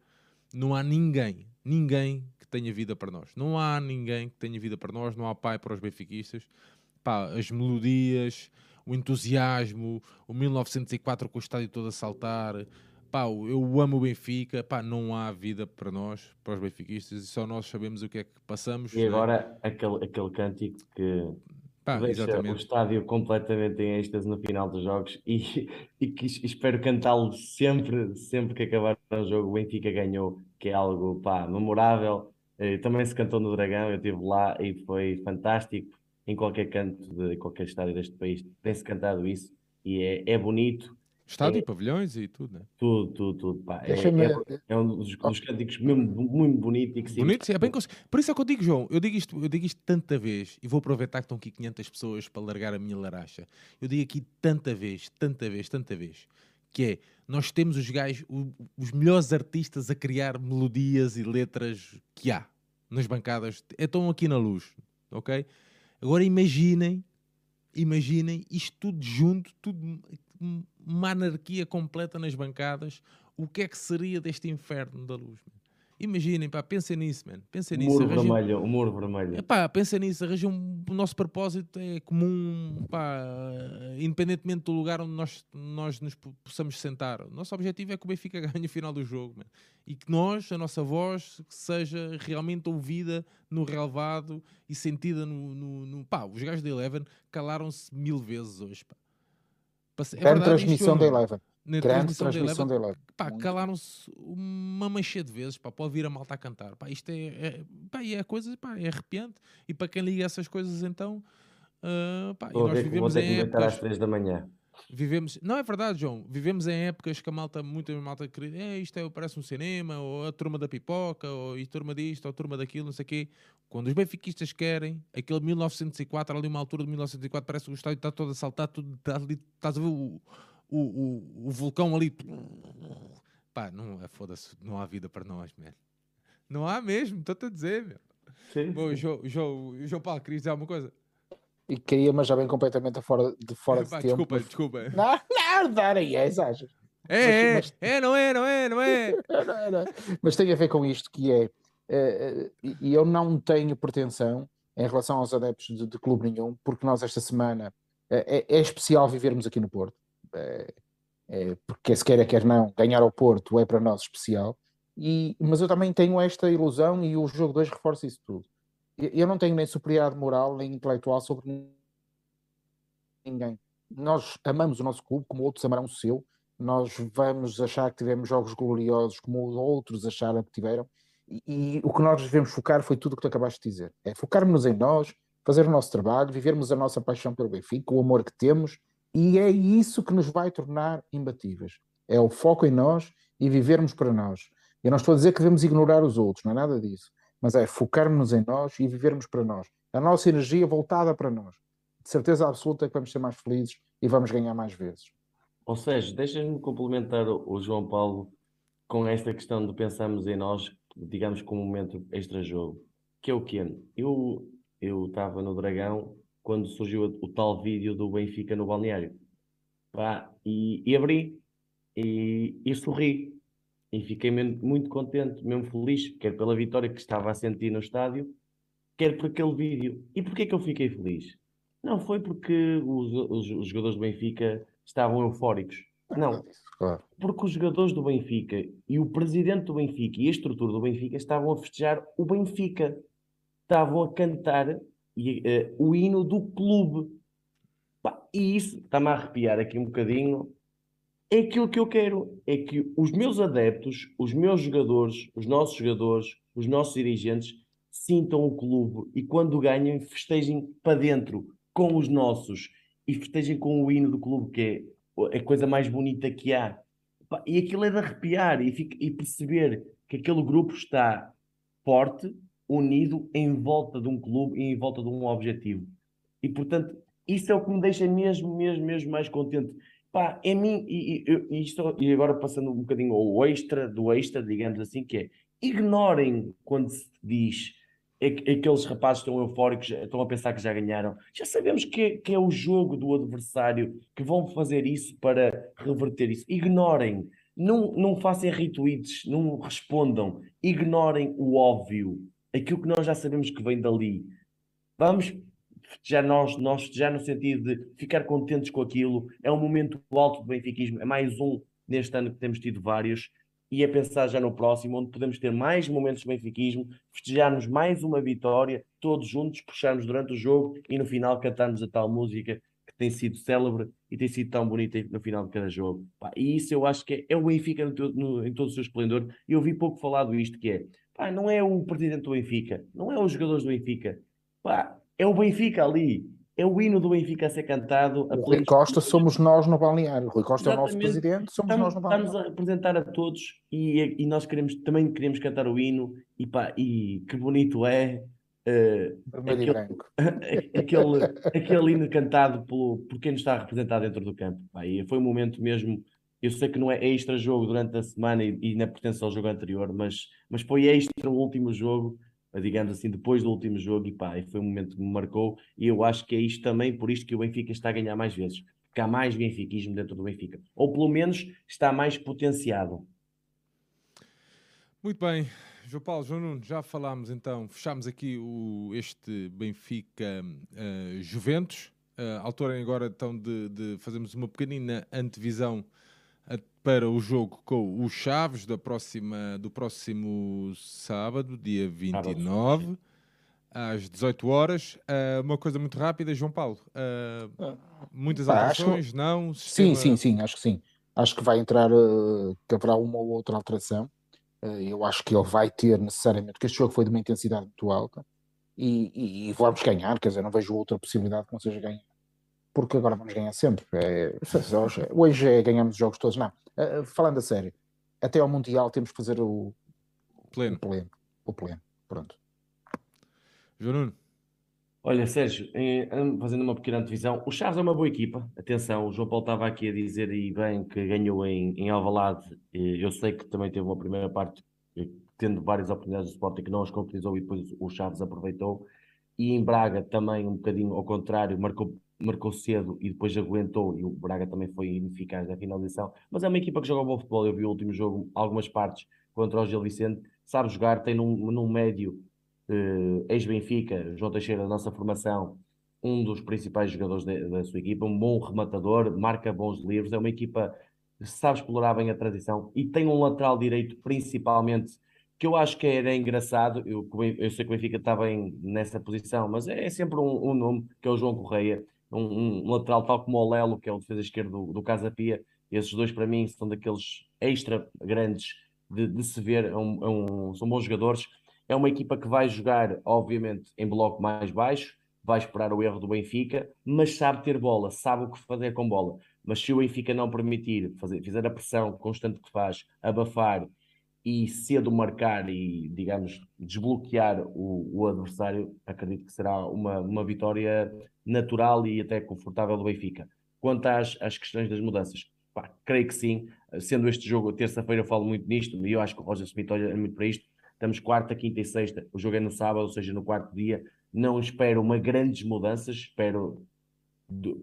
não há ninguém, ninguém que tenha vida para nós. Não há ninguém que tenha vida para nós, não há pai para os benfiquistas. Pá, as melodias, o entusiasmo, o 1904 com o estádio todo a saltar. Pá, eu amo o Benfica, pá, não há vida para nós, para os benfiquistas, e só nós sabemos o que é que passamos. E né? agora aquele, aquele cântico que Pá, deixa o exatamente. estádio completamente em êxtase no final dos jogos e, <laughs> e que es- espero cantá-lo sempre, sempre que acabar o jogo. O Benfica ganhou, que é algo pá, memorável. Eh, Também se cantou no Dragão, eu estive lá e foi fantástico. Em qualquer canto de qualquer estádio deste país tem-se cantado isso e é, é bonito, Estádio, É. pavilhões e tudo, né? tudo, tudo, tudo. Pá. É, é, é um dos, dos cânticos mesmo muito bonito e que se Bonito, sim, é bem cons- Por isso é que eu digo, João, eu digo, isto, eu digo isto tanta vez e vou aproveitar que estão aqui 500 pessoas para largar a minha laracha. Eu digo aqui tanta vez, tanta vez, tanta vez, que é, nós temos os gajos, os melhores artistas a criar melodias e letras que há nas bancadas. Estão aqui na luz, ok? Agora imaginem, imaginem isto tudo junto, tudo, uma anarquia completa nas bancadas. O que é que seria deste inferno da luz? man? Imaginem, pá, pensem nisso, man. Pensem o nisso. muro arranjem- vermelho, o muro vermelho. Epá, pensem nisso, arranjam o nosso propósito é comum, pá, independentemente do lugar onde nós, nós nos po- possamos sentar. O nosso objetivo é que o Benfica <laughs> ganhe o final do jogo man. e que nós, a nossa voz, seja realmente ouvida no relevado e sentida no. no, no- pá, os gajos da Eleven calaram-se mil vezes hoje. Pá. Passe- é Grande verdade, isto transmissão da Eleven. na Grande transmissão da transmissão da Eleven. pá, calaram-se uma mancha de vezes, pá, pode vir a malta a cantar. Pá, isto é, é, pá, e é coisa, pá, é arrepiante. E para quem liga essas coisas, então, ah, pá, e nós ver, vou vivemos ter em que deitar às épocas, 3 da manhã. Vivemos, não é verdade, João, vivemos em épocas que a malta, muita malta querida, é, isto é, parece um cinema, ou a turma da pipoca, ou a turma disto, ou a turma daquilo, não sei o quê. Quando os benfiquistas querem, aquele 1904, ali uma altura de 1904, parece que o estádio está todo a saltar, tudo, está ali, estás a ver o, o, o, o vulcão ali. Pá, não, é, foda-se, não há vida para nós, man. Não há mesmo, estou-te a dizer, meu. Sim, Bom. João, João, João Paulo, querias dizer alguma coisa? E caía, mas já bem completamente fora de, fora de tempo. desculpa, mas- desculpa. Não, não, dar aí, é exagero. É, é, mas- é, não é, não é, não é. <laughs> Era, era. Mas tem a ver com isto que é, eh, eh, e eu não tenho pretensão em relação aos adeptos de, de clube nenhum, porque nós esta semana eh, é, é especial vivermos aqui no Porto, Eh, eh, porque se quer quer não, ganhar ao Porto é para nós especial, e, mas eu também tenho esta ilusão e o jogo 2 reforça isso tudo. Eu não tenho nem superioridade moral nem intelectual sobre ninguém. Nós amamos o nosso clube como outros amarão o seu, nós vamos achar que tivemos jogos gloriosos como outros acharam que tiveram, e, e o que nós devemos focar foi tudo o que tu acabaste de dizer: é focarmos em nós, fazer o nosso trabalho, vivermos a nossa paixão pelo Benfica, o amor que temos, e é isso que nos vai tornar imbatíveis. É o foco em nós e vivermos para nós. Eu não estou a dizer que devemos ignorar os outros, não é nada disso, mas é focarmos em nós e vivermos para nós. A nossa energia voltada para nós. De certeza absoluta que vamos ser mais felizes e vamos ganhar mais vezes. Ou seja, deixas-me complementar o, João Paulo com esta questão de pensarmos em nós, digamos, como um momento extra-jogo. Que é o quê? Eu estava no Dragão quando surgiu o tal vídeo do Benfica no balneário. Pá, e, e abri e, e sorri. E fiquei muito contente, mesmo feliz, quer pela vitória que estava a sentir no estádio, quer por aquele vídeo. E porquê que eu fiquei feliz? Não foi porque os, os, os jogadores do Benfica estavam eufóricos. Não, Claro. porque os jogadores do Benfica e o presidente do Benfica e a estrutura do Benfica estavam a festejar o Benfica. Estavam a cantar e, eh, o hino do clube. Pá, e isso está-me a arrepiar aqui um bocadinho. É aquilo que eu quero. É que os meus adeptos, os meus jogadores, os nossos jogadores, os nossos dirigentes sintam o clube e quando ganhem festejem para dentro com os nossos e festejem com o hino do clube que é a coisa mais bonita que há. E aquilo é de arrepiar e, e perceber que aquele grupo está forte, unido, em volta de um clube e em volta de um objetivo. E, portanto, isso é o que me deixa mesmo, mesmo, mesmo mais contente. Pá, é mim, e, e- e agora passando um bocadinho ao extra, do extra, digamos assim, que é, ignorem quando se diz que aqueles rapazes estão eufóricos, estão a pensar que já ganharam. Já sabemos que é, que é o jogo do adversário, que vão fazer isso para reverter isso. Ignorem, não, não façam retweets, não respondam, ignorem o óbvio, aquilo que nós já sabemos que vem dali. Vamos já nós, nós já no sentido de ficar contentes com aquilo. É um momento alto do benfiquismo, é mais um neste ano que temos tido vários, e é pensar já no próximo, onde podemos ter mais momentos de benfiquismo, festejarmos mais uma vitória, todos juntos, puxarmos durante o jogo e no final cantarmos a tal música que tem sido célebre e tem sido tão bonita no final de cada jogo. E isso eu acho que é, é o Benfica no no- em todo o seu esplendor. E eu ouvi pouco falado isto, que é, pá, não é o presidente do Benfica, não é os jogadores do Benfica, pá, é o Benfica ali, é o hino do Benfica a ser cantado. a O Rui Costa somos nós no balneário. O Rui Costa é o nosso Exatamente. presidente, somos Estamos, nós no estamos balneário. a representar a todos e, e nós queremos, também queremos cantar o hino e, pá, e que bonito é e aquele- branco. <laughs> aquele, aquele hino cantado pelo, por quem nos está a representar dentro do campo. Pá, foi um momento mesmo. Eu sei que não é extra jogo durante a semana e, e não pertence ao jogo anterior, mas, mas foi extra o último jogo, digamos assim, depois do último jogo, e pá, foi um momento que me marcou. E eu acho que é isto também, por isto que o Benfica está a ganhar mais vezes, porque há mais benfiquismo dentro do Benfica, ou pelo menos está mais potenciado. Muito bem, João Paulo, João Nuno, já falámos então, fechámos aqui o, este Benfica eh, Juventus. Uh, altura agora então de, de fazermos uma pequenina antevisão para o jogo com os Chaves da próxima, do próximo sábado, dia 29, às 18 horas. Uh, uma coisa muito rápida, João Paulo. uh, muitas alterações, não? Sim, Sistema- sim, sim, acho que sim. Acho que vai entrar, eh, que haverá uma ou outra alteração. Eu acho que ele vai ter necessariamente, porque este jogo foi de uma intensidade muito alta e, e- e vamos ganhar, quer dizer, não vejo outra possibilidade que não seja ganhar. Porque agora vamos ganhar sempre. É, <laughs> hoje, hoje é ganhamos os jogos todos. Não, eh, falando a sério, até ao Mundial temos que fazer o, Pleno. o pleno. O pleno. Pronto. João Nuno. Olha, Sérgio, eh, fazendo uma pequena divisão, o Chaves é uma boa equipa. Atenção, o João Paulo estava aqui a dizer e bem que ganhou em, em Alvalade. Eh, Eu sei que também teve uma primeira parte eh, tendo várias oportunidades do Sporting que não as concretizou e depois o Chaves aproveitou. E em Braga também um bocadinho ao contrário, marcou, marcou cedo e depois aguentou e o Braga também foi ineficaz na finalização. Mas é uma equipa que joga bom futebol. Eu vi o último jogo, algumas partes contra o Gil Vicente, sabe jogar, tem num, num médio eh, ex-Benfica, João Teixeira, da nossa formação, um dos principais jogadores de, da sua equipa, um bom rematador, marca bons livros, é uma equipa que sabe explorar bem a transição e tem um lateral direito principalmente que eu acho que era engraçado, eu, eu sei que o Benfica está bem nessa posição, mas é, é sempre um, um, nome, que é o João Correia, um, um, lateral tal como o Lelo, que é o defesa esquerdo do, do Casa Pia, esses dois para mim são daqueles extra grandes de, de se ver, é um, são bons jogadores, é uma equipa que vai jogar, obviamente, em bloco mais baixo, vai esperar o erro do Benfica, mas sabe ter bola, sabe o que fazer com bola. Mas se o Benfica não permitir, fazer, fizer a pressão constante que faz, abafar e cedo marcar e, digamos, desbloquear o, o adversário, acredito que será uma, uma vitória natural e até confortável do Benfica. Quanto às, às questões das mudanças, pá, creio que sim. Sendo este jogo, terça-feira eu falo muito nisto, e eu acho que o Roger Smith olha muito para isto. Estamos quarta, quinta e sexta. O jogo é no sábado, ou seja, no quarto dia. Não espero uma grandes mudanças, espero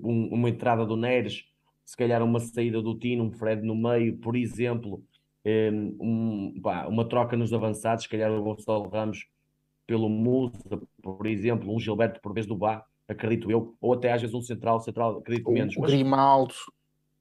um, uma entrada do Neres, se calhar uma saída do Tino, um Fred no meio, por exemplo, um, pá, uma troca nos avançados, se calhar o Gonçalo Ramos pelo Musa, por exemplo, um Gilberto por vez do Bá, acredito eu, ou até às vezes um central, central, acredito menos. O, o Grimaldo,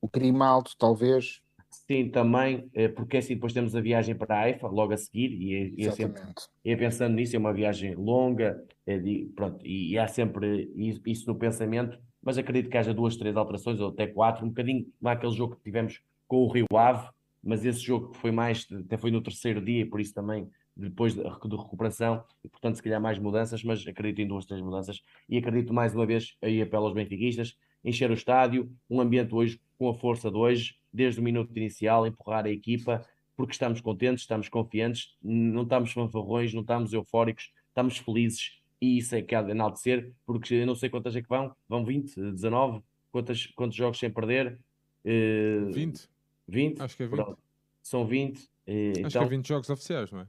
o Grimaldo, talvez. Sim, também, eh, porque assim depois temos a viagem para a AIFA logo a seguir, e é, e é sempre é pensando nisso, é uma viagem longa, é de, pronto, e, e, há sempre isso no pensamento, mas acredito que haja duas, três alterações, ou até quatro, um bocadinho como aquele jogo que tivemos com o Rio Ave, mas esse jogo foi mais, até foi no terceiro dia, por isso também depois de, de recuperação, e portanto se calhar mais mudanças, mas acredito em duas, três mudanças, e acredito mais uma vez, aí apelo aos benfiquistas, encher o estádio, um ambiente hoje com a força de hoje, desde o minuto inicial, empurrar a equipa, porque estamos contentes, estamos confiantes, não estamos fanfarrões, não estamos eufóricos, estamos felizes e isso é que há de enaltecer, porque eu não sei quantas é que vão, vão 20, 19, quantos, quantos jogos sem perder? Uh, 20. 20? Acho que é 20. Pronto. São 20. Uh, Acho então, que é 20 então jogos oficiais, não é?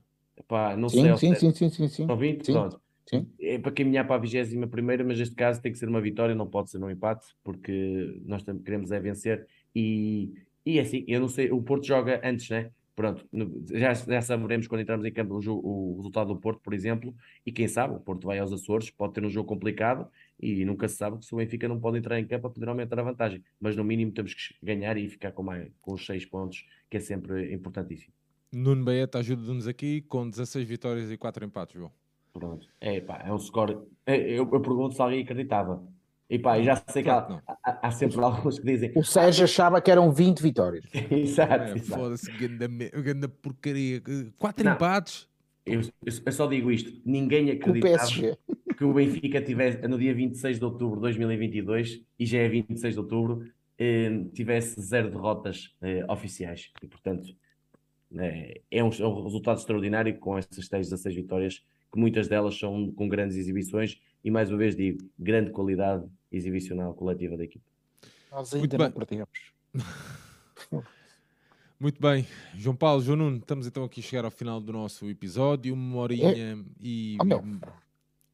Pá, não sim, sei. Sim, sim, sim, sim, sim. São 20? Sim. Pronto. Sim. É para caminhar para a 21 primeira, mas neste caso tem que ser uma vitória, não pode ser um empate, porque nós queremos é vencer e, e é assim, eu não sei, o Porto joga antes, né? Pronto, já, já saberemos quando entrarmos em campo o, jogo, o, resultado do Porto, por exemplo, e quem sabe, o Porto vai aos Açores, pode ter um jogo complicado e nunca se sabe que se o Benfica não pode entrar em campo a poder aumentar a vantagem, mas no mínimo temos que ganhar e ficar com, mais, com os seis pontos, que é sempre importantíssimo. Nuno Baeta ajuda-nos aqui com 16 vitórias e 4 empates, João. Pronto, é pá, é um score. É, eu, eu pergunto se alguém acreditava. E pá, já sei que há, há, há, sempre alguns que dizem. O Sérgio achava que eram 20 vitórias. <laughs> exato. É, Foda-se, grande, porcaria. Quatro não, empates. Eu, eu, só digo isto: ninguém acreditava o que o Benfica tivesse no dia 26 de outubro de 2022 e já é 26 de outubro, eh, tivesse zero derrotas eh, oficiais. E portanto, eh, é, um, é um resultado extraordinário com essas 16 vitórias, que muitas delas são com grandes exibições e mais uma vez digo, grande qualidade exibicional coletiva da equipe. Nós ainda não perdemos. <laughs> Muito bem, João Paulo, João Nuno, estamos então aqui a chegar ao final do nosso episódio, uma horinha é... e, oh,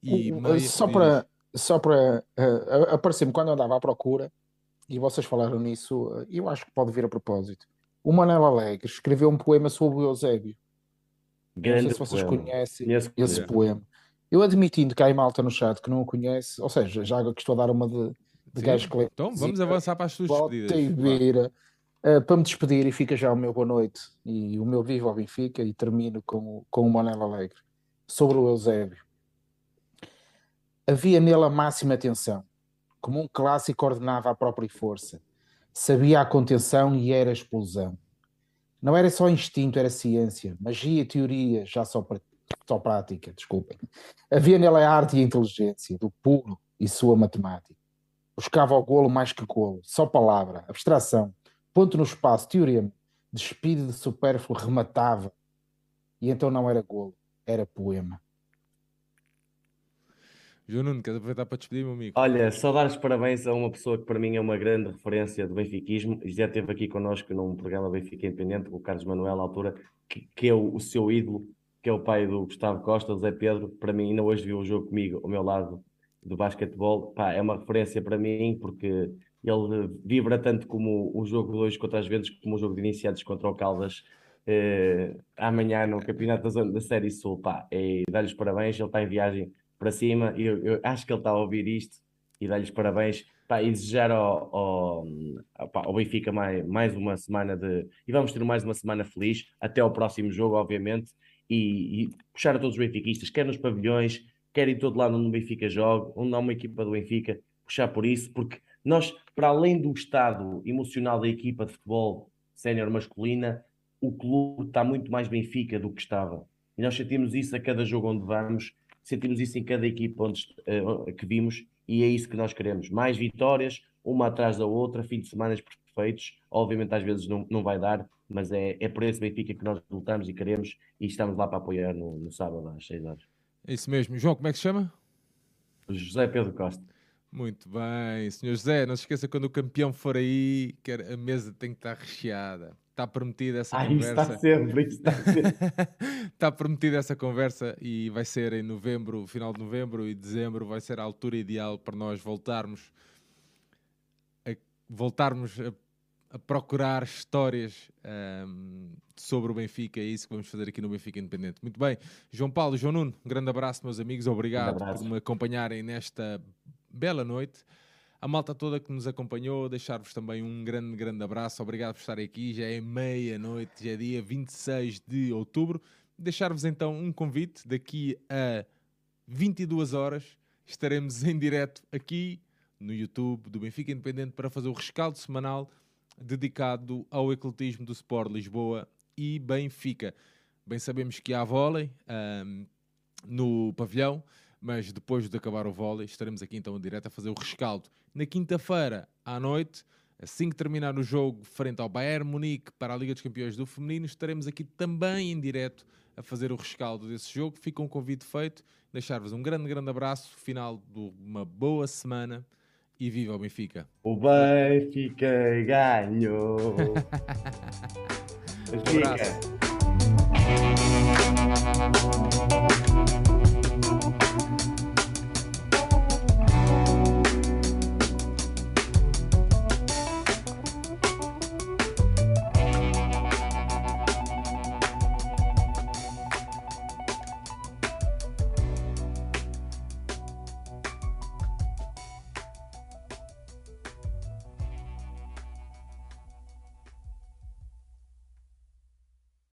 e, e meia, só para só para uh, aparecer-me quando eu andava à procura e vocês falaram nisso, uh, eu acho que pode vir a propósito. O Manel Alegre escreveu um poema sobre o Eusébio. Grande não sei se vocês poema. conhecem esse, esse poema. Eu admitindo que há malta no chat que não o conhece, ou seja, já que estou a dar uma de, de gajo que Então vamos avançar para as suas despedidas. Uh, para me despedir e fica já o meu boa noite e o meu vivo ao Benfica e termino com, com o Manel Alegre sobre o Eusébio. Havia nele a máxima atenção, como um clássico ordenava a própria força. Sabia a contenção e era a explosão. Não era só instinto, era ciência, magia, teoria, já só para só prática, desculpem. Havia nela a arte e a inteligência, do puro e sua matemática. Buscava o golo mais que golo, só palavra, abstração, ponto no espaço, teorema, despido de supérfluo, rematava. E então não era golo, era poema. João Nuno, queres aproveitar para despedir, meu amigo? Olha, só dar os parabéns a uma pessoa que para mim é uma grande referência do benfiquismo e já esteve aqui connosco num programa Benfica Independente, o Carlos Manuel, à altura, que, que é o, o seu ídolo que é o pai do Gustavo Costa, do Zé Pedro, para mim, ainda hoje viu o jogo comigo, ao meu lado do basquetebol, pá, é uma referência para mim, porque ele vibra tanto como o jogo de hoje contra as Ventos, como o jogo de iniciados contra o Caldas, eh, amanhã no Campeonato da, Zona, da Série Sul, pá, e dar-lhes parabéns, ele está em viagem para cima, eu, eu acho que ele está a ouvir isto, e dar-lhes parabéns, pá, e desejar ao, ao, ao Benfica mais, mais uma semana de, e vamos ter mais uma semana feliz, até ao próximo jogo, obviamente, e, e puxar a todos os benfiquistas, quer nos pavilhões, quer em todo lado onde o Benfica joga, onde há uma equipa do Benfica, puxar por isso, porque nós, para além do estado emocional da equipa de futebol sénior masculina, o clube está muito mais Benfica do que estava. E nós sentimos isso a cada jogo onde vamos, sentimos isso em cada equipa onde, uh, que vimos, e é isso que nós queremos. Mais vitórias, uma atrás da outra, fim de semana perfeitos. Obviamente, às vezes não, não vai dar, mas é, é por esse Benfica que nós lutamos e queremos, e estamos lá para apoiar no, no sábado às 6 horas. É isso mesmo. João, como é que se chama? José Pedro Costa. Muito bem, senhor José, não se esqueça quando o campeão for aí, que a mesa tem que estar recheada. Está prometida essa ah, conversa. Está sempre, está sempre. <laughs> está prometida essa conversa e vai ser em novembro, final de novembro e dezembro, vai ser a altura ideal para nós voltarmos a, voltarmos a, a procurar histórias um, sobre o Benfica. É isso que vamos fazer aqui no Benfica Independente. Muito bem, João Paulo, João Nuno, um grande abraço, meus amigos. Obrigado um por me acompanharem nesta bela noite. A malta toda que nos acompanhou, deixar-vos também um grande, grande abraço. Obrigado por estarem aqui. Já é meia-noite, já é dia 26 de outubro. Deixar-vos então um convite. Daqui a 22 horas estaremos em direto aqui no YouTube do Benfica Independente para fazer o rescaldo semanal dedicado ao ecletismo do Sport Lisboa e Benfica. Bem sabemos que há vôlei um, no pavilhão mas depois de acabar o vôlei, estaremos aqui então em direto a fazer o rescaldo. Na quinta-feira, à noite, assim que terminar o jogo frente ao Bayern Munique para a Liga dos Campeões do Feminino, estaremos aqui também em direto a fazer o rescaldo desse jogo. Fica um convite feito, deixar-vos um grande, grande abraço, final de uma boa semana e viva o Benfica! O Benfica ganhou! <laughs> um abraço!